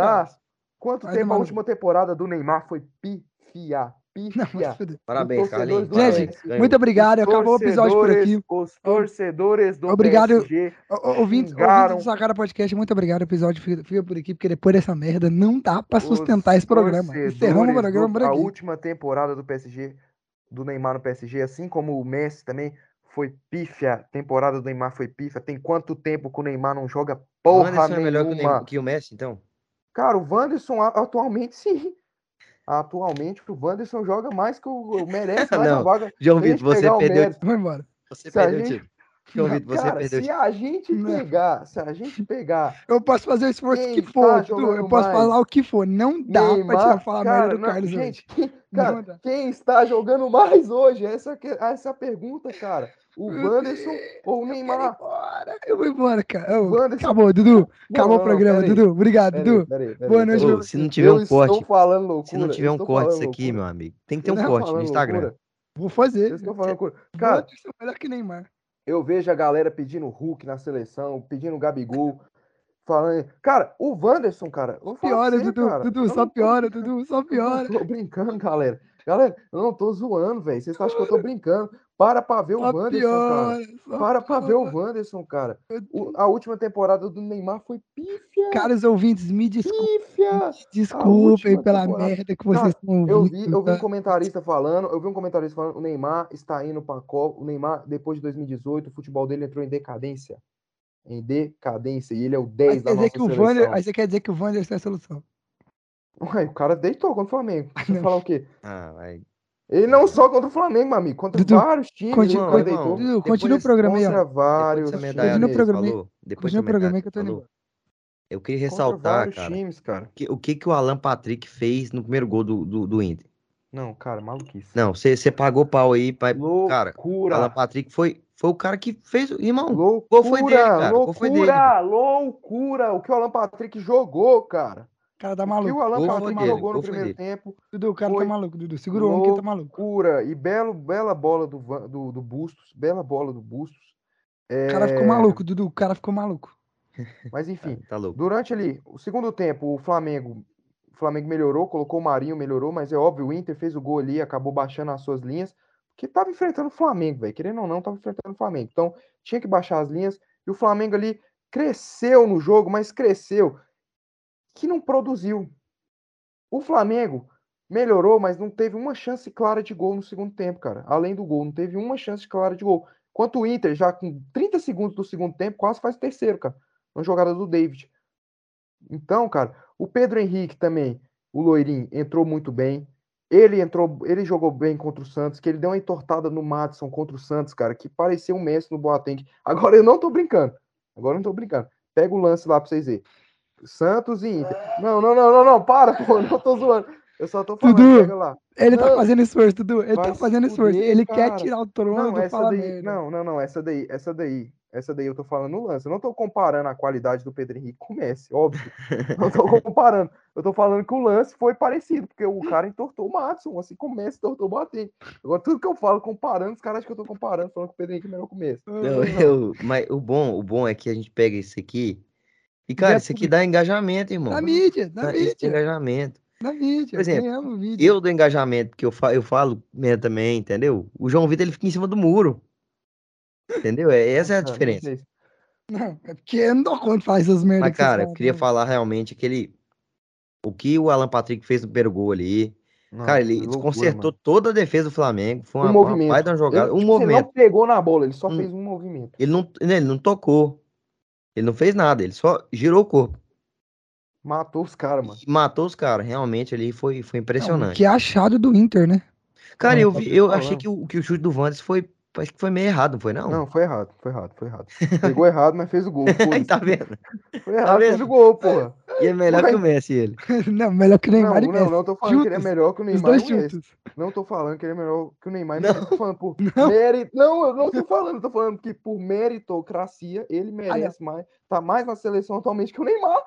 Quanto tempo a última temporada do Neymar foi pifia? Pifia. Parabéns, Carlinhos. Gente, muito obrigado. Acabou o episódio por aqui. Os torcedores do obrigado, PSG ouvintes, ouvintes do Sacada Podcast, muito obrigado. O episódio fica, fica, por aqui, porque depois dessa merda não dá pra sustentar Os esse programa. Encerramos o programa por aqui. A última temporada do PSG do Neymar no PSG, assim como o Messi também foi pífia, a temporada do Neymar foi pífia. Tem quanto tempo que o Neymar não joga porra o nenhuma? é melhor que o, Neymar, que o Messi, então? Cara, o Wanderson atualmente sim. Atualmente o Wanderson joga mais que o merece mais não, a vaga. João Vitor, você perdeu. Vai embora. Você se perdeu, gente... João Vitor, você cara, perdeu. Se a gente pegar, se a gente pegar. Eu posso fazer o esforço que for, eu posso mais? falar o que for. Não dá Neymar, pra tirar falar cara, merda do não, Carlos gente, quem, cara, quem está jogando mais hoje? Essa, essa pergunta, cara. O Wanderson ou o Neymar? Eu vou embora, cara. Eu, acabou, Dudu. Acabou não, o programa, Dudu. Obrigado, pera Dudu. Pera aí, pera Boa noite, Ô, Se não tiver um corte. Falando loucura, se não tiver um corte isso aqui, meu amigo, tem que ter um corte no Instagram. Loucura. Vou fazer. Estou falando loucura. Cara, melhor que Neymar. Eu vejo a galera pedindo Hulk na seleção, pedindo Gabigol, falando. Cara, o Wanderson, cara. Piora, você, Dudu, cara, Dudu, só piora. Dudu, só piora. Eu tô brincando, galera. Galera, eu não tô zoando, velho. Vocês acham que eu tô brincando? Para pra ver o só Wanderson, piora, cara. Para pra ver o Wanderson, cara. O, a última temporada do Neymar foi pífia. Caros ouvintes, me desculpem. Pífia. Desculpem pela temporada. merda que vocês estão ouvindo. Eu vi, eu vi um comentarista falando, eu vi um comentarista falando, o Neymar está indo pra Copa. O Neymar, depois de 2018, o futebol dele entrou em decadência. Em decadência. E ele é o 10 da nossa que o Vander, Aí você quer dizer que o Wanderson é a solução. Ué, o cara deitou contra o Flamengo. Você falar o quê? Ah, vai. Ele não só contra o Flamengo, meu amigo, contra Dudu, vários times. Continua, mano, deitou. Dudu, continua o programa aí. Contra vários times. Continua o programa aí. Depois continua o programa aí que eu tô indo. Eu queria ressaltar, cara, times, cara. Que, o que, que o Alan Patrick fez no primeiro gol do, do, do Inter. Não, cara, maluquice. Não, você pagou pau aí. Pra... Loucura. Cara, o Alan Patrick foi, Foi o cara que fez. Irmão, Loucura, gol foi dele, cara, o gol foi dele. loucura, loucura. O que o Alan Patrick jogou, cara. O cara tá O maluco. o Alan Gol foi Patrick jogou no primeiro dele. tempo. Dudu, o cara Foi tá maluco, Dudu. Segura o homem que tá maluco. Loucura. E belo, bela bola do, do, do Bustos. Bela bola do Bustos. O cara ficou É, maluco, Dudu. O cara ficou maluco. Mas enfim, Tá louco. Durante ali, o segundo tempo, o Flamengo, o Flamengo melhorou, colocou o Marinho, melhorou, mas é óbvio, o Inter fez o gol ali, acabou baixando as suas linhas, porque tava enfrentando o Flamengo, velho. Querendo ou não, tava enfrentando o Flamengo. Então, tinha que baixar as linhas, e o Flamengo ali cresceu no jogo, mas cresceu que não produziu. O Flamengo melhorou, mas não teve uma chance clara de gol no segundo tempo, cara. Além do gol, não teve uma chance clara de gol. Enquanto o Inter, já com 30 segundos do segundo tempo, quase faz o terceiro, cara. Uma jogada do David. Então, cara, o Pedro Henrique também, o Loirinho, entrou muito bem. Ele entrou, ele jogou bem contra o Santos, que ele deu uma entortada no Madison contra o Santos, cara, que parecia um Messi no Boateng. Agora eu não tô brincando. Agora eu não tô brincando. Pega o lance lá pra vocês verem. Santos e Inter. Não, não, não, não, não, para, pô, não tô zoando. Eu só tô falando, Dudu, pega lá. Ele tá Não. fazendo esforço, Dudu. Ele tá fazendo esforço. fuder, Ele quer cara. tirar o trono Não, do não, não, não, essa daí, essa daí, essa daí eu tô falando no lance. Eu não tô comparando a qualidade do Pedro Henrique com o Messi, óbvio. Não tô comparando. Eu tô falando que o lance foi parecido, porque o cara entortou o Matson, assim como o Messi entortou o Boateng. Agora, tudo que eu falo comparando, os caras acham que eu tô comparando, falando que o Pedro Henrique é melhor que o Messi. Não, eu, mas o bom, o bom é que a gente pega isso aqui. E, cara, é isso aqui dá engajamento, irmão. Na mídia, na isso mídia, engajamento. na mídia. Por exemplo, vídeo. Eu do engajamento que eu, fa eu falo mesmo também, entendeu? O João Vitor ele fica em cima do muro. Entendeu? É, essa é a Cara, não diferença. Não, é porque eu não dou conta de fazer essas merdas Mas, cara, eu queria falar realmente aquele. O que o Alan Patrick fez no primeiro gol ali. Não, Cara, ele loucura, desconcertou mano. toda a defesa do Flamengo. Foi Um uma, uma movimento. baita uma jogada. Ele, Um movimento. não pegou na bola, ele só Um- fez um movimento. Ele não, né, ele não tocou. Ele não fez nada. Ele só girou o corpo. Matou os caras, mano. Matou os caras. Realmente ali foi, foi Não, impressionante. que é achado do Inter, né? Cara, Não, eu, só vi, eu achei que o, que o chute do Vandes foi. Acho que foi meio errado, não foi, não? Não, foi errado, foi errado, foi errado. Pegou errado, mas fez o gol. Aí tá vendo? Foi errado, fez vendo? o gol, porra. E é melhor Mas- que o Messi, ele. não, melhor que o Não, Neymar e não, Messi. não tô falando que ele é Juntos, melhor que o Os Neymar dois e o Messi. juntos. Não tô falando que ele é melhor que o Neymar e o Não. Messi. Tô falando por Não. mérito. Não, eu não tô falando, eu tô falando que por meritocracia Ah, ele merece mais. Tá mais na seleção atualmente que o Neymar.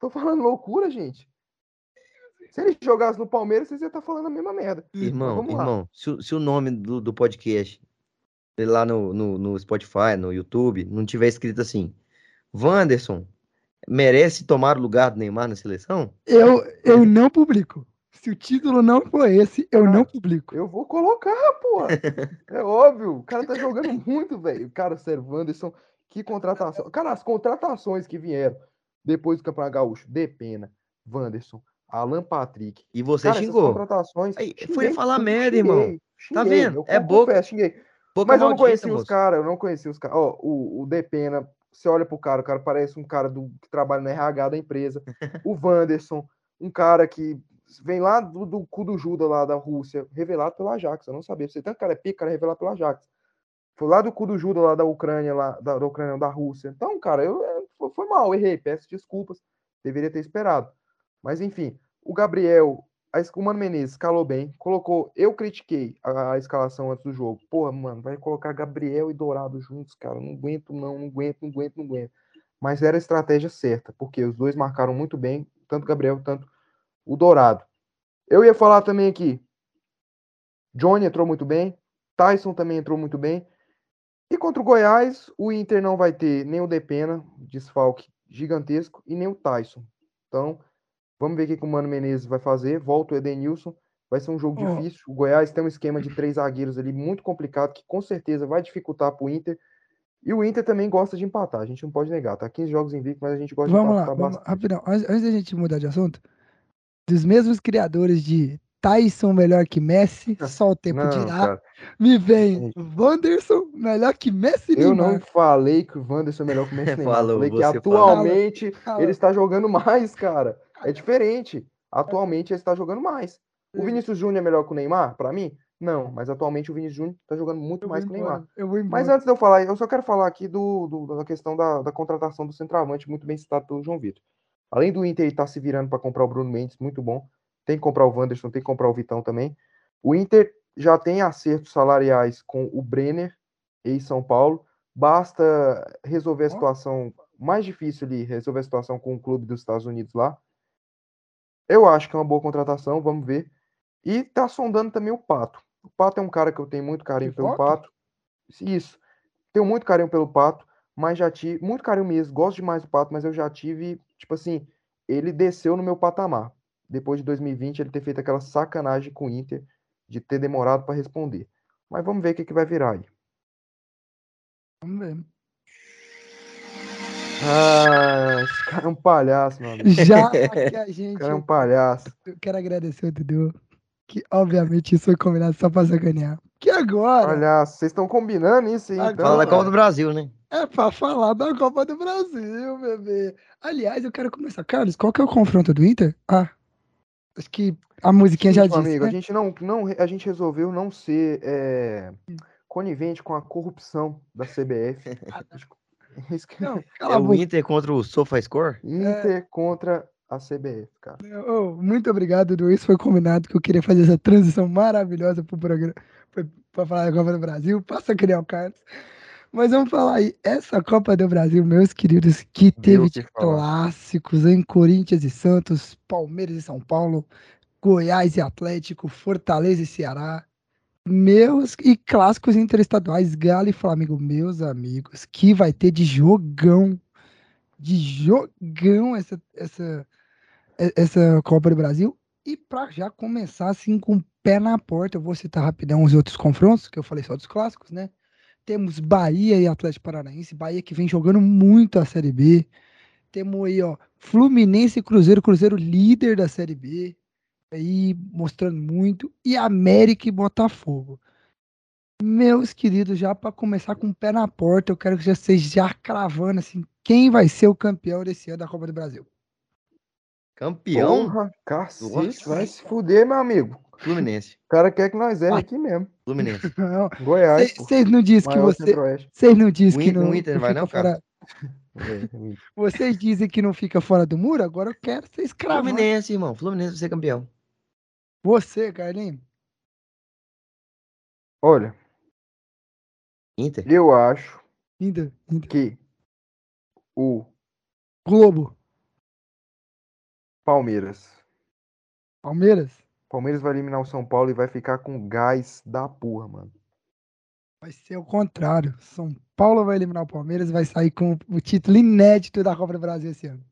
Tô falando loucura, gente. Se ele jogasse no Palmeiras, vocês iam estar falando a mesma merda. Irmão, vamos lá. irmão, se, o- se o nome do, do podcast lá no, no, no Spotify, no YouTube, não tiver escrito assim, Wanderson merece tomar o lugar do Neymar na seleção? Eu, eu não publico. Se o título não for esse, eu Ah, não publico. Eu vou colocar, porra. É óbvio. O cara tá jogando muito, velho. Cara, sério, Wanderson, que contratação. Cara, as contratações que vieram depois do Campeonato Gaúcho, Depena, Wanderson, Alan Patrick. E você Cara, xingou. contratações. Aí, xinguei, foi falar xinguei, merda, irmão. Tá xinguei, vendo? Eu É boca- confesso, xinguei. Boca Mas eu não conhecia os caras, eu não conhecia os caras. Ó, o, o Depena, você olha pro cara, o cara parece um cara do, que trabalha no RH da empresa. o Wanderson, um cara que vem lá do, do cu do Judas lá da Rússia, revelado pela Ajax. Eu não sabia. Você tanto cara é pica, cara é revelado pela Ajax. Foi lá do cu do Judas lá da Ucrânia, lá da, da Ucrânia, da Rússia. Então, cara, eu, eu- foi- foi mal, errei, peço desculpas. Deveria ter esperado. Mas enfim, o Gabriel, a, o Mano Menezes escalou bem, colocou. Eu critiquei a, a escalação antes do jogo. Porra, mano, vai colocar Gabriel e Dourado juntos, cara. Não aguento, não, não aguento, não aguento, não aguento. Mas era a estratégia certa, porque os dois marcaram muito bem, tanto Gabriel, tanto o Dourado. Eu ia falar também aqui. Johnny entrou muito bem, Tyson também entrou muito bem. E contra o Goiás, o Inter não vai ter nem o Depena, desfalque gigantesco, e nem o Tyson. Então, vamos ver o que, que o Mano Menezes vai fazer. Volta o Edenilson. Vai ser um jogo Ó. difícil. O Goiás tem um esquema de três zagueiros ali muito complicado, que com certeza vai dificultar para o Inter. E o Inter também gosta de empatar, a gente não pode negar. Tá 15 jogos invicto, mas a gente gosta Vamos de lá, empatar vamos, bastante. rapidão. Antes, antes da gente mudar de assunto, dos mesmos criadores de Tyson melhor que Messi, só o tempo Não, dirá, cara, me vem Wanderson melhor que Messi e eu não falei que o Wanderson é melhor que o Messi Neymar. Falou, falei que atualmente Fala. ele está jogando mais, cara. É diferente. Atualmente ele está jogando mais. O Vinícius Júnior é melhor que o Neymar? Pra mim? Não, mas atualmente o Vinícius Júnior está jogando muito Eu mais que o Neymar. Mas antes de eu falar, eu só quero falar aqui do, do- da questão da, da contratação do centroavante, muito bem citado pelo João Vitor. Além do Inter estar se virando para comprar o Bruno Mendes, muito bom. Tem que comprar o Wanderson, tem que comprar o Vitão também. O Inter já tem acertos salariais com o Brenner, ex-São Paulo. Basta resolver a situação mais difícil ali, resolver a situação com o clube dos Estados Unidos lá. Eu acho que é uma boa contratação, vamos ver. E tá sondando também o Pato. O Pato é um cara que eu tenho muito carinho pelo? Pato. Isso. Tenho muito carinho pelo Pato, mas já tive. Muito carinho mesmo. Gosto demais do Pato, mas eu já tive. Tipo assim, ele desceu no meu patamar. Depois de 2020, ele ter feito aquela sacanagem com o Inter de ter demorado para responder. Mas vamos ver o que, que vai virar aí. Vamos ver. Ah, esse cara é um palhaço, amigo. Já que a Esse gente. cara é um palhaço. Eu quero agradecer o Dudu. Que obviamente isso foi combinado só pra sacanear. Que agora Palhaço. Vocês estão combinando isso aí, Agora- então? Fala da Copa do Brasil, né? é pra falar da Copa do Brasil, bebê. Aliás, eu quero começar. Carlos, qual que é o confronto do Inter? Ah, acho que a musiquinha já Seguinte, meu disse. amigo, a né? gente não, não, a gente resolveu não ser é, conivente com a corrupção da CBF. Isso que- Não, É cala a o boca. Inter contra o SofaScore? Inter contra a CBF, cara. Ô, muito obrigado, Dudu. Isso foi combinado que eu queria fazer essa transição maravilhosa pro programa pra falar da Copa do Brasil. Passa a criar o Carlos. Mas vamos falar aí. Essa Copa do Brasil, meus queridos, que teve que clássicos em Corinthians e Santos, Palmeiras e São Paulo, Goiás e Atlético, Fortaleza e Ceará. Meus e clássicos interestaduais, Galo e Flamengo, meus amigos, que vai ter de jogão, de jogão essa, essa, essa Copa do Brasil. E para já começar assim com o pé na porta, eu vou citar rapidão os outros confrontos, que eu falei só dos clássicos, né? Temos Bahia e Atlético Paranaense, Bahia que vem jogando muito a Série B. Temos aí, ó, Fluminense e Cruzeiro, Cruzeiro líder da Série B, aí mostrando muito, e América e Botafogo. Meus queridos, já para começar com o pé na porta, eu quero que vocês já cravando assim, quem vai ser o campeão desse ano da Copa do Brasil? Campeão Porra, cacete, Nossa. vai se fuder, meu amigo. Fluminense. O cara quer que nós erre aqui mesmo. Fluminense. Não, Goiás. Vocês não dizem que você. Vocês não dizem que não. o Inter não vai não, fora. Vocês dizem que não fica fora do muro, agora eu quero vocês cravando. Fluminense, irmão. Fluminense vai ser campeão. Você, Carlinhos. Olha, Inter. eu acho Ainda, ainda. que o Globo. Palmeiras. Palmeiras. Palmeiras vai eliminar o São Paulo e vai ficar com gás da porra, mano. Vai ser o contrário. São Paulo vai eliminar o Palmeiras e vai sair com o título inédito da Copa do Brasil esse ano.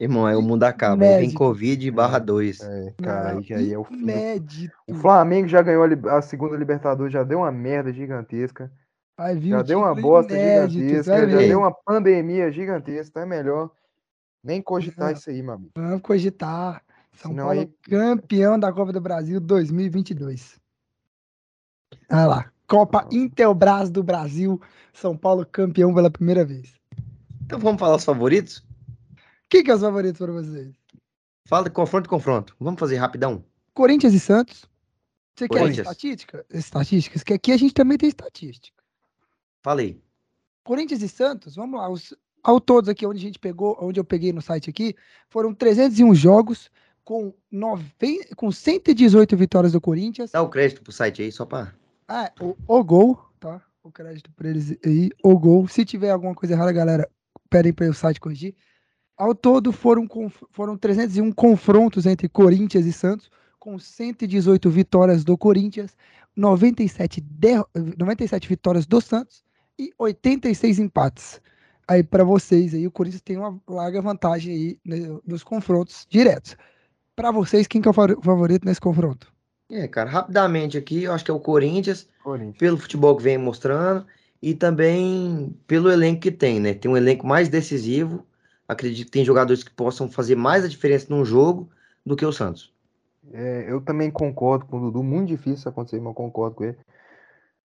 Irmão, é o mundo acaba. Aí Vem. Covid barra 2. É, cara, aí, aí é o fim. Inédito. O Flamengo já ganhou a segunda Libertadores, já deu uma merda gigantesca. Vai vir Já deu uma bosta inédito, gigantesca, já ver. deu uma pandemia gigantesca, então é melhor nem cogitar É. isso aí, meu amigo. Vamos cogitar. São Senão Paulo aí- campeão da Copa do Brasil 2022. Olha lá. Copa Intelbras do Brasil. São Paulo campeão pela primeira vez. Então vamos falar os favoritos? Quem que é os favoritos para vocês? Fala de confronto e confronto. Vamos fazer rapidão. Corinthians e Santos. Você quer estatística? Estatísticas? Que aqui a gente também tem estatística. Falei. Corinthians e Santos, vamos lá. Os, ao todos aqui, onde a gente pegou, onde eu peguei no site aqui, foram 301 jogos com, noven, com 118 vitórias do Corinthians. Dá o crédito pro site aí, só pra. Ah, o, o gol, tá? O crédito pra eles aí, o gol. Se tiver alguma coisa errada, galera, pedem para o site corrigir. Ao todo, foram, foram 301 confrontos entre Corinthians e Santos, com 118 vitórias do Corinthians, 97, derro- 97 vitórias do Santos e 86 empates. Aí, para vocês, aí, o Corinthians tem uma larga vantagem aí né, nos confrontos diretos. Para vocês, quem que é o favor- favorito nesse confronto? É, cara, rapidamente aqui, eu acho que é o Corinthians, Corinthians. pelo futebol que vem mostrando e também pelo elenco que tem, né? Tem um elenco mais decisivo. Acredito que tem jogadores que possam fazer mais a diferença num jogo do que o Santos. É, eu também concordo com o Dudu, muito difícil isso acontecer, mas eu concordo com ele.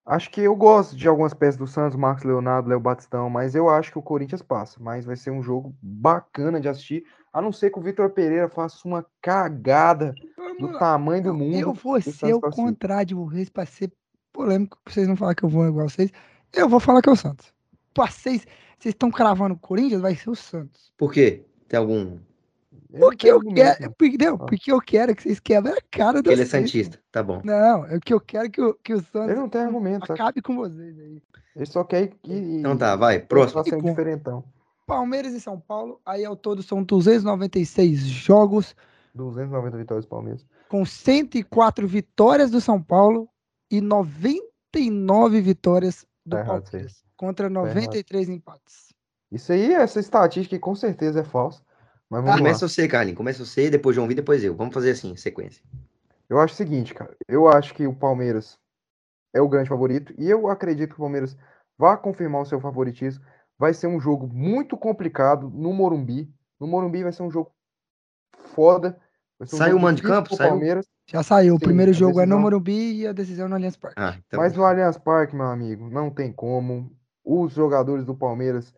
Acho que eu gosto de algumas peças do Santos, Marcos Leonardo, Léo Batistão, mas eu acho que o Corinthians passa. Mas vai ser um jogo bacana de assistir, a não ser que o Vitor Pereira faça uma cagada do tamanho do mundo. Eu vou o ser o classifica. contrário de vocês para ser polêmico, pra vocês não falarem que eu vou igual vocês. Eu vou falar que é o Santos. Pra vocês, vocês estão cravando o Corinthians, vai ser o Santos. Por quê? Tem algum. Porque eu quero, porque, não, Ah. porque eu quero que vocês quebrem a cara do ele é Santista. Tá bom. Não, é que eu quero que o, que o Santos Ele não tem argumento, sabe? acabe com vocês aí. Ele só quer que. Então tá, vai, próximo. Tá com- diferentão. Palmeiras e São Paulo, aí ao todo são 296 jogos, 290 vitórias do Palmeiras. com 104 vitórias do São Paulo e 99 vitórias do Tá errado isso aí. Palmeiras, contra errado. 93 empates. Isso aí, essa estatística com certeza é falsa. Mas vamos lá. Começa você, Carlinhos. Começa você, depois João Vitor, depois eu. Vamos fazer assim, sequência. Eu acho o seguinte, cara. Eu acho que o Palmeiras é o grande favorito. E eu acredito que o Palmeiras vai confirmar o seu favoritismo. Vai ser um jogo muito complicado no Morumbi. No Morumbi vai ser um jogo foda. Vai um Saiu o mando de campo? Saiu? Palmeiras. Já saiu, o primeiro a jogo é no Morumbi e a decisão no Allianz Parque. Ah, então. Mas no Allianz Parque, meu amigo, não tem como. Os jogadores do Palmeiras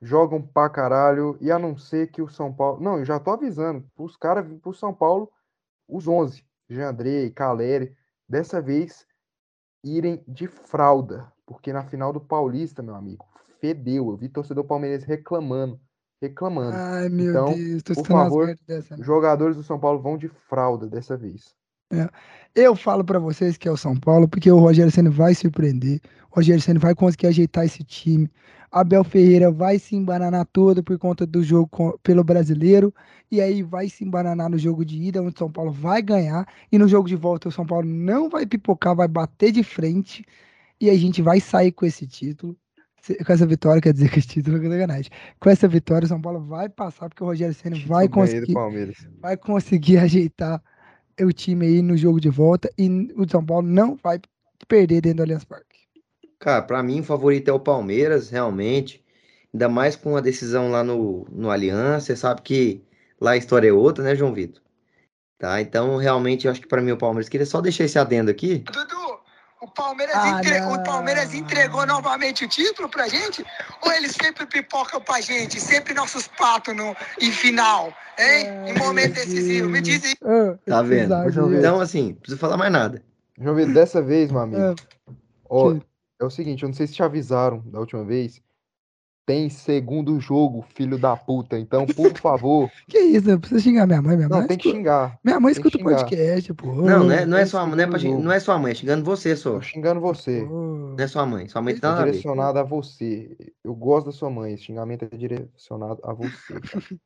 jogam pra caralho. E a não ser que o São Paulo. Não, eu já tô avisando. Pros caras, pro São Paulo, os 11. Jean Andrei, Caleri. Dessa vez, irem de fralda. Porque na final do Paulista, meu amigo, fedeu. Eu vi torcedor palmeirense reclamando. Reclamando. Ai, meu Então, Deus, tô por favor, dessa. né? Os jogadores do São Paulo vão de fralda dessa vez. Eu falo pra vocês que é o São Paulo, porque o Rogério Ceni vai surpreender. O Rogério Ceni vai conseguir ajeitar esse time. Abel Ferreira vai se embananar todo por conta do jogo com- pelo brasileiro. E aí vai se embananar no jogo de ida, onde o São Paulo vai ganhar. E no jogo de volta, o São Paulo não vai pipocar, vai bater de frente. E a gente vai sair com esse título. Com essa vitória, quer dizer que esse título é. Com essa vitória, o São Paulo vai passar, porque o Rogério Ceni vai conseguir vai conseguir ajeitar o time aí no jogo de volta e o São Paulo não vai perder dentro do Allianz Parque. Cara, pra mim o favorito é o Palmeiras, realmente. Ainda mais com a decisão lá no, no Allianz. Você sabe que lá a história é outra, né, João Vitor? Tá, então realmente eu acho que pra mim o Palmeiras. Queria só deixar esse adendo aqui. Dudu, Palmeiras, Ah, entre- o Palmeiras entregou novamente o título pra gente? Ou eles sempre pipocam pra gente? Sempre nossos patos no, em final, hein? Ai, em momento decisivo. Me diz aí. Ah, Tá vendo? Então, assim, não preciso falar mais nada. João Vitor, dessa vez, meu amigo. Ah, Ó, é o seguinte, eu não sei se te avisaram da última vez. Tem segundo jogo, filho da puta. Então, por favor, Que isso? Eu preciso xingar minha mãe. Minha mãe, não, tem que xingar. minha mãe escuta o podcast, pô. Não, não é, não é sua mãe, não é, pra xing- não é sua mãe, é xingando você só. Tô xingando você. Pô. Não é sua mãe. Sua mãe tá É nada a ver. direcionado a você. Eu gosto da sua mãe. Esse xingamento é direcionado a você.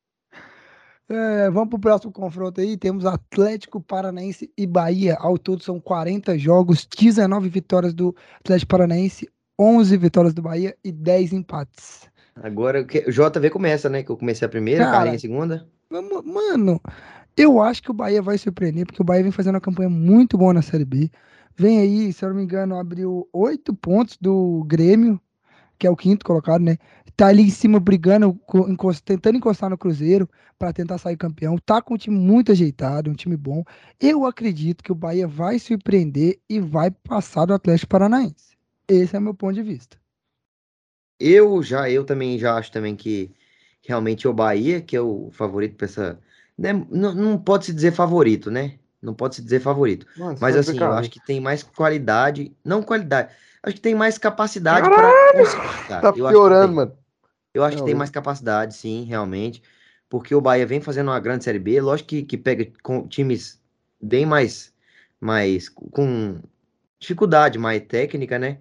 É, vamos pro próximo confronto aí. Temos Atlético Paranaense e Bahia. Ao todo são 40 jogos, 19 vitórias do Atlético Paranaense, 11 vitórias do Bahia e 10 empates. Agora o JV começa, né? Que eu comecei a primeira, Cara, Carlinhos a segunda. Mano, eu acho que o Bahia vai surpreender, porque o Bahia vem fazendo uma campanha muito boa na Série B. Vem aí, se eu não me engano, abriu oito pontos do Grêmio, que é o quinto colocado, né? Tá ali em cima brigando, co- encos- tentando encostar no Cruzeiro para tentar sair campeão. Tá com um time muito ajeitado, um time bom. Eu acredito que o Bahia vai surpreender e vai passar do Atlético Paranaense. Esse é o meu ponto de vista. Eu já, eu também já acho também que realmente é o Bahia, que é o favorito pra essa. né, Não, não pode se dizer favorito, né? Não pode se dizer favorito. Mano, Mas assim, eu acho que tem mais qualidade. Não qualidade. Acho que tem mais capacidade para conseguir. cara. Tá Eu acho que piorando, tem. mano. Eu acho que Não, tem eu- mais capacidade, sim, realmente. Porque o Bahia vem fazendo uma grande Série B. Lógico que, que pega com times bem mais, mais com dificuldade, mais técnica, né?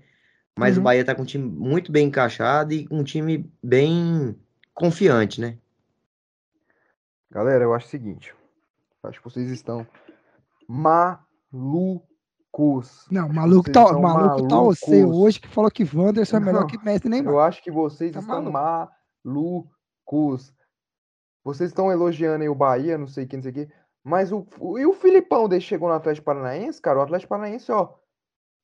Mas Uhum. o Bahia tá com um time muito bem encaixado e um time bem confiante, né? Galera, eu acho o seguinte. Acho que vocês estão malucos. Não, Acho que maluco vocês tá, estão maluco tá você hoje que falou que Wanderson é melhor que Messi nem Eu acho que vocês Tá estão maluco. malucos. Vocês estão elogiando aí o Bahia, não sei quem, não sei o quê. Mas o, o- e o Filipão desde que chegou no Atlético Paranaense, cara? O Atlético Paranaense, ó.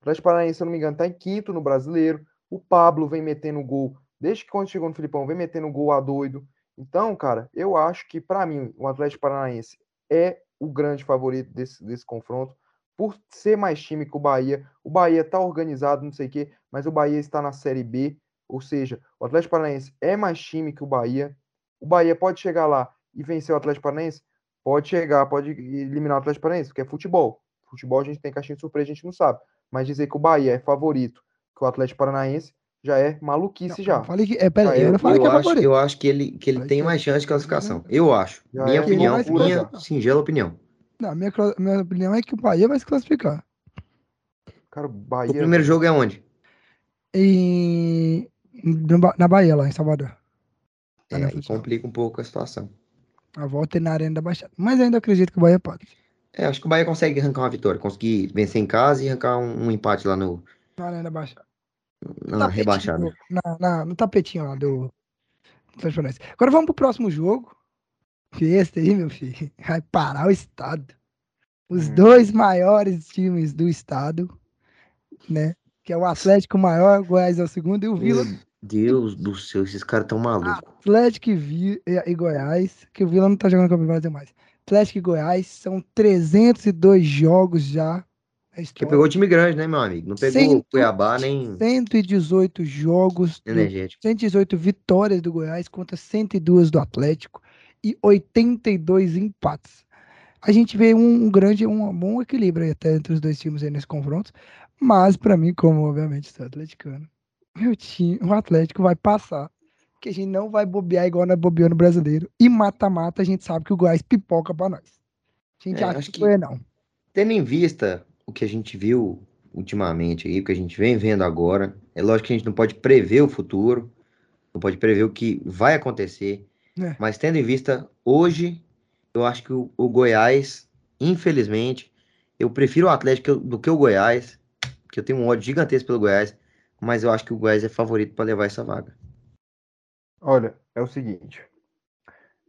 Atlético Paranaense, se não me engano, tá em quinto no brasileiro. O Pablo vem metendo gol. Desde que quando chegou no Filipão, vem metendo gol a doido. Então, cara, eu acho que, pra mim, o Atlético Paranaense é o grande favorito desse, desse confronto. Por ser mais time que o Bahia. O Bahia tá organizado, não sei o quê, mas o Bahia está na Série B. Ou seja, o Atlético Paranaense é mais time que o Bahia. O Bahia pode chegar lá e vencer o Atlético Paranaense? Pode chegar, pode eliminar o Atlético Paranaense, porque é futebol. Futebol a gente tem caixinha de surpresa, a gente não sabe. Mas dizer que o Bahia é favorito que o Atlético Paranaense já é maluquice já. Eu falei que, é, pera Ah, aí, eu eu- não falei Eu que é acho, favorito. eu acho que ele, que ele tem mais chance de classificação. Eu acho. Já Minha é opinião, minha singela opinião. Não, minha, minha opinião é que o Bahia vai se classificar. Cara, o O Bahia. primeiro jogo é onde? em, na Bahia, lá em Salvador. É, aí futsal. complica um pouco a situação. A volta é na Arena da Baixada. Mas ainda acredito que o Bahia pode. É, acho que o Bahia consegue arrancar uma vitória, conseguir vencer em casa e arrancar um, um empate lá no, Na Arena da Baixada. na rebaixada. na- na- no tapetinho lá do. Agora vamos pro próximo jogo. Que esse aí, meu filho, vai parar o estado. Os Hum. dois maiores times do estado, né? Que é o Atlético maior, o Goiás é o segundo, e o Vila Meu Deus do céu, esses caras tão malucos. Atlético e, Vi- e- Goiás, que o Vila não tá jogando Copa do Brasil mais. Atlético e Goiás são 302 jogos já Porque história. pegou o time grande, né, meu amigo? Não pegou Cento- Cuiabá nem 118 jogos, energético. 118 vitórias do Goiás contra 102 do Atlético e 82 empates. A gente vê um, um grande, um bom equilíbrio aí até entre os dois times aí nesse confronto, mas pra mim, como obviamente sou atleticano, meu time, o Atlético vai passar, que a gente não vai bobear igual na bobeou no Brasileiro, e mata-mata a gente sabe que o Goiás pipoca pra nós. A gente É, acha acho que que- foi não. Tendo em vista o que a gente viu ultimamente aí, o que a gente vem vendo agora, é lógico que a gente não pode prever o futuro, não pode prever o que vai acontecer, É. mas tendo em vista hoje, eu acho que o, o Goiás, infelizmente, eu prefiro o Atlético do que o Goiás, porque eu tenho um ódio gigantesco pelo Goiás, mas eu acho que o Goiás é favorito para levar essa vaga. Olha, é o seguinte.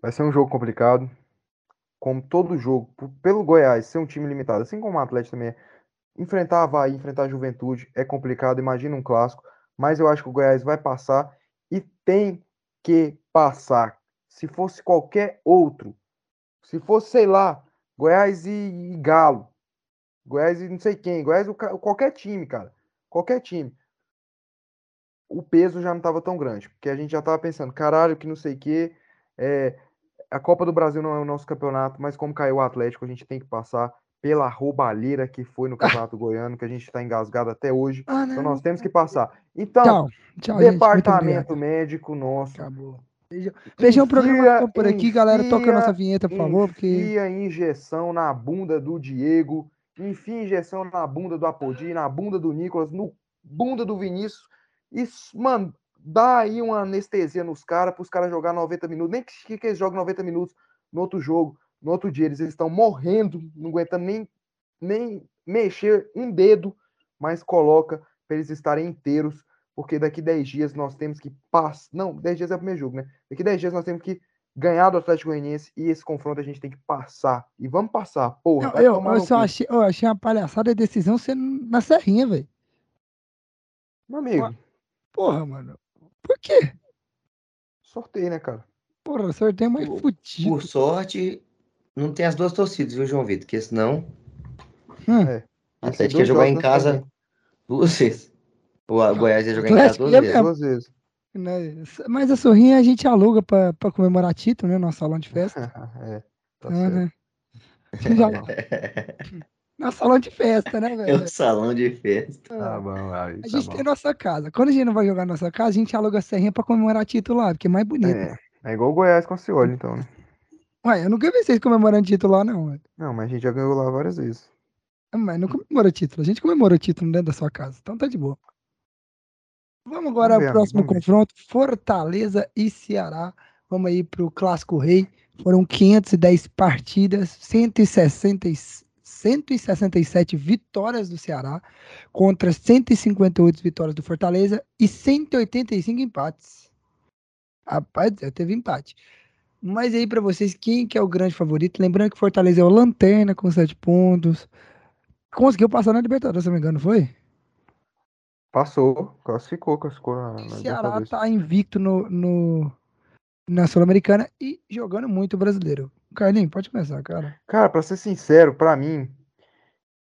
Vai ser um jogo complicado. Como todo jogo, pelo Goiás ser um time limitado, assim como o Atlético também é. Enfrentar a Havaí, enfrentar a Juventude é complicado, imagina um clássico. Mas eu acho que o Goiás vai passar e tem que passar. Se fosse qualquer outro, se fosse, sei lá, Goiás e, e Galo, Goiás e não sei quem, Goiás, o qualquer time, cara, qualquer time o peso já não estava tão grande, porque a gente já estava pensando, caralho, que não sei o quê, é, a Copa do Brasil não é o nosso campeonato, mas como caiu o Atlético, a gente tem que passar pela roubalheira que foi no Campeonato Goiano, que a gente está engasgado até hoje, Ah, então nós temos que passar. Então, Tchau, tchau, departamento médico nosso, Acabou. Beijão. Beijão, o programa Enfia- por aqui, galera. Toca a nossa enfia- vinheta, por favor, porque enfia injeção na bunda do Diego, enfia injeção na bunda do Apodi, na bunda do Nicolas, no bunda do Vinícius. Isso, mano, dá aí uma anestesia nos caras, para os caras jogar 90 minutos. Nem que, que eles joguem 90 minutos no outro jogo, no outro dia. Eles estão morrendo, não aguentando nem, nem mexer um dedo, mas coloca para eles estarem inteiros, porque daqui 10 dias nós temos que passar. Não, 10 dias é o primeiro jogo, né? Daqui 10 dias nós temos que ganhar do Atlético Goianiense e esse confronto a gente tem que passar. E vamos passar, porra. Não, eu, eu só achei, eu achei uma palhaçada a decisão ser na Serrinha, velho. Meu amigo, Porra, mano. Por quê? sorteio, né, cara? Porra, sorteio é mais Por- fudido. Por sorte, não tem as duas torcidas, viu, João Vitor? Porque senão Hum. É. Atlético ia jogar em casa Serrinha. duas vezes. O a- Goiás ia jogar em casa duas vezes. Duas vezes. Né? Mas a sorrinha a gente aluga pra, pra comemorar título, né? Nosso salão de festa. é, tá Então, certo. né? Tá Já- Nosso salão de festa, né, É velho? o salão de festa. Tá bom, aí, A tá gente bom. tem nossa casa. Quando a gente não vai jogar na nossa casa, a gente aluga a serrinha pra comemorar título lá, porque é mais bonito. É, é igual o Goiás com a Cioli, então, né? Ué, eu nunca vi vocês comemorando título lá, não. ué. Não, mas a gente já ganhou lá várias vezes. Mas não comemora título. A gente comemora o título dentro da sua casa. Então tá de boa. Vamos agora Vamos ver, ao próximo ver. confronto. Fortaleza e Ceará. Vamos aí pro Clássico Rei. Foram 510 partidas, 160, e- 167 vitórias do Ceará contra 158 vitórias do Fortaleza e 185 empates. Rapaz, já teve empate. Mas aí pra vocês, quem que é o grande favorito? Lembrando que Fortaleza é o lanterna com 7 pontos. Conseguiu passar na Libertadores, se não me engano, foi? Passou, classificou, classificou na, na O Ceará tá invicto no, no- na Sul-Americana e jogando muito brasileiro. Carlinhos, pode começar, cara. Cara, pra ser sincero, pra mim,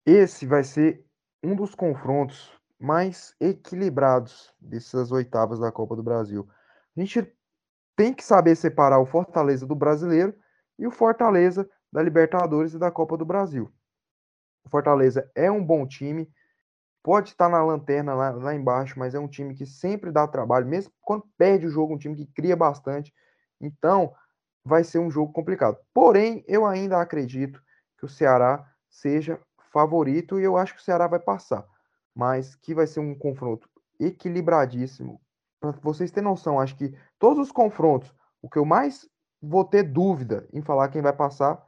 esse vai ser um dos confrontos mais equilibrados dessas oitavas da Copa do Brasil. A gente tem que saber separar o Fortaleza do brasileiro e o Fortaleza da Libertadores e da Copa do Brasil. O Fortaleza é um bom time, pode estar na lanterna lá, lá embaixo, mas é um time que sempre dá trabalho, mesmo quando perde o jogo, um time que cria bastante. Então, vai ser um jogo complicado. Porém, eu ainda acredito que o Ceará seja favorito e eu acho que o Ceará vai passar. Mas que vai ser um confronto equilibradíssimo. Para vocês terem noção, acho que todos os confrontos, o que eu mais vou ter dúvida em falar quem vai passar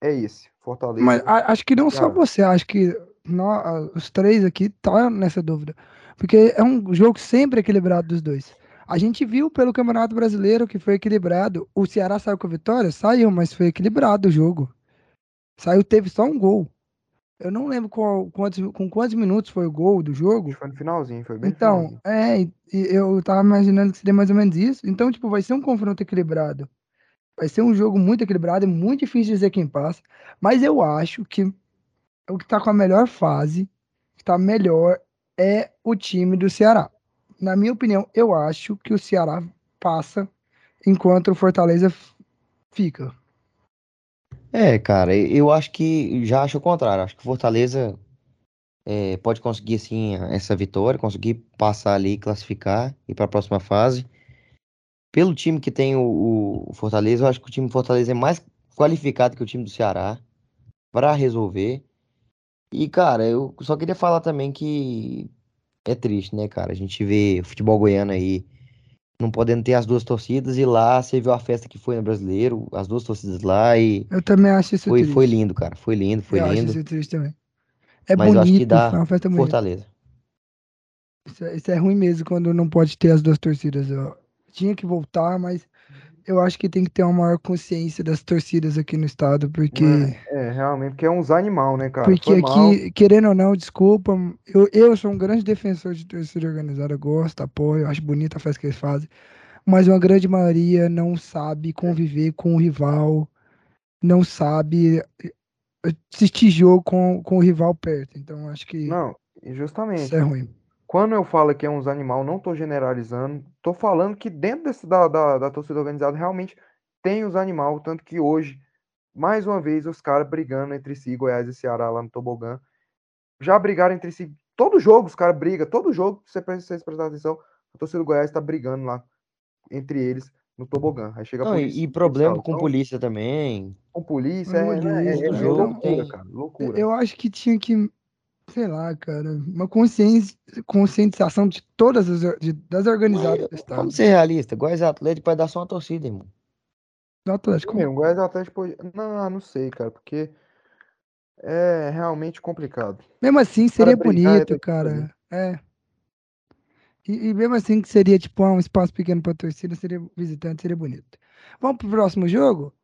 é esse, Fortaleza. Mas acho que não só você, acho que nós, os três aqui tá nessa dúvida. Porque é um jogo sempre equilibrado dos dois. A gente viu pelo Campeonato Brasileiro que foi equilibrado. O Ceará saiu com a vitória? Saiu, mas foi equilibrado o jogo. Saiu, teve só um gol. Eu não lembro qual- quantos, com quantos minutos foi o gol do jogo. Foi no finalzinho, foi bem Então, finalzinho. é, eu tava imaginando que seria mais ou menos isso. Então, tipo, vai ser um confronto equilibrado. Vai ser um jogo muito equilibrado, é muito difícil dizer quem passa. Mas eu acho que o que tá com a melhor fase, que tá melhor, é o time do Ceará. Na minha opinião, eu acho que o Ceará passa enquanto o Fortaleza fica. É, cara, eu acho que já acho o contrário. Acho que o Fortaleza é, pode conseguir sim essa vitória, conseguir passar ali, classificar e para a próxima fase. Pelo time que tem o, o Fortaleza, eu acho que o time do Fortaleza é mais qualificado que o time do Ceará para resolver. E, cara, eu só queria falar também que é triste, né, cara? A gente vê futebol goiano aí não podendo ter as duas torcidas e lá você viu a festa que foi no Brasileiro, as duas torcidas lá e Eu também acho isso foi, triste. foi lindo, cara. Foi lindo, foi eu acho lindo. isso triste também. É Mas eu acho que bonito, dá é uma festa. Fortaleza. Isso é, isso é ruim mesmo quando não pode ter as duas torcidas. Eu tinha que voltar, mas eu acho que tem que ter uma maior consciência das torcidas aqui no estado, porque, É, realmente, porque é uns animal, né, cara? porque Foi mal. aqui, querendo ou não, desculpa, eu, eu sou um grande defensor de torcida organizada, gosto, apoio, acho bonita a festa que eles fazem, mas uma grande maioria não sabe conviver com o rival, não sabe eh, assistir jogo com, com o rival perto. Então acho que Não, justamente. isso é ruim. Quando eu falo que é uns animal, não tô generalizando, tô falando que dentro desse, da, da, da torcida organizada realmente tem os animal, tanto que hoje, mais uma vez, os caras brigando entre si, Goiás e Ceará lá no Tobogã, já brigaram entre si, todo jogo os caras brigam, todo jogo, se você- vocês prestarem atenção, a torcida do Goiás tá brigando lá entre eles no Tobogã, aí chega Não, e- polícia. e, problema com Então, polícia também. com polícia, é, é- é- é jogo loucura, tem- cara, loucura. Eu acho que tinha que, sei lá, cara, uma consciência, conscientização de todas as de- das organizadas do estado. Vamos ser realistas. Goiás e Atlético vai dar só uma torcida, irmão. Do Atlético. Meu, o Goiás Atlético pode... Não, não sei, cara, porque é realmente complicado. Mesmo assim, seria bonito, cara. É. E, e mesmo assim, que seria tipo um espaço pequeno pra torcida, seria visitante, seria bonito. Vamos pro próximo jogo?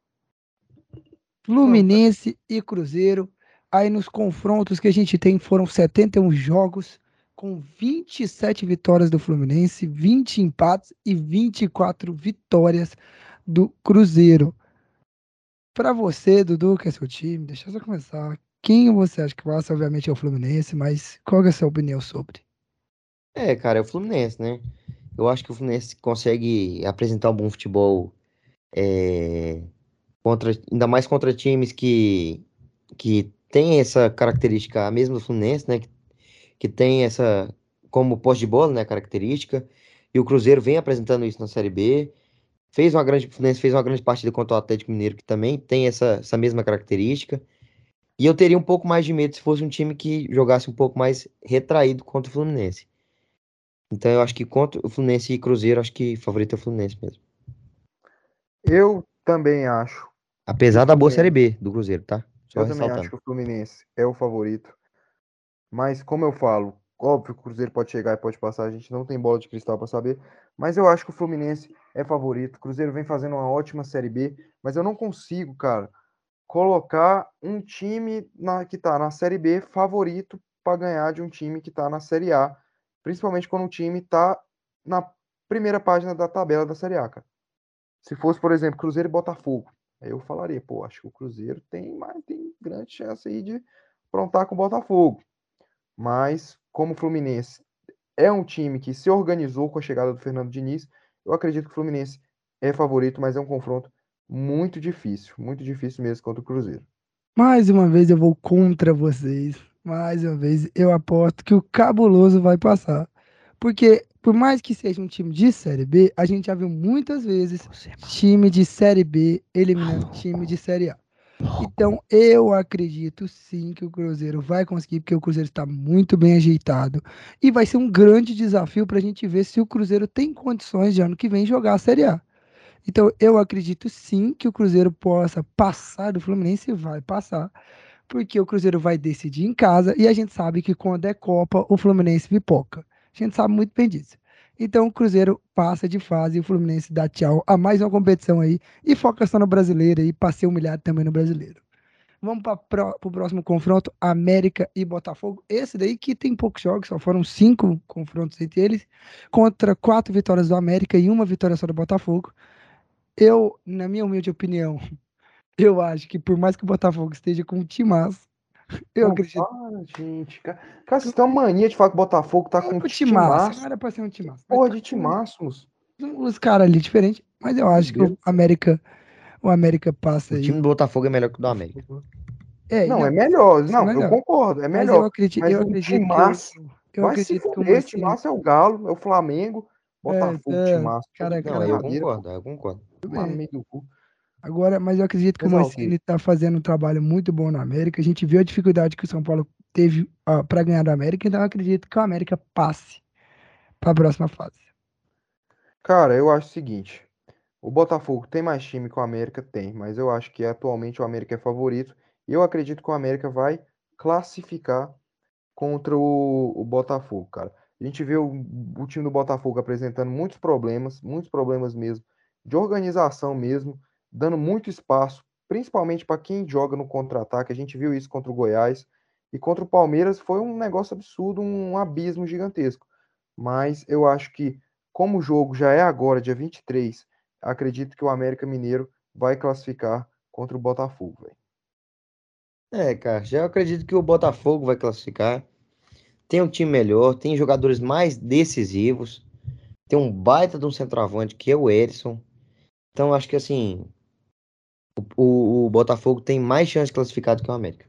Fluminense e Cruzeiro. Aí nos confrontos que a gente tem foram 71 jogos, com 27 vitórias do Fluminense, 20 empates e 24 vitórias do Cruzeiro. Pra você, Dudu, que é seu time, deixa eu só começar. Quem você acha que passa? Obviamente é o Fluminense, mas qual é a sua opinião sobre? É, cara, é o Fluminense, né? Eu acho que o Fluminense consegue apresentar um bom futebol, é, contra, ainda mais contra times que, que tem essa característica, a mesma do Fluminense, né? Que, que tem essa, como posse de bola, né? Característica. E o Cruzeiro vem apresentando isso na Série B. Fez uma grande, o Fluminense fez uma grande partida contra o Atlético Mineiro, que também tem essa, essa mesma característica. E eu teria um pouco mais de medo se fosse um time que jogasse um pouco mais retraído contra o Fluminense. Então eu acho que contra o Fluminense e Cruzeiro, acho que favorito é o Fluminense mesmo. Eu também acho. Apesar da boa Fluminense. Série B do Cruzeiro, tá? Só eu também acho ressaltando. que o Fluminense é o favorito. Mas, como eu falo, óbvio que o Cruzeiro pode chegar e pode passar, a gente não tem bola de cristal para saber. Mas eu acho que o Fluminense é favorito. O Cruzeiro vem fazendo uma ótima Série B, mas eu não consigo, cara, colocar um time na, que tá na Série B favorito para ganhar de um time que tá na Série A. Principalmente quando o time tá na primeira página da tabela da Série A, cara. Se fosse, por exemplo, Cruzeiro e Botafogo, aí eu falaria, pô, acho que o Cruzeiro tem, mais, tem grande chance aí de aprontar com o Botafogo. Mas, como o Fluminense é um time que se organizou com a chegada do Fernando Diniz, eu acredito que o Fluminense é favorito, mas é um confronto muito difícil, muito difícil mesmo contra o Cruzeiro. Mais uma vez eu vou contra vocês. Mais uma vez eu aposto que o Cabuloso vai passar. Porque, por mais que seja um time de Série B, a gente já viu muitas vezes é time de Série B eliminando time de Série A. Então, eu acredito sim que o Cruzeiro vai conseguir, porque o Cruzeiro está muito bem ajeitado. E vai ser um grande desafio para a gente ver se o Cruzeiro tem condições de ano que vem jogar a Série A. Então, eu acredito sim que o Cruzeiro possa passar do Fluminense, vai passar, porque o Cruzeiro vai decidir em casa e a gente sabe que quando é Copa, o Fluminense pipoca. A gente sabe muito bem disso. Então o Cruzeiro passa de fase e o Fluminense dá tchau a mais uma competição aí e foca só no brasileiro e para ser humilhado também no brasileiro. Vamos para o próximo confronto, América e Botafogo. Esse daí que tem poucos jogos, só foram cinco confrontos entre eles, contra quatro vitórias do América e uma vitória só do Botafogo. Eu, na minha humilde opinião, eu acho que por mais que o Botafogo esteja com um timaço, eu Não acredito. para, gente. Cara, cara, vocês têm uma mania de falar que o Botafogo tá com Um um timaço, não era pra ser um timaço. Porra tá de timaços. Os caras ali diferentes, mas eu acho que Deus. o América, o América passa O aí. time do Botafogo é melhor que o do América. É, Não, é melhor. isso é Não, melhor. eu concordo, é Mas eu melhor. acredito, Mas eu acredito que timaço, eu, eu Vai se acredito que o fuder, Mancini- timaço é o Galo, é o Flamengo, Botafogo, é, timaço. cara, Não, cara, eu brincadeira, concordo, eu concordo. Agora, mas eu acredito que o Mancini está fazendo um trabalho muito bom na América. A gente viu a dificuldade que o São Paulo teve para ganhar da América, então eu acredito que o América passe para a próxima fase. Cara, eu acho o seguinte: o Botafogo tem mais time que o América? Tem, mas eu acho que atualmente o América é favorito. E eu acredito que o América vai classificar contra o, o Botafogo, cara. A gente vê o, o time do Botafogo apresentando muitos problemas, muitos problemas mesmo, de organização mesmo, dando muito espaço, principalmente para quem joga no contra-ataque. A gente viu isso contra o Goiás. E contra o Palmeiras foi um negócio absurdo, um abismo gigantesco. Mas eu acho que, como o jogo já é agora, dia 23, acredito que o América Mineiro vai classificar contra o Botafogo, velho. É, cara, já acredito que o Botafogo vai classificar. Tem um time melhor, tem jogadores mais decisivos. Tem um baita de um centroavante que é o Erisson. Então acho que assim, o, o- Botafogo tem mais chance de classificar do que o América.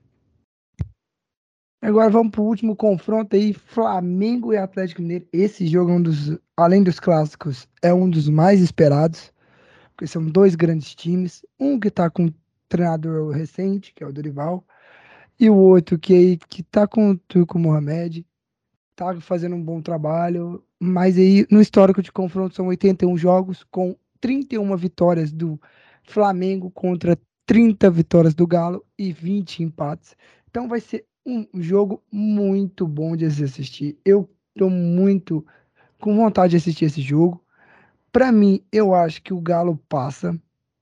Agora vamos para o último confronto aí, Flamengo e Atlético Mineiro. Esse jogo é um dos, além dos clássicos, é um dos mais esperados, porque são dois grandes times, um que está com um treinador recente, que é o Dorival, e o outro que que tá com o Turco Mohamed, tá fazendo um bom trabalho, mas aí no histórico de confronto são 81 jogos com 31 vitórias do Flamengo contra 30 vitórias do Galo e 20 empates. Então vai ser um jogo muito bom de assistir. Eu tô muito com vontade de assistir esse jogo. Para mim, eu acho que o Galo passa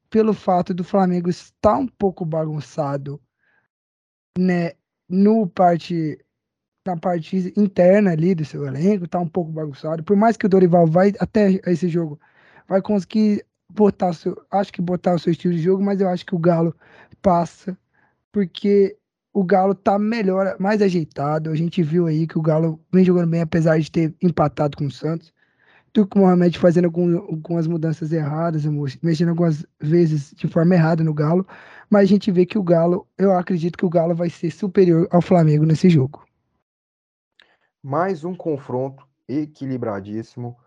pelo fato do Flamengo estar um pouco bagunçado, né, no parte na parte interna ali do seu elenco, tá um pouco bagunçado. Por mais que o Dorival vai até esse jogo vai conseguir botar o seu, acho que botar o seu estilo de jogo, mas eu acho que o Galo passa porque o Galo tá melhor, mais ajeitado. A gente viu aí que o Galo vem jogando bem, apesar de ter empatado com o Santos. Turco Mohamed fazendo algum- algumas mudanças erradas, mexendo algumas vezes de forma errada no Galo. Mas a gente vê que o Galo, eu acredito que o Galo vai ser superior ao Flamengo nesse jogo. Mais um confronto equilibradíssimo.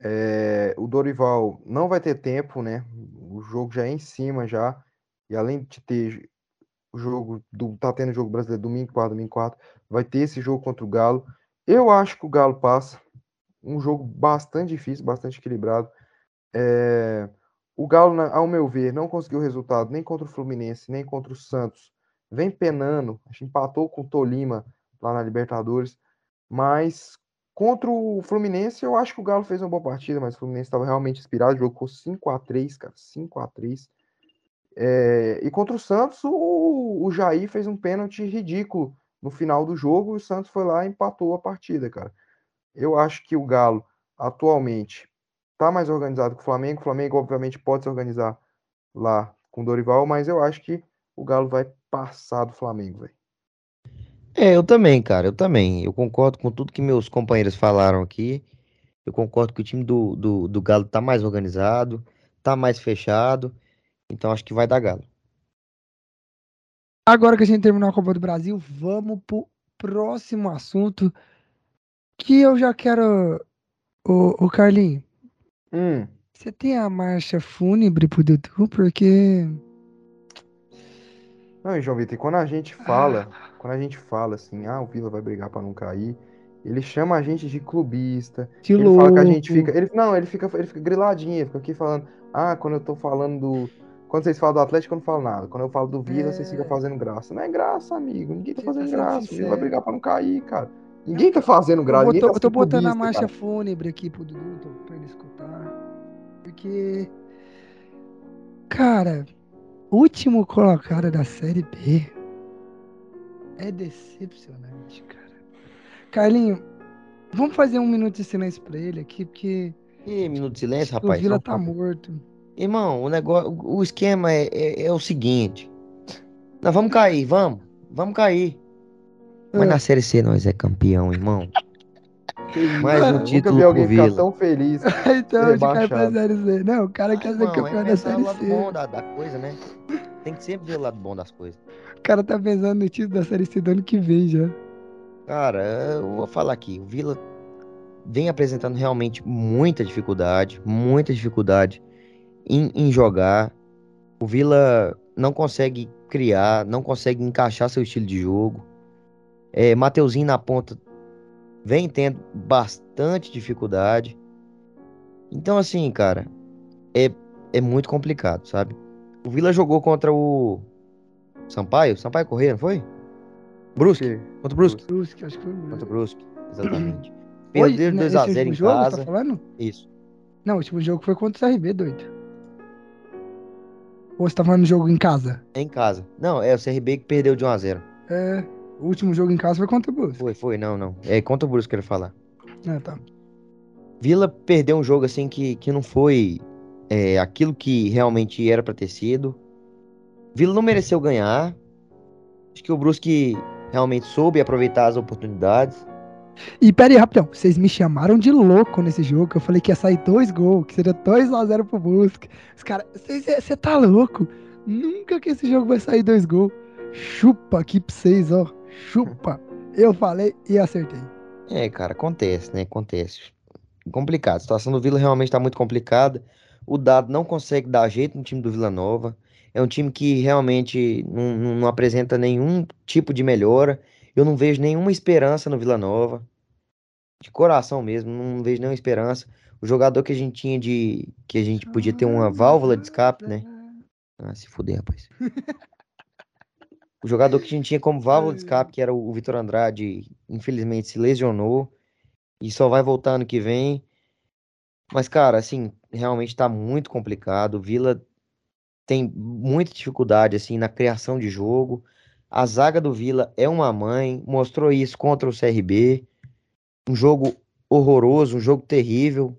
É, o Dorival não vai ter tempo, né? O jogo já é em cima já. E além de ter o jogo do tá tendo jogo brasileiro domingo 4, domingo 4, vai ter esse jogo contra o Galo. Eu acho que o Galo passa. Um jogo bastante difícil, bastante equilibrado. É, o Galo, ao meu ver, não conseguiu resultado nem contra o Fluminense, nem contra o Santos. Vem penando, empatou com o Tolima lá na Libertadores. Mas contra o Fluminense, eu acho que o Galo fez uma boa partida, mas o Fluminense estava realmente inspirado. O jogo ficou 5x3, cara. 5x3. É, e contra o Santos, o, o Jair fez um pênalti ridículo no final do jogo e o Santos foi lá e empatou a partida, cara. Eu acho que o Galo, atualmente, tá mais organizado que o Flamengo. O Flamengo, obviamente, pode se organizar lá com o Dorival, mas eu acho que o Galo vai passar do Flamengo, velho. É, eu também, cara, eu também. Eu concordo com tudo que meus companheiros falaram aqui. Eu concordo que o time do, do, do Galo tá mais organizado, tá mais fechado. Então acho que vai dar Galo. Agora que a gente terminou a Copa do Brasil, vamos pro próximo assunto que eu já quero. O, o Carlinho, Hum, você tem a marcha fúnebre pro Dudu? Porque Não, João Vitor, e quando a gente fala, quando a gente fala assim, ah, o Vila vai brigar pra não cair, ele chama a gente de clubista. Que ele fala que a gente louco. fica. Ele, não, ele fica, ele fica griladinho, ele fica aqui falando, ah, quando eu tô falando do. Quando vocês falam do Atlético, eu não falo nada. Quando eu falo do Vila, vocês É. ficam fazendo graça. Não é graça, amigo. Ninguém tá Você tá fazendo graça. O Vila sincero. vai brigar pra não cair, cara. Ninguém tá fazendo graça. Eu, botou- tá eu tô botando a clubista, marcha cara. fúnebre aqui pro Dudu, tô- pra ele escutar. Porque. Cara, último colocado da Série B. É decepcionante, cara. Carlinho, vamos fazer um minuto de silêncio pra ele aqui, porque Ih, minuto de silêncio, o rapaz. Vila Só- tá morto. Irmão, o negócio, o esquema é, é, é o seguinte. Nós vamos cair, vamos. Vamos cair. Mas Ah. na Série C nós é campeão, irmão. Mais um cara. Nunca título vi pro alguém ficar Vila. tão feliz. então a gente cai pra. Série C. Não, o cara quer ser Irmão, campeão é da Série o lado C. bom da, da coisa, né? Tem que sempre ver o lado bom das coisas. O cara tá pensando no título da Série C do ano que vem já. Cara, eu vou falar aqui. O Vila vem apresentando realmente muita dificuldade, muita dificuldade em, em jogar. O Vila não consegue criar, não consegue encaixar seu estilo de jogo. É, Mateuzinho na ponta vem tendo bastante dificuldade. Então, assim, cara, é, é muito complicado, sabe? O Vila jogou contra o Sampaio, Sampaio Correia, não foi? Brusque, Que- contra o Brusque. Brusque, acho que foi Contra o Brusque. Exatamente. Hoje, Perdeu de né, 2 a esse 0 em jogo, você casa. Tá falando? Isso. Não, o último jogo foi contra o CRB, doido. Ou você tá falando do jogo em casa? Em casa. Não, é o CRB que perdeu de 1 a 0 É. O último jogo em casa foi contra o Brusque. Foi, foi, não, não. É contra o Brusque que eu quero falar. Ah, tá. Vila perdeu um jogo assim que, que não foi é, aquilo que realmente era pra ter sido. Vila não mereceu ganhar. Acho que o Brusque realmente soube aproveitar as oportunidades. E pera aí, rapidão. Vocês me chamaram de louco nesse jogo. Eu falei que ia sair dois gols, que seria 2x0 pro Brusque. Os caras, você tá louco? Nunca que esse jogo vai sair dois gols. Chupa aqui pra vocês, ó. Chupa. Eu falei e acertei. É, cara, acontece, né? Acontece. Complicado. A situação do Vila realmente tá muito complicada. O Dado não consegue dar jeito no time do Vila Nova. É um time que realmente não, não- apresenta nenhum tipo de melhora. Eu não vejo nenhuma esperança no Vila Nova. De coração mesmo, não vejo nenhuma esperança. O jogador que a gente tinha de. que a gente podia ter uma válvula de escape, né? Ah, se fuder, rapaz. O jogador que a gente tinha como válvula de escape, que era o Vitor Andrade, infelizmente se lesionou e só vai voltar ano que vem. Mas, cara, assim, realmente tá muito complicado. O Vila tem muita dificuldade, assim, na criação de jogo. A zaga do Vila é uma mãe, mostrou isso contra o CRB. Um jogo horroroso, um jogo terrível.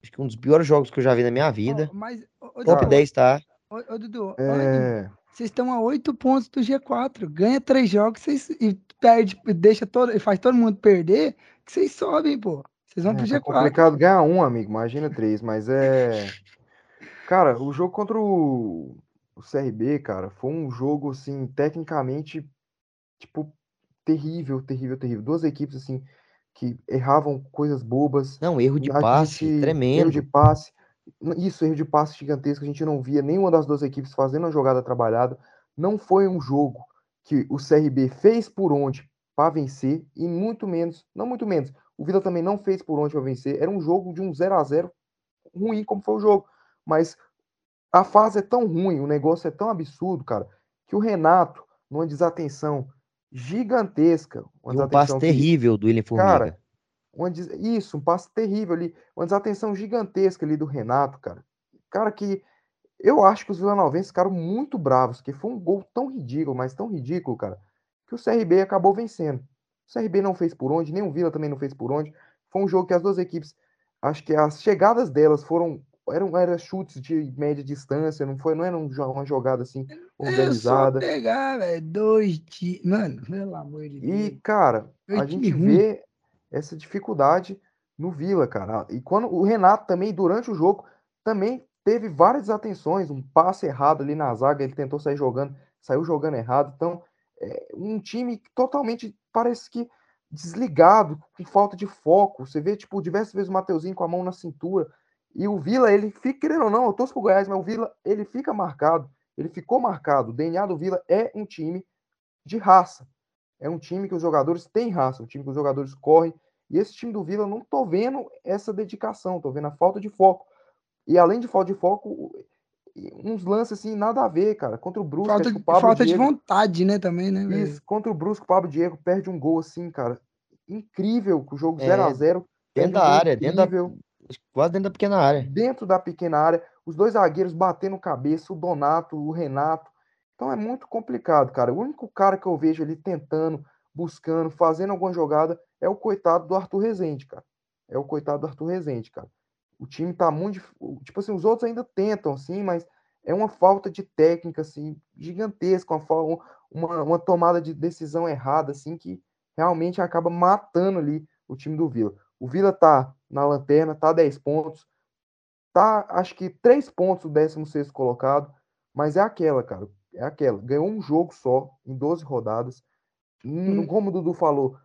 Acho que um dos piores jogos que eu já vi na minha vida. Ó, mas, ô, Top Dudu, 10 tá. ô, ô, Dudu, É, Vocês estão a 8 pontos do G4. Ganha três jogos vocês, e perde, deixa todo, e faz todo mundo perder, que vocês sobem, pô. Vocês vão é, pro tá G4. complicado ganhar um, amigo. Imagina três, mas é. Cara, o jogo contra o, o CRB, cara, foi um jogo, assim, tecnicamente, tipo, terrível, terrível, terrível. Duas equipes, assim, que erravam coisas bobas. Não, erro de A passe, gente- tremendo. Erro de passe. Isso, erro de passe gigantesco. A gente não via nenhuma das duas equipes fazendo uma jogada trabalhada. Não foi um jogo que o CRB fez por onde para vencer e muito menos, não muito menos. O Vila também não fez por onde para vencer. Era um jogo de um 0 a 0 ruim como foi o jogo, mas a fase é tão ruim, o negócio é tão absurdo, cara, que o Renato, numa desatenção gigantesca, uma E um passe desatenção que- terrível do William Formiga. Cara, uma des- Isso, um passe terrível ali. Uma desatenção gigantesca ali do Renato, cara. Cara, que eu acho que os vilanovenses ficaram muito bravos, que foi um gol tão ridículo, mas tão ridículo, cara, que o CRB acabou vencendo. O CRB não fez por onde, nem o Vila também não fez por onde. Foi um jogo que as duas equipes, acho que as chegadas delas foram eram, eram chutes de média distância, não foi, não era um uma jogada assim É organizada. pegar, velho, dois times. Mano, pelo amor de E, Deus. cara, Dois a gente ruim. vê essa dificuldade no Vila, cara. E quando o Renato também, durante o jogo, também teve várias desatenções, um passe errado ali na zaga, ele tentou sair jogando, saiu jogando errado. Então, é um time totalmente, parece que desligado, com falta de foco. Você vê, tipo, diversas vezes o Mateuzinho com a mão na cintura. E o Vila, ele fica, querendo ou não, eu torço pro Goiás, mas o Vila, ele fica marcado. ele ficou marcado. O DNA do Vila é um time de raça. É um time que os jogadores têm raça, um time que os jogadores correm. E esse time do Vila, não tô vendo essa dedicação, tô vendo a falta de foco. E além de falta de foco, uns lances assim, nada a ver, cara. Contra o Brusque, falta, o Pablo falta Diego, de vontade, né, também, né? velho? Isso, contra o Brusque, o Pablo Diego perde um gol assim, cara. Incrível, com o jogo É, 0 a 0 Dentro da um área, dentro da, incrível. Quase dentro da pequena área. dentro da pequena área, os dois zagueiros batendo cabeça, o Donato, o Renato. Então é muito complicado, cara. O único cara que eu vejo ali tentando, buscando, fazendo alguma jogada é o coitado do Arthur Rezende, cara. É o coitado do Arthur Rezende, cara. O time tá muito. Tipo assim, os outros ainda tentam, assim, mas é uma falta de técnica, assim, gigantesca, uma, uma, uma tomada de decisão errada, assim, que realmente acaba matando ali o time do Vila. O Vila tá na lanterna, tá 10 pontos, tá, acho que 3 pontos do 16º colocado, mas é aquela, cara, é aquela. Ganhou um jogo só, em 12 rodadas. Hum. Como o Dudu falou,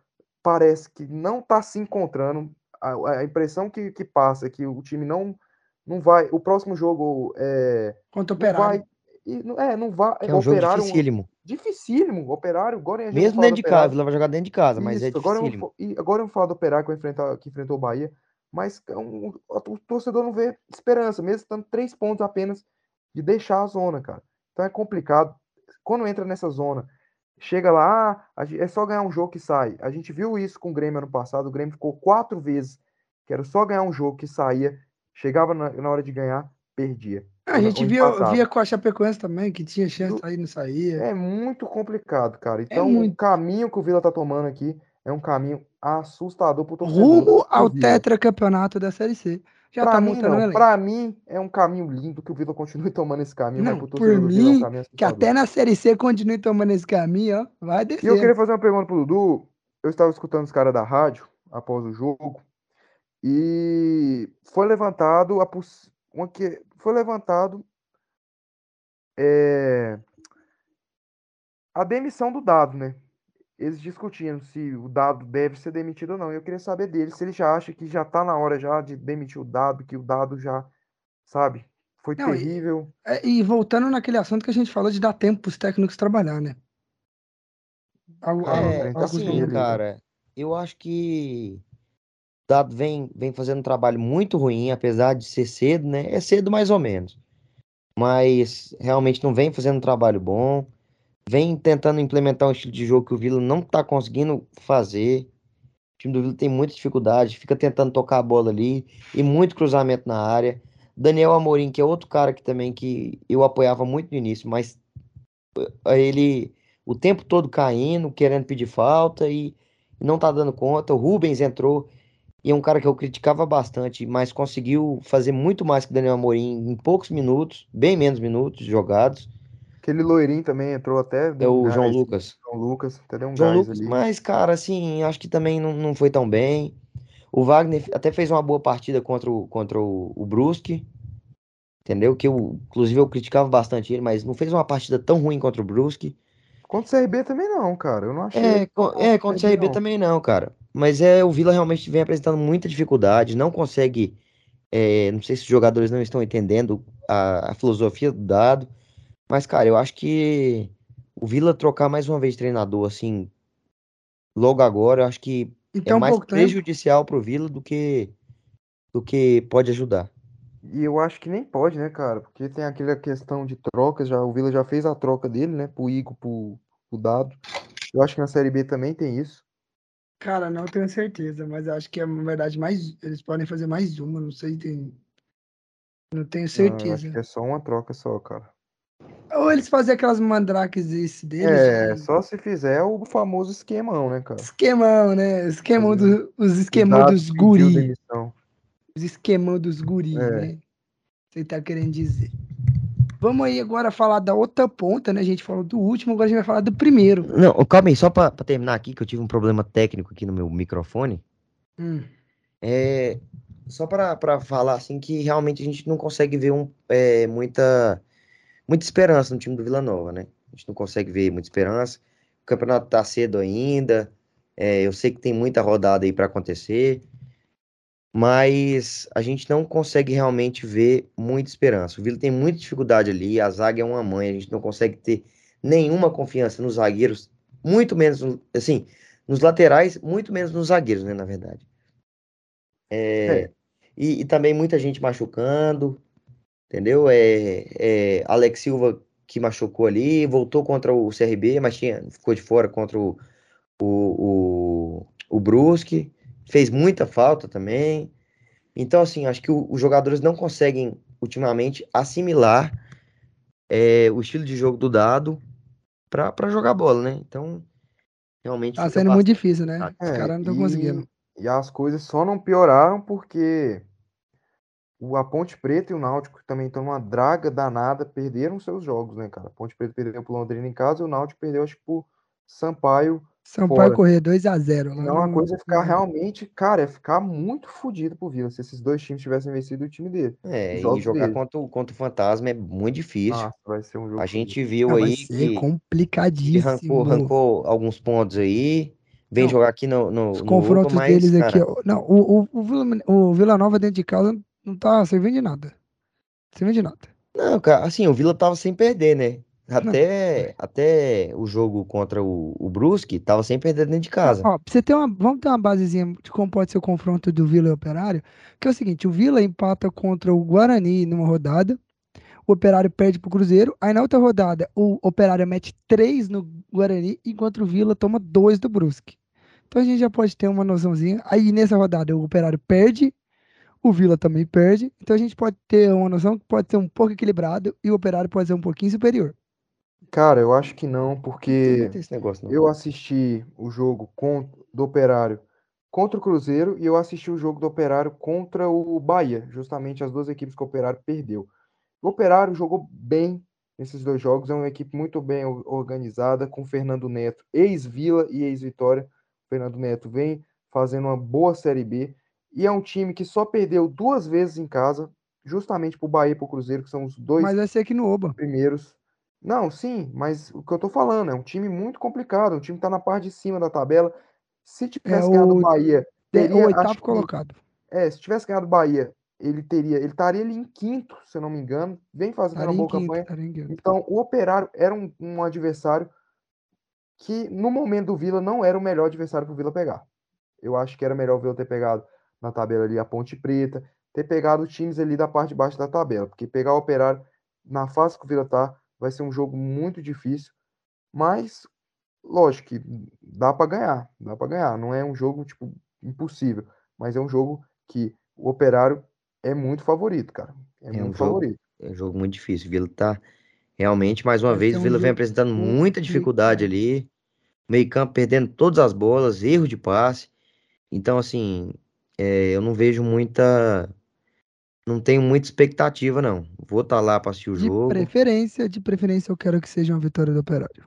parece que não tá se encontrando. A, a impressão que, que passa é que o time não, não vai. O próximo jogo é, Contra o Operário. vai. É, não vai. É um jogo Operário, dificílimo. dificílimo. Operário, agora a gente vai Mesmo dentro de Operário. casa, Vila vai jogar dentro de casa, mas é Isso, agora eu, vou, dificílimo. fa- e agora eu vou falar do Operário que, enfrentar, que enfrentou o Bahia, mas é um- o o torcedor não vê esperança, mesmo estando três pontos apenas de deixar a zona, cara. Então é complicado. Quando entra nessa zona, chega lá, ah, é só ganhar um jogo que sai. A gente viu isso com o Grêmio ano passado, o Grêmio ficou quatro vezes, que era só ganhar um jogo que saía, chegava na, na hora de ganhar, perdia. A Ano- gente via, via com a Chapecoense também, que tinha chance de sair, não saía. É muito complicado, cara. Então, muito. o caminho que o Vila tá tomando aqui é um caminho assustador pro torcedor. Rumo ao tetracampeonato da Série C. Já Pra tá mim, montando não. Pra mim, é um caminho lindo que o Vila continue tomando esse caminho, Não, por Vila é mim, um Que até na Série C continue tomando esse caminho, ó. Vai E eu descer. queria fazer uma pergunta pro Dudu. Eu estava escutando os caras da rádio após o jogo e foi levantado a poss... uma que foi levantado é, a demissão do Dado, né? Eles discutindo se o Dado deve ser demitido ou não. E eu queria saber dele se ele já acha que já tá na hora já de demitir o Dado, que o Dado já, sabe, foi Não, e- terrível. É, E voltando naquele assunto que a gente falou de dar tempo pros técnicos trabalhar, né? Algo, É, algo assim, né? cara, eu acho que Dado vem, vem fazendo um trabalho muito ruim, apesar de ser cedo, né? É cedo mais ou menos. Mas realmente não vem fazendo um trabalho bom. Vem tentando implementar um estilo de jogo que o Vila não tá conseguindo fazer. O time do Vila tem muita dificuldade, fica tentando tocar a bola ali e muito cruzamento na área. Daniel Amorim, que é outro cara que também que eu apoiava muito no início, mas eh, ele o tempo todo caindo, querendo pedir falta e não tá dando conta. O Rubens entrou e é um cara que eu criticava bastante, mas conseguiu fazer muito mais que o Daniel Amorim em poucos minutos, bem menos minutos jogados. Aquele loirinho também entrou até, É um o João gás, Lucas. João Lucas, até deu um João gás Lucas, ali. mas, cara, assim, acho que também não, não foi tão bem. O Wagner até fez uma boa partida contra o, contra o, o Brusque, entendeu? Que eu, inclusive, eu criticava bastante ele, mas não fez uma partida tão ruim contra o Brusque. Contra o CRB também não, cara. Eu não achei. É, é, contra o CRB não. também não, cara. Mas é, o Vila realmente vem apresentando muita dificuldade, não consegue. é, não sei se os jogadores não estão entendendo a, a filosofia do dado. Mas, cara, eu acho que o Vila trocar mais uma vez de treinador, assim, logo agora, eu acho que é Então, mais pouco tempo. prejudicial pro Vila do que do que pode ajudar. E eu acho que nem pode, né, cara? Porque tem aquela questão de trocas, já, o Vila já fez a troca dele, né? Pro Igor, pro, pro Dado. Eu acho que na Série B também tem isso. Cara, não tenho certeza, mas acho que é, na verdade, mais. Eles podem fazer mais uma, não sei, tem. Não tenho Não, eu acho certeza. que é só uma troca só, cara. Ou eles fazem aquelas mandrakes esse deles. É, de- só se fizer o famoso esquemão, né, cara? Esquemão, né? Esquemão Fazer- do, os esquemão Dado dos guri. Os esquemão dos guri, É. né? Você tá querendo dizer. Vamos aí agora falar da outra ponta, né? A gente falou do último, agora a gente vai falar do primeiro. Não, calma aí, só pra, pra terminar aqui, que eu tive um problema técnico aqui no meu microfone. Hum. É, só para para falar assim que realmente a gente não consegue ver um, é, muita muita esperança no time do Vila Nova, né? A gente não consegue ver muita esperança. O campeonato tá cedo ainda. é, eu sei que tem muita rodada aí para acontecer. Mas a gente não consegue realmente ver muita esperança. O Vila tem muita dificuldade ali, a zaga é uma mãe, a gente não consegue ter nenhuma confiança nos zagueiros, muito menos, no- assim, nos laterais, muito menos nos zagueiros, né, na verdade. É, É. E, e também muita gente machucando, entendeu? É, é, Alex Silva que machucou ali, voltou contra o CRB, mas tinha, ficou de fora contra o, o, o, o Brusque, fez muita falta também. Então, assim, acho que o- os jogadores não conseguem, ultimamente, assimilar é, o estilo de jogo do dado para jogar bola, né? Então, realmente Tá sendo muito bastante difícil, né? complicado. Os É, caras não estão e, conseguindo. e as coisas só não pioraram porque o, a Ponte Preta e o Náutico que também estão numa draga danada, perderam seus jogos, né, cara? A Ponte Preta perdeu pro Londrina em casa e o Náutico perdeu, acho que pro Sampaio Sampaio fora. correr 2x0 lá Então a no- coisa é ficar no- realmente, cara, é ficar muito fodido pro Vila se esses dois times tivessem vencido o time dele. É, e jogar dele. contra, o- contra o Fantasma é muito difícil. Nossa, vai ser um jogo A gente viu Não, vai aí ser que complicadíssimo. arrancou, arrancou alguns pontos aí, vem Não, jogar aqui no, no, Os no Oba, confrontos mas, deles aqui, cara, ó. Não, o, o, o, Vila, o Vila Nova dentro de casa não tá servindo de nada. Servindo de nada. não, cara, assim, o Vila tava sem perder, né? Não. Até, até o jogo contra o, o Brusque, tava sem perder dentro de casa. Ó, você ter uma, vamos ter uma basezinha de como pode ser o confronto do Vila e Operário, que é o seguinte, o Vila empata contra o Guarani numa rodada, o Operário perde pro Cruzeiro, aí na outra rodada o Operário mete 3 no Guarani, enquanto o Vila toma 2 do Brusque. Então a gente já pode ter uma noçãozinha. Aí nessa rodada o Operário perde, o Vila também perde, então a gente pode ter uma noção que pode ser um pouco equilibrado e o Operário pode ser um pouquinho superior. Cara, eu acho que não, porque não tem esse negócio, não. eu assisti o jogo con- do Operário contra o Cruzeiro e eu assisti o jogo do Operário contra o Bahia, justamente as duas equipes que o Operário perdeu. O Operário jogou bem nesses dois jogos, é uma equipe muito bem or- organizada, com Fernando Neto, ex-Vila e ex-Vitória. Fernando Neto vem fazendo uma boa Série B e é um time que só perdeu duas vezes em casa, justamente para o Bahia e para o Cruzeiro, que são os dois Mas vai ser aqui no Oba. primeiros. Não, sim, mas o que eu tô falando é um time muito complicado, um time que tá na parte de cima da tabela. Se É tivesse ganhado o o, Bahia, teria, o acho oitavo que, colocado. é, se tivesse ganhado o Bahia, ele teria, ele estaria ali em quinto, se eu não me engano, vem fazendo uma boa campanha. Então, o Operário era um, um adversário que, no momento do Vila, não era o melhor adversário pro Vila pegar. Eu acho que era melhor o Vila ter pegado na tabela ali a Ponte Preta, ter pegado times ali da parte de baixo da tabela, porque pegar o Operário na fase que o Vila tá, vai ser um jogo muito difícil, mas lógico que dá para ganhar, dá para ganhar, não é um jogo tipo impossível, mas é um jogo que o Operário é muito favorito, cara. É, É um muito jogo, favorito. é um jogo muito difícil. O Vila tá realmente, mais uma Vai vez, um Vila vem apresentando muita dificuldade ali. Meio campo perdendo todas as bolas, erro de passe. Então, assim, é, eu não vejo muita. Não tenho muita expectativa, não. Vou estar lá para assistir o De jogo. preferência, de preferência, eu quero que seja uma vitória do Operário.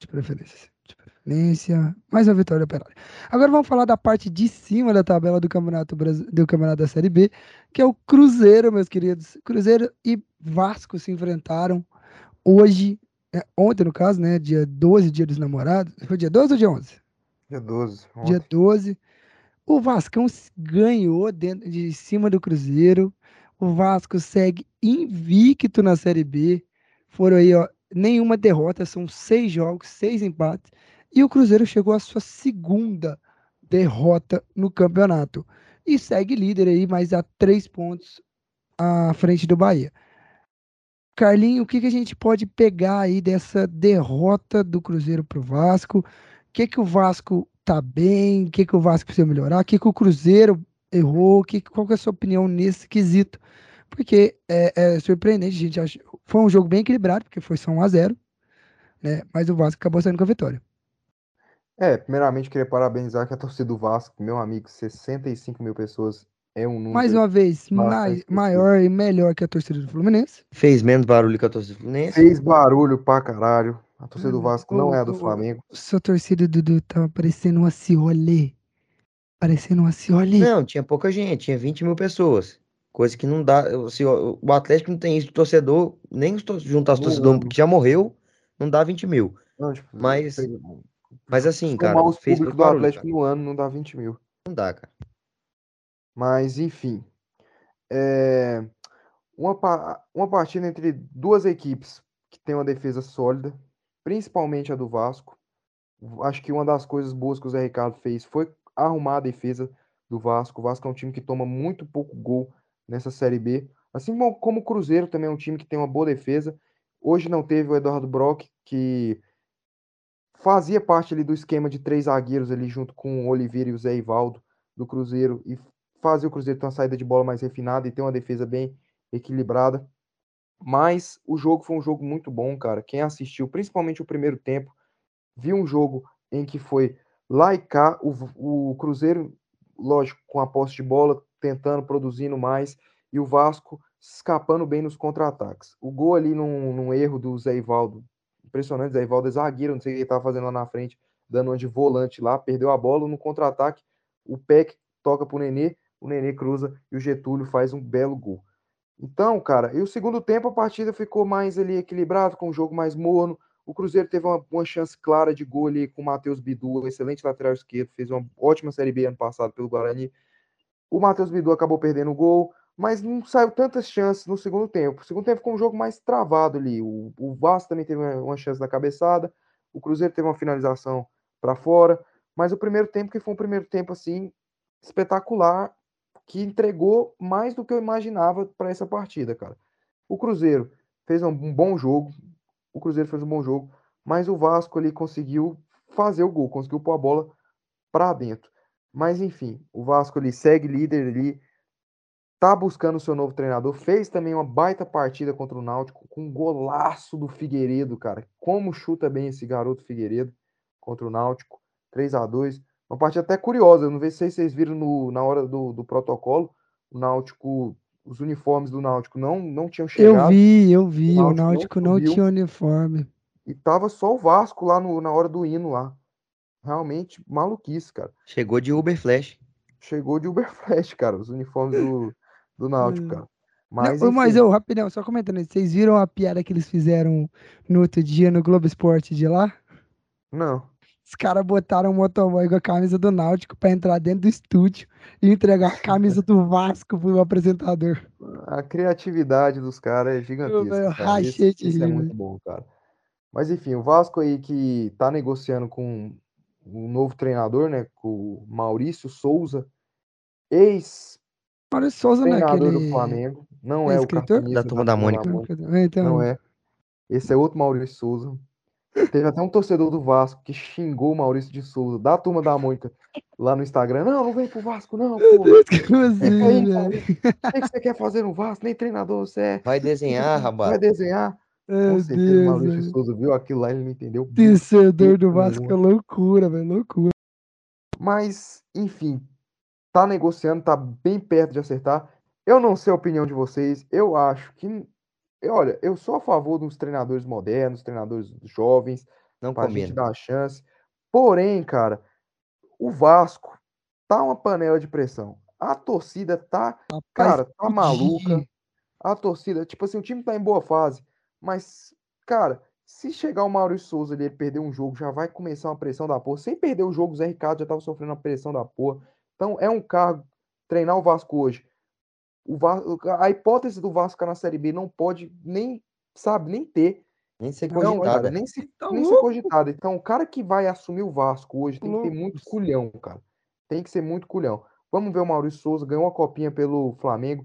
De preferência. De preferência. Mais uma vitória do Operário. Agora vamos falar da parte de cima da tabela do Campeonato, do campeonato da Série B, que é o Cruzeiro, meus queridos. Cruzeiro e Vasco se enfrentaram hoje, é, ontem no caso, né? Dia 12, dia dos namorados. Foi dia 12 ou dia 11? Dia 12, Dia ontem. 12. O Vascão ganhou dentro de cima do Cruzeiro. O Vasco segue invicto na Série B. Foram aí, ó, nenhuma derrota, são seis jogos, seis empates. E o Cruzeiro chegou à sua segunda derrota no campeonato. E segue líder aí, mas a três pontos à frente do Bahia. Carlinho, o que, que a gente pode pegar aí dessa derrota do Cruzeiro pro Vasco? O que, que o Vasco tá bem? O que, que o Vasco precisa melhorar? O que, que o Cruzeiro errou? Que, qual que é a sua opinião nesse quesito? Porque é, é surpreendente, a gente acha. Foi um jogo bem equilibrado, porque foi só 1 a 0 né? Mas o Vasco acabou saindo com a vitória. É, primeiramente queria parabenizar que a torcida do Vasco, meu amigo, 65 mil pessoas é um Mais número uma vez, maior e melhor que a torcida do Fluminense. Fez menos barulho que a torcida do Fluminense. Fez barulho pra caralho. A torcida do Vasco não é a do o- o- Flamengo. Sua torcida, Dudu, tava parecendo uma ciolê. Parecendo uma ciolê. Não, tinha pouca gente, tinha 20 mil pessoas. Coisa que não dá. assim, o Atlético não tem isso de torcedor, nem juntar os torcedores que já morreu, não dá 20 mil. Não, tipo, Mas- Mas assim, cara, os fez públicos muito do barulho, Atlético cara. no ano não dá 20 mil. Não dá, cara. Mas, enfim. É, uma, pa- uma partida entre duas equipes que tem uma defesa sólida, principalmente a do Vasco. Acho que uma das coisas boas que o Zé Ricardo fez foi arrumar a defesa do Vasco. O Vasco é um time que toma muito pouco gol nessa Série B. Assim como o Cruzeiro também é um time que tem uma boa defesa. Hoje não teve o Eduardo Brock, que fazia parte ali do esquema de três zagueiros ali junto com o Oliveira e o Zé Ivaldo do Cruzeiro e fazia o Cruzeiro ter uma saída de bola mais refinada e ter uma defesa bem equilibrada. Mas o jogo foi um jogo muito bom, cara. Quem assistiu, principalmente o primeiro tempo, viu um jogo em que foi lá e cá, o, o Cruzeiro, lógico, com a posse de bola, tentando, produzindo mais, e o Vasco escapando bem nos contra-ataques. O gol ali num, num erro do Zé Ivaldo, impressionante, Zé Ivaldo é zagueiro, não sei o que ele estava fazendo lá na frente, dando uma de volante lá, perdeu a bola no contra-ataque, o Peck toca pro Nenê, o Nenê cruza e o Getúlio faz um belo gol. Então, cara, e o segundo tempo a partida ficou mais ali equilibrado, com um jogo mais morno. O Cruzeiro teve uma, uma chance clara de gol ali com o Matheus Bidu, excelente lateral esquerdo, fez uma ótima Série B ano passado pelo Guarani. O Matheus Bidu acabou perdendo o gol, mas não saiu tantas chances no segundo tempo. O segundo tempo ficou um jogo mais travado ali. O, o Vasco também teve uma, uma chance da cabeçada, o Cruzeiro teve uma finalização para fora, mas o primeiro tempo que foi um primeiro tempo assim espetacular que entregou mais do que eu imaginava para essa partida, cara. O Cruzeiro fez um bom jogo, o Cruzeiro fez um bom jogo, mas o Vasco ali conseguiu fazer o gol, conseguiu pôr a bola para dentro. Mas enfim, o Vasco ali segue líder ali, tá buscando o seu novo treinador, fez também uma baita partida contra o Náutico, com um golaço do Figueiredo, cara. Como chuta bem esse garoto Figueiredo contra o Náutico, 3 a 2 uma partida até curiosa, eu não sei se vocês viram no, na hora do, do protocolo, o Náutico, os uniformes do Náutico não, não tinham Eu chegado. vi, eu vi. O Náutico não Náutico não subiu. tinha uniforme. E tava só o Vasco lá no, na hora do hino lá. Realmente maluquice, cara. Chegou de Uber Flash. Chegou de Uber Flash, cara, os uniformes do, do Náutico, Hum. cara. Mas, Mas, não, mas eu, rapidão, só comentando, vocês viram a piada que eles fizeram no outro dia no Globo Esporte de lá? não. Os caras botaram um motoboy com a camisa do Náutico pra entrar dentro do estúdio e entregar a camisa do Vasco pro apresentador. A criatividade dos caras é gigantesca, velho, cara. Isso, de isso é muito bom, cara. Mas enfim, o Vasco aí que tá negociando com um novo treinador, né? Com o Maurício Souza, ex-treinador Mário Souza não é do aquele. Flamengo. Não é é o escritor? cartunista Da Turma da Mônica. Então, Não é. Esse é outro Maurício Souza. Teve até um torcedor do Vasco que xingou o Maurício de Souza, da turma da Mônica, lá no Instagram. Não, não vem pro Vasco, não, Meu pô. Deus, como assim? Maurício. O que que você quer fazer no Vasco? Nem treinador você é. Vai desenhar, Vai rapaz. desenhar. Com certeza o Deus, Maurício velho. Souza viu aquilo lá e ele não entendeu. Torcedor do Vasco é loucura, velho, loucura. Mas, enfim, tá negociando, tá bem perto de acertar. Eu não sei a opinião de vocês. Eu acho que. Eu- Olha, eu sou a favor dos treinadores modernos, treinadores jovens, Não pra gente combina. dar uma chance. Porém, cara, o Vasco tá uma panela de pressão. A torcida tá, cara, tá maluca. A torcida, tipo assim, o time tá em boa fase, mas, cara, se chegar o Maurício Souza ali, ele perder um jogo, já vai começar uma pressão da porra. Sem perder o jogo, o Zé Ricardo já tava sofrendo uma pressão da porra. Então, é um cargo treinar o Vasco hoje. O Vasco, a hipótese do Vasco ficar na Série B não pode nem, sabe, nem ter. Nem ser Não, Não, cara, cogitada. nem se, Tá nem ser louco. cogitado. Então, o cara que vai assumir o Vasco hoje tem que ter muito culhão, cara. Tem que ser muito culhão. Vamos ver o Maurício Souza, ganhou uma copinha pelo Flamengo.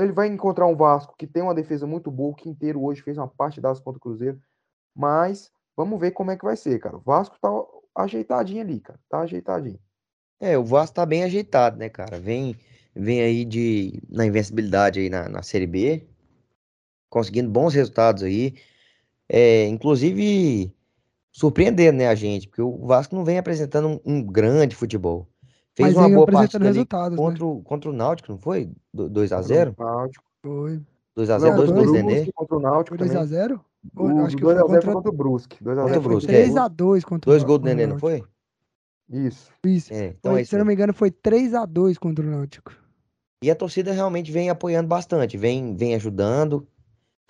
Ele vai encontrar um Vasco que tem uma defesa muito boa. O Quinteiro hoje fez uma parte das contra o Cruzeiro. Mas vamos ver como é que vai ser, cara. O Vasco tá ajeitadinho ali, cara. Tá ajeitadinho. É, o Vasco tá bem ajeitado, né, cara? Vem, vem aí de na invencibilidade aí na, na Série B, conseguindo bons resultados aí. É, inclusive surpreendendo, né, a gente, porque o Vasco não vem apresentando um, um grande futebol. Fez Mas uma boa partida ali resultados, né? contra o, contra o Náutico, não foi? 2x0? Náutico. Foi. 2x0, Não, dois dois gols do Nenê. Contra o Náutico Foi também. 2x0? O Acho que foi 2x0 foi contra. contra o Brusque. 2x0 Contra o foi Brusque, contra o é. 3x2 contra Dois o gols do contra o Nenê, não foi? Isso. Isso. É, então Foi, é isso se eu não me engano, foi 3x2 contra o Náutico. E a torcida realmente vem apoiando bastante, vem, vem ajudando,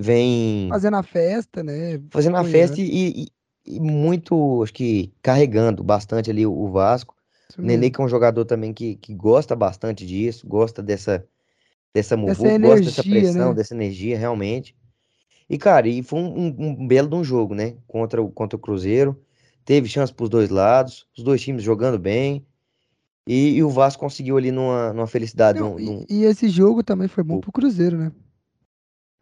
vem Fazendo a festa, né? fazendo a festa e, e- e muito, acho que carregando bastante ali o, o Vasco. Isso Nenê que é um jogador também que, que gosta bastante disso, gosta dessa, dessa muvuca, Dessa gosta dessa energia, pressão, né? dessa energia, realmente. E, cara, e foi um, um- um belo de um jogo, né? Contra o, contra o Cruzeiro. Teve chance pros dois lados, os dois times jogando bem. E, e o Vasco conseguiu ali numa, numa felicidade. Não, num- e, num- e esse jogo também foi bom pro Cruzeiro, né?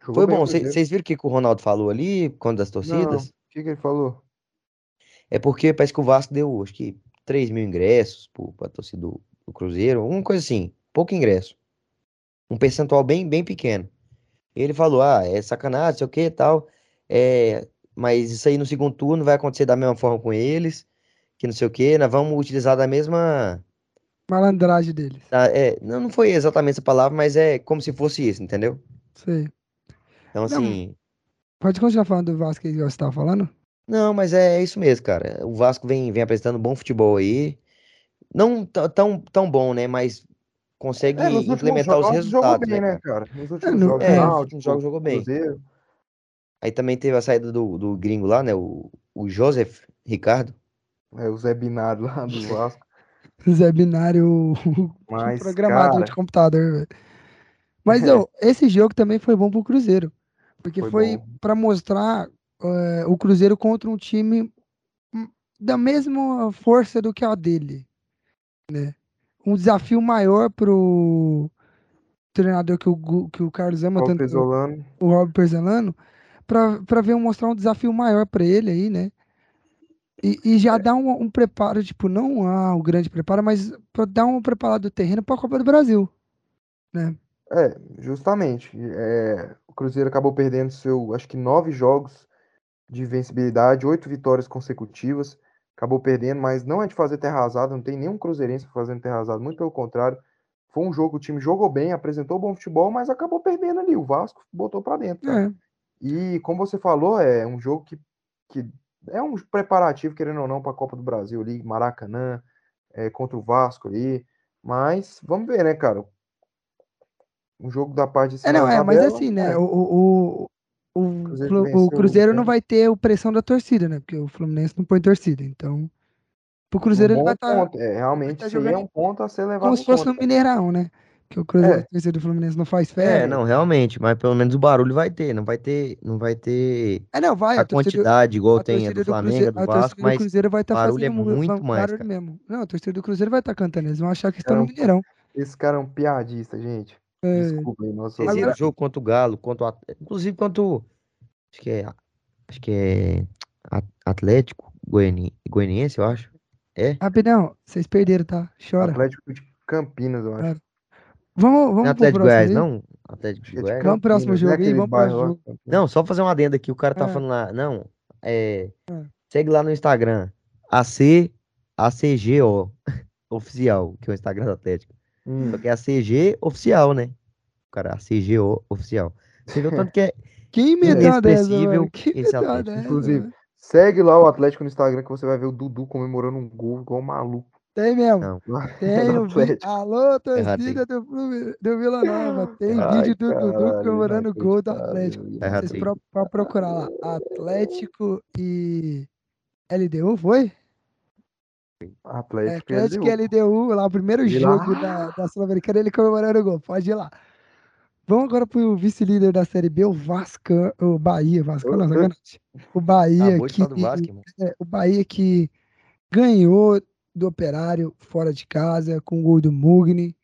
Jogou Foi bom. Vocês viram o que, que o Ronaldo falou ali, quando das Não, torcidas? o que, que ele falou? É porque parece que o Vasco deu, acho que 3 mil ingressos pro- pra torcida do, do Cruzeiro, uma coisa assim, pouco ingresso. Um percentual bem, bem pequeno. Ele falou, ah, é sacanagem, sei o que e tal, é, mas isso aí no segundo turno vai acontecer da mesma forma com eles, que não sei o que, nós vamos utilizar da mesma... Malandragem deles. tá, é, não, não foi exatamente essa palavra, mas é como se fosse isso, entendeu? Sei. Então, assim, Pode continuar falando do Vasco que você tava falando? não, mas é, é isso mesmo, cara. O Vasco vem, vem apresentando bom futebol aí, não tão, tão, tão bom, né, mas consegue É, implementar os jogos jogou resultados, bem, né, né, cara? cara? Nos últimos no- jogos, é, últimos jogos jogou bem. Cruzeiro. Aí também teve a saída do, do gringo lá, né? O, o Joseph Ricardo. É, o Zé Binário lá do Vasco. Zé Binário, Mas, programador de cara, computador, velho. Mas, É. ô, esse jogo também foi bom pro Cruzeiro. Porque Foi foi, pra mostrar eh, o Cruzeiro contra um time da mesma força do que a dele, né? Um desafio maior pro treinador que o, que o Carlos ama Paulo tanto, Pesolano. o Rob Perzolano, pra, pra ver mostrar um desafio maior pra ele aí, né? E, e É. já dar um, um preparo, tipo, não ah, um grande preparo, mas pra dar um preparado do terreno pra Copa do Brasil. É, justamente. É, o Cruzeiro acabou perdendo seu, acho que nove jogos de invencibilidade, oito vitórias consecutivas. Acabou perdendo, mas não é de fazer terra arrasada, não tem nenhum cruzeirense fazendo terra arrasada, muito pelo contrário. Foi um jogo, o time jogou bem, apresentou bom futebol, mas acabou perdendo ali. O Vasco botou pra dentro, cara. É, E como você falou, é um jogo que, que é um preparativo, querendo ou não, para a Copa do Brasil ali, Maracanã, é, contra o Vasco ali. Mas vamos ver, né, cara? Um jogo da parte de é, cima não, da é, mas tabela, assim, né? é, O, o, o, o, Cruzeiro o Cruzeiro não vai ter a pressão da torcida, né? Porque o Fluminense não põe torcida. Então, pro Cruzeiro um ele bom vai estar ponto. É, realmente, tá aí é jogando um ponto a ser levado como se fosse no Mineirão, né? Que o Cruzeiro, É. do Fluminense não faz É, festa. não, realmente, mas pelo menos o barulho vai ter, não vai ter, não vai ter É, não, vai. a A torcida, quantidade igual a tem a do do Flamengo, a Cruzeiro, do Vasco, do mas Cruzeiro vai estar barulho é muito va- mais, barulho mesmo. Não, a torcida do Cruzeiro vai estar cantando, eles vão achar que estão no. Mineirão. Esse cara é um piadista, gente. É, Desculpa aí, nosso Vocês Agora- jogo contra o Galo, contra o, inclusive contra o, acho que é, acho que é Atlético Goiani- Goianiense, eu acho. É? rapidão, vocês perderam, tá? Chora. Atlético de Campinas, eu acho. É. Vamos, Não é vamos pro Atlético próximo Goiás, aí? não? Atlético de que é Goiás? Vamos pro próximo jogo né? aí, vamos pro jogo. Não, só fazer uma adenda aqui, o cara tá Ah. falando lá, não, é, Ah. segue lá no Instagram, AC, ACGO, oficial, que é o Instagram do Atlético. Hum. Só que é ACG oficial, né? O cara, ACGO oficial. Você viu tanto que é dessa, inexpressível esse Atlético. dessa, Inclusive? Segue lá o Atlético no Instagram que você vai ver o Dudu comemorando um gol igual um maluco. Tem mesmo. Não, Lá Tem no o. Atlético. Alô, torcida do, do Vila Nova. Tem Ai, vídeo do Dudu comemorando o gol do Atlético. Vocês pro, pode procurar lá. Atlético e LDU, foi? É, Atlético, e Atlético e LDU. LDU, lá o primeiro E lá- jogo da, da Sul-Americana, ele comemorando o gol. Pode ir lá. Vamos agora pro vice-líder da Série B, o Vasco, o Bahia, Vasco, não. O Bahia de que, Vasco, é, o Bahia que ganhou do Operário fora de casa com o gol do Mugni.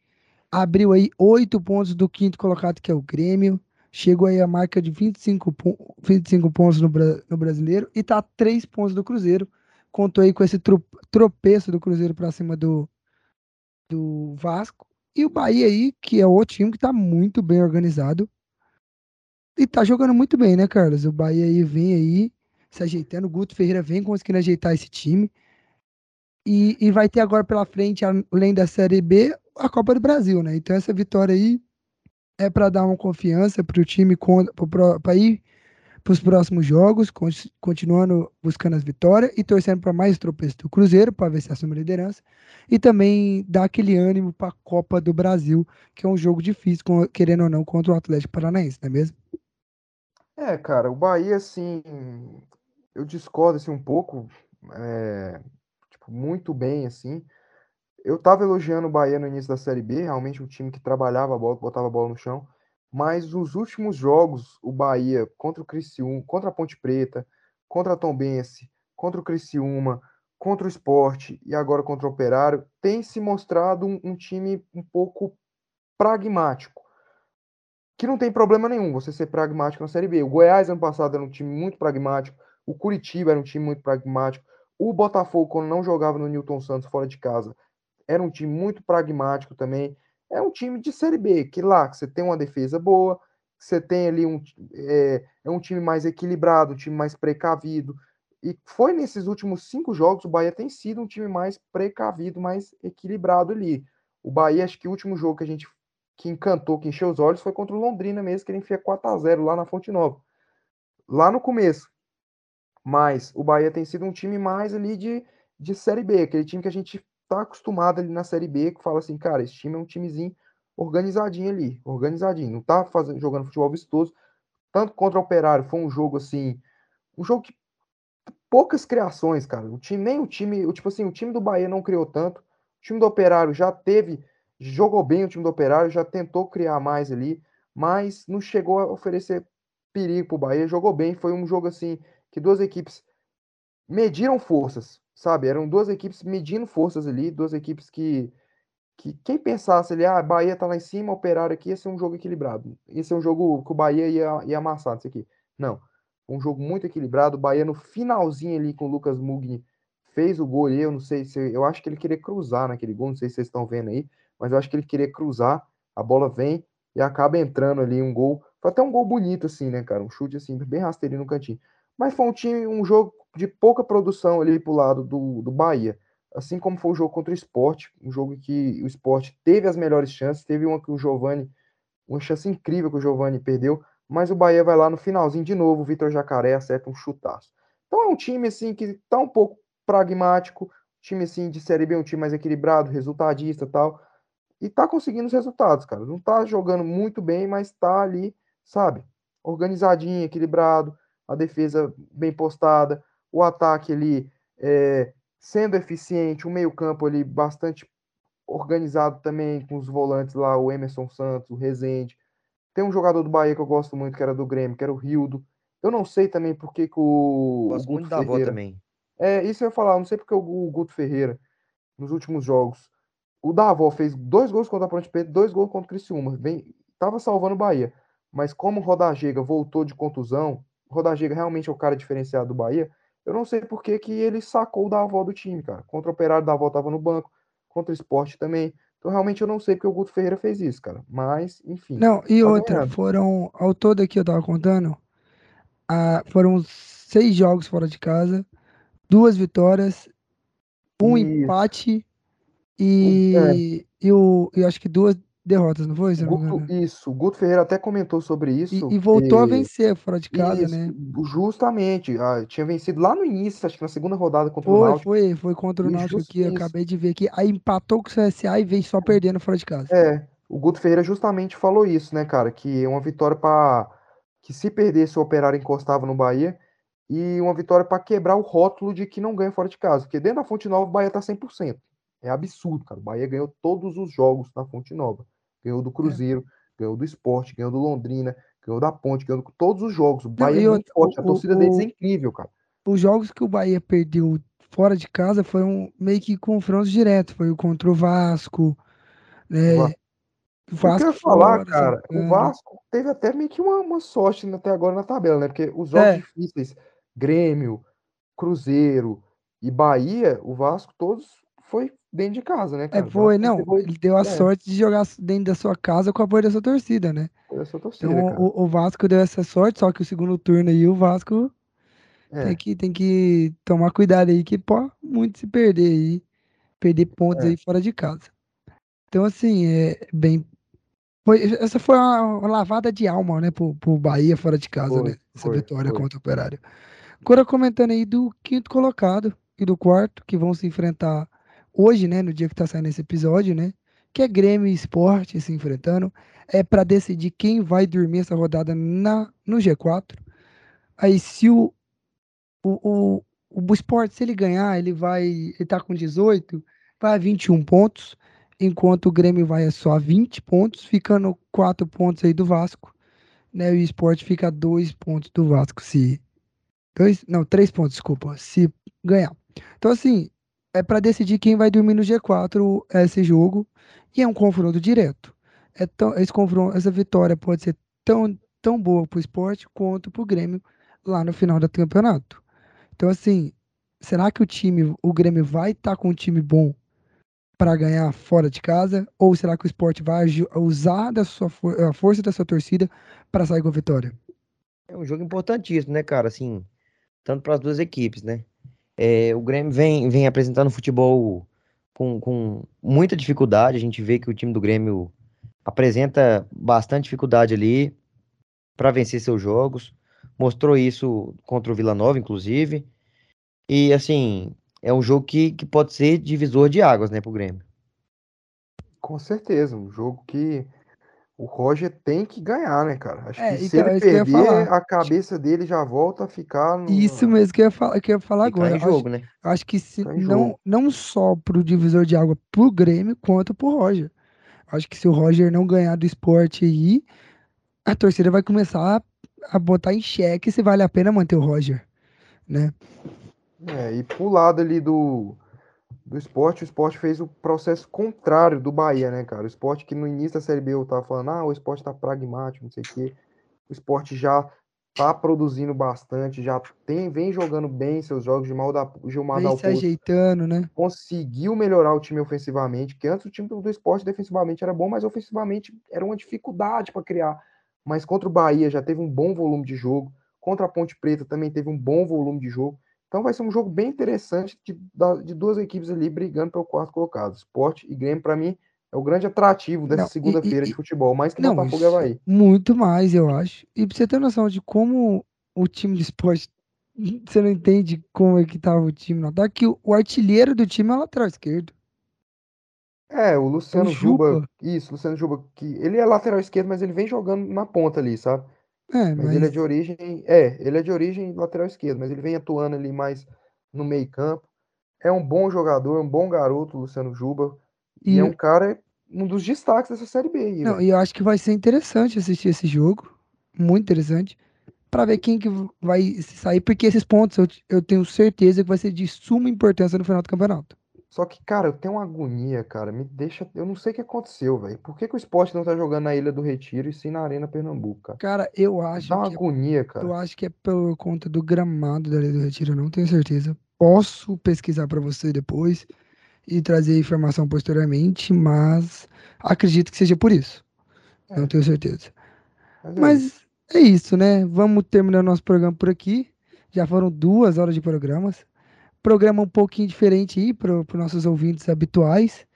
Abriu aí oito pontos do quinto colocado, que é o Grêmio. Chegou aí a marca de 25, pon- 25 pontos no, no Brasileiro e tá a três pontos do Cruzeiro. Contou aí com esse tro- tropeço do Cruzeiro para cima do, do Vasco. E o Bahia aí, que é outro time que tá muito bem organizado. E tá jogando muito bem, né, Carlos? O Bahia aí vem aí se ajeitando. O Guto Ferreira vem conseguindo ajeitar esse time. E, e vai ter agora pela frente, além da Série B, a Copa do Brasil, né? Então essa vitória aí é para dar uma confiança pro time para ir para os próximos jogos, con- continuando buscando as vitórias e torcendo para mais tropeço do Cruzeiro para ver se assume a liderança e também dar aquele ânimo para a Copa do Brasil, que é um jogo difícil, querendo ou não, contra o Atlético Paranaense, não é mesmo? É, cara, o Bahia, assim, eu discordo assim, um pouco, é, muito bem, assim. Eu tava elogiando o Bahia no início da Série B, realmente um time que trabalhava a bola, botava a bola no chão. Mas nos últimos jogos, o Bahia contra o Criciúma, contra a Ponte Preta, contra a Tombense, contra o Criciúma, contra o Esporte e agora contra o Operário, tem se mostrado um, um time um pouco pragmático. Que não tem problema nenhum você ser pragmático na Série B. O Goiás, ano passado, era um time muito pragmático. O Curitiba era um time muito pragmático. O Botafogo, quando não jogava no Newton Santos fora de casa, era um time muito pragmático também é um time de Série B, que lá que você tem uma defesa boa, você tem ali um, é, é um time mais equilibrado, um time mais precavido. E foi nesses últimos cinco jogos, o Bahia tem sido um time mais precavido, mais equilibrado ali. O Bahia, acho que o último jogo que a gente que encantou, que encheu os olhos, foi contra o Londrina mesmo, que ele enfia 4 a 0 lá na Fonte Nova. Lá no começo. Mas o Bahia tem sido um time mais ali de, de Série B, aquele time que a gente tá acostumado ali na Série B, que fala assim, cara, esse time é um timezinho organizadinho ali, organizadinho, não tá fazendo, jogando futebol vistoso, tanto contra o Operário, foi um jogo assim, um jogo que poucas criações, cara, o time, nem o time, o, tipo assim, o time do Bahia não criou tanto, o time do Operário já teve, jogou bem o time do Operário, já tentou criar mais ali, mas não chegou a oferecer perigo pro Bahia, jogou bem, foi um jogo assim, que duas equipes mediram forças, sabe? Eram duas equipes medindo forças ali, duas equipes que, que quem pensasse ali, ah, Bahia tá lá em cima, Operário aqui, ia ser um jogo equilibrado. Ia ser um jogo que o Bahia ia, ia amassar isso aqui. Não. Um jogo muito equilibrado. O Bahia no finalzinho ali com o Lucas Mugni fez o gol. Eu não sei se. Eu acho que ele queria cruzar naquele gol, não sei se vocês estão vendo aí, mas eu acho que ele queria cruzar. A bola vem e acaba entrando ali um gol. Foi até um gol bonito, assim, né, cara? Um chute assim, bem rasteirinho no cantinho. Mas foi um time, um jogo de pouca produção ali pro lado do, do Bahia. Assim como foi o jogo contra o Sport, um jogo que o Sport teve as melhores chances, teve uma que o Giovani, uma chance incrível que o Giovani perdeu, mas o Bahia vai lá no finalzinho de novo, o Vitor Jacaré acerta um chutaço. Então é um time assim que tá um pouco pragmático, time assim de Série B, um time mais equilibrado, resultadista tal, e tá conseguindo os resultados, cara. Não tá jogando muito bem, mas tá ali, sabe? Organizadinho, equilibrado, a defesa bem postada, o ataque ali é, sendo eficiente, o meio-campo ali bastante organizado também, com os volantes lá, o Emerson Santos, o Rezende. Tem um jogador do Bahia que eu gosto muito, que era do Grêmio, que era o Rildo. Eu não sei também por que, que o. Gosto o muito da avó também. É, isso eu ia falar, não sei porque o, o Guto Ferreira, nos últimos jogos, o Davó fez dois gols contra a Ponte Preta, dois gols contra o Criciúma. Bem, tava salvando o Bahia. Mas como o Rodagega voltou de contusão, Rodagega realmente é o cara diferenciado do Bahia, eu não sei por que, que ele sacou da avó do time, cara. Contra o Operário da avó tava no banco, contra o esporte também. Então, realmente, eu não sei porque o Guto Ferreira fez isso, cara. Mas, enfim. Não, e tá outra, foram, ao todo aqui eu tava contando, a, foram seis jogos fora de casa, duas vitórias, um isso. empate e, é. e, o, e acho que duas derrotas, não foi? Guto, isso, o Guto Ferreira até comentou sobre isso. E, e voltou a vencer fora de casa, isso, né? Justamente, ah, tinha vencido lá no início, acho que na segunda rodada contra foi, o Náutico. Foi, foi contra o Náutico que eu acabei de ver aqui. Aí empatou com o CSA e veio só perdendo fora de casa. É, o Guto Ferreira justamente falou isso, né, cara? Que é uma vitória para que se perdesse o Operário encostava no Bahia e uma vitória para quebrar o rótulo de que não ganha fora de casa, porque dentro da Fonte Nova o Bahia tá 100%. É absurdo, cara. O Bahia ganhou todos os jogos na Fonte Nova ganhou do é. Cruzeiro, é. ganhou do Esporte, ganhou do Londrina, ganhou da Ponte, ganhou todos os jogos. O Bahia Não, é muito forte, a torcida o, deles é incrível, cara. Os jogos que o Bahia perdeu fora de casa foram meio que confrontos diretos. Foi o contra o Vasco, né? O Vasco eu falar, fora, cara, o Vasco teve até meio que uma, uma sorte até agora na tabela, né? Porque os jogos é. difíceis, Grêmio, Cruzeiro e Bahia, o Vasco todos foi dentro de casa, né, é, cara? É, foi, não. Ele deu a é. sorte de jogar dentro da sua casa com a apoio da sua torcida, né? Da sua torcida, então, o, o, Vasco deu essa sorte, só que o segundo turno aí, o Vasco é. tem, que, tem que tomar cuidado aí, que pode muito se perder aí, perder pontos é. aí fora de casa. Então, assim, é bem. Foi, essa foi uma, uma, lavada de alma, né, pro, pro Bahia fora de casa, foi, né? Essa foi, vitória foi. contra o Operário. Agora comentando aí do quinto colocado e do quarto, que vão se enfrentar hoje, né, no dia que está saindo esse episódio, né, que é Grêmio e Esporte se enfrentando, é para decidir quem vai dormir essa rodada na, no G4. Aí se o, o, o, o Sport, se ele ganhar, ele vai, ele tá com 18, vai a 21 pontos, enquanto o Grêmio vai a só 20 pontos, ficando 4 pontos aí do Vasco, né? E o Sport fica a 2 pontos do Vasco se dois, não, 3 pontos, desculpa, se ganhar. Então assim, é para decidir quem vai dormir no G4 esse jogo e é um confronto direto. É tão, esse confronto, essa vitória pode ser tão, tão boa para o esporte quanto para o Grêmio lá no final do campeonato. Então, assim, será que o time, o Grêmio vai estar tá com um time bom para ganhar fora de casa? Ou será que o esporte vai usar da sua, a força da sua torcida para sair com a vitória? É um jogo importantíssimo, né, cara? Assim, tanto para as duas equipes, né? É, o Grêmio vem, vem apresentando futebol com, com muita dificuldade. A gente vê que o time do Grêmio apresenta bastante dificuldade ali para vencer seus jogos. Mostrou isso contra o Vila Nova, inclusive. E assim, é um jogo que, que pode ser divisor de águas, né, pro Grêmio. Com certeza, um jogo que o Roger tem que ganhar, né, cara? Acho É, que se então, é ele ia perder, a cabeça dele já volta a ficar no. Isso mesmo que eu ia falar, que eu ia falar Ficar agora. em Eu acho, jogo, né? acho que se não, jogo. não só pro divisor de água pro Grêmio, quanto pro Roger. Acho que se o Roger não ganhar do esporte aí, a torcida vai começar a, a botar em xeque se vale a pena manter o Roger, né? É, e pro lado ali do, do esporte, o esporte fez o processo contrário do Bahia, né, cara? O esporte que no início da Série B eu tava falando, ah, o esporte tá pragmático, não sei o quê. O esporte já tá produzindo bastante, já tem, vem jogando bem seus jogos. Gilmar, da, Gilmar Vem se Dalpozo ajeitando, né? conseguiu melhorar o time ofensivamente, porque antes o time do, do esporte defensivamente era bom, mas ofensivamente era uma dificuldade para criar. Mas contra o Bahia já teve um bom volume de jogo, contra a Ponte Preta também teve um bom volume de jogo. Então vai ser um jogo bem interessante de, de duas equipes ali brigando pelo quarto colocado. Esporte e Grêmio, para mim, é o grande atrativo dessa segunda-feira de futebol, mais que Não, Botafogo e isso, Havaí. muito mais, eu acho. E pra você ter noção de como o time de esporte, você não entende como é que tava o time no ataque, que o, artilheiro do time é o lateral esquerdo. É, o É o Luciano Juba, Juba. isso, Luciano Juba, que ele é lateral esquerdo, mas ele vem jogando na ponta ali, sabe? É, Mas ele é mas de origem, é, ele é de origem lateral esquerdo, mas ele vem atuando ali mais no meio-campo. É um bom jogador, um bom garoto, Luciano Juba, e E- é um cara, um dos destaques dessa Série B aí, Não, velho. e eu acho que vai ser interessante assistir esse jogo. Muito interessante. Pra ver quem que vai sair, porque esses pontos eu, eu tenho certeza que vai ser de suma importância no final do campeonato. Só que, cara, eu tenho uma agonia, cara, me deixa, eu não sei o que aconteceu, velho. Por que que o Sport não tá jogando na Ilha do Retiro e sim na Arena Pernambuco, cara? Cara, eu acho Dá uma que é, agonia, eu cara. acho que é por conta do gramado da Ilha do Retiro, eu não tenho certeza. Posso pesquisar pra você depois e trazer informação posteriormente, mas acredito que seja por isso. Não É, tenho certeza. mas é isso. Mas é isso, né? Vamos terminar nosso programa por aqui. Já foram duas horas de programas. Programa um pouquinho diferente aí para os nossos ouvintes habituais,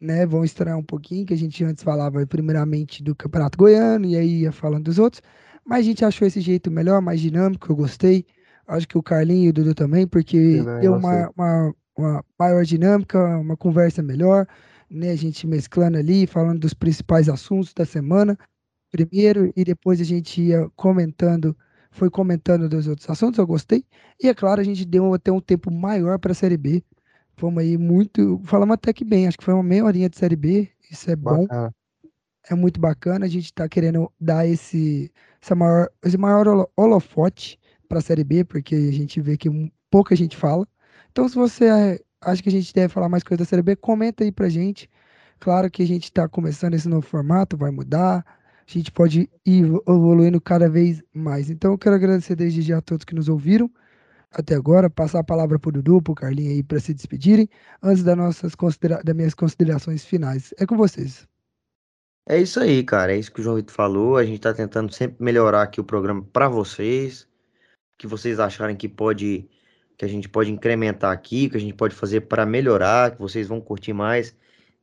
né? Vão estranhar um pouquinho, que a gente antes falava primeiramente do Campeonato Goiano e aí ia falando dos outros. Mas a gente achou esse jeito melhor, mais dinâmico, eu gostei. Acho que o Carlinho e o Dudu também, porque deu uma, uma, uma maior dinâmica, uma conversa melhor, né? A gente mesclando ali, falando dos principais assuntos da semana primeiro e depois a gente ia comentando, foi comentando dos outros assuntos, eu gostei. E é claro, a gente deu até um tempo maior para a Série B. Fomos aí muito, falamos até que bem, acho que foi uma meia horinha de Série B, isso é bom, Bacana. é muito bacana. A gente está querendo dar esse, essa maior, esse maior holo- holofote para a Série B, porque a gente vê que pouca gente fala. Então, se você eh, acha que a gente deve falar mais coisa da Série B, comenta aí pra gente. Claro que a gente está começando esse novo formato, vai mudar. A gente pode ir evo- evoluindo cada vez mais. Então, eu quero agradecer desde já a todos que nos ouviram até agora. Passar a palavra para o Dudu, para o Carlinhos aí, para se despedirem, antes das, nossas considera das minhas considerações finais. É com vocês. É isso aí, cara. É isso que o João Vitor falou. A gente tá tentando sempre melhorar aqui o programa para vocês. Que vocês acharem que pode, que a gente pode incrementar aqui, que a gente pode fazer para melhorar, que vocês vão curtir mais.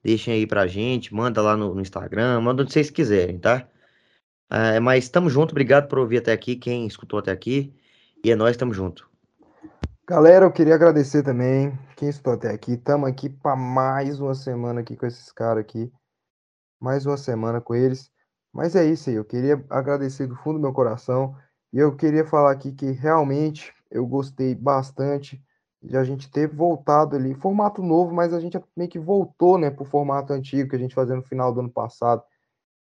Deixem aí pra gente, manda lá no, no Instagram, manda onde vocês quiserem, tá? É, mas tamo junto, obrigado por ouvir até aqui, quem escutou até aqui. E é nóis, tamo junto. Galera, eu queria agradecer também quem estou até aqui. Estamos aqui para mais uma semana aqui com esses caras aqui. Mais uma semana com eles. Mas é isso aí. Eu queria agradecer do fundo do meu coração. E eu queria falar aqui que realmente eu gostei bastante de a gente ter voltado ali, formato novo, mas a gente meio que voltou, né, pro formato antigo que a gente fazia no final do ano passado.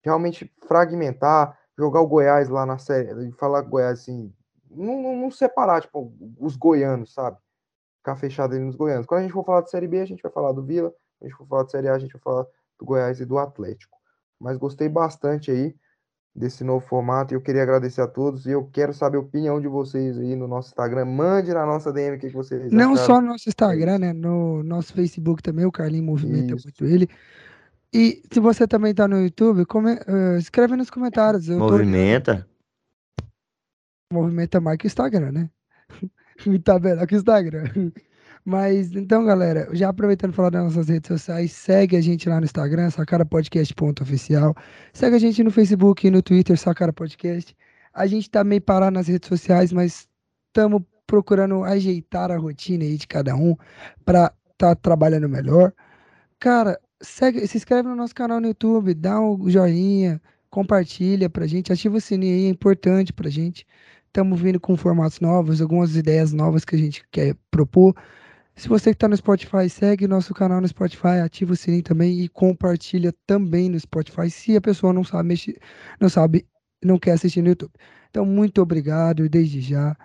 Realmente fragmentar, jogar o Goiás lá na série, falar Goiás assim, não, não, não, separar, tipo, os goianos, sabe? Ficar fechado ali nos goianos. Quando a gente for falar de Série B, a gente vai falar do Vila, quando a gente for falar de Série A, a gente vai falar do Goiás e do Atlético. Mas gostei bastante aí desse novo formato e eu queria agradecer a todos e eu quero saber a opinião de vocês aí no nosso Instagram. Mande na nossa DM o que, vocês Não acharam. só no nosso Instagram, né? No nosso Facebook também, o Carlinho movimenta Isso. muito ele. E se você também tá no YouTube, come, uh, escreve nos comentários. movimenta. Tô... Movimenta mais que o Instagram, né? tá melhor que o Instagram. Mas então, galera, já aproveitando falar das nossas redes sociais, segue a gente lá no Instagram, sacarapodcast.oficial. Segue a gente no Facebook e no Twitter, Sacara Podcast. A gente tá meio parado nas redes sociais, mas estamos procurando ajeitar a rotina aí de cada um para tá trabalhando melhor. Cara, segue, se inscreve no nosso canal no YouTube, dá um joinha, compartilha pra gente, ativa o sininho aí, é importante pra gente. Estamos vindo com formatos novos, algumas ideias novas que a gente quer propor. Se você que está no Spotify, segue nosso canal no Spotify, ativa o sininho também e compartilha também no Spotify, se a pessoa não sabe mexer, não sabe, não quer assistir no YouTube. Então, muito obrigado desde já.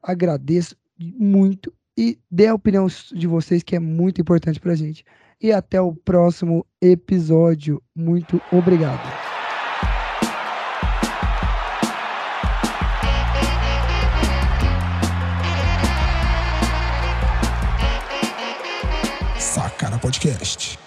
Agradeço muito e dê a opinião de vocês, que é muito importante para a gente. E até o próximo episódio. Muito obrigado. Podcast.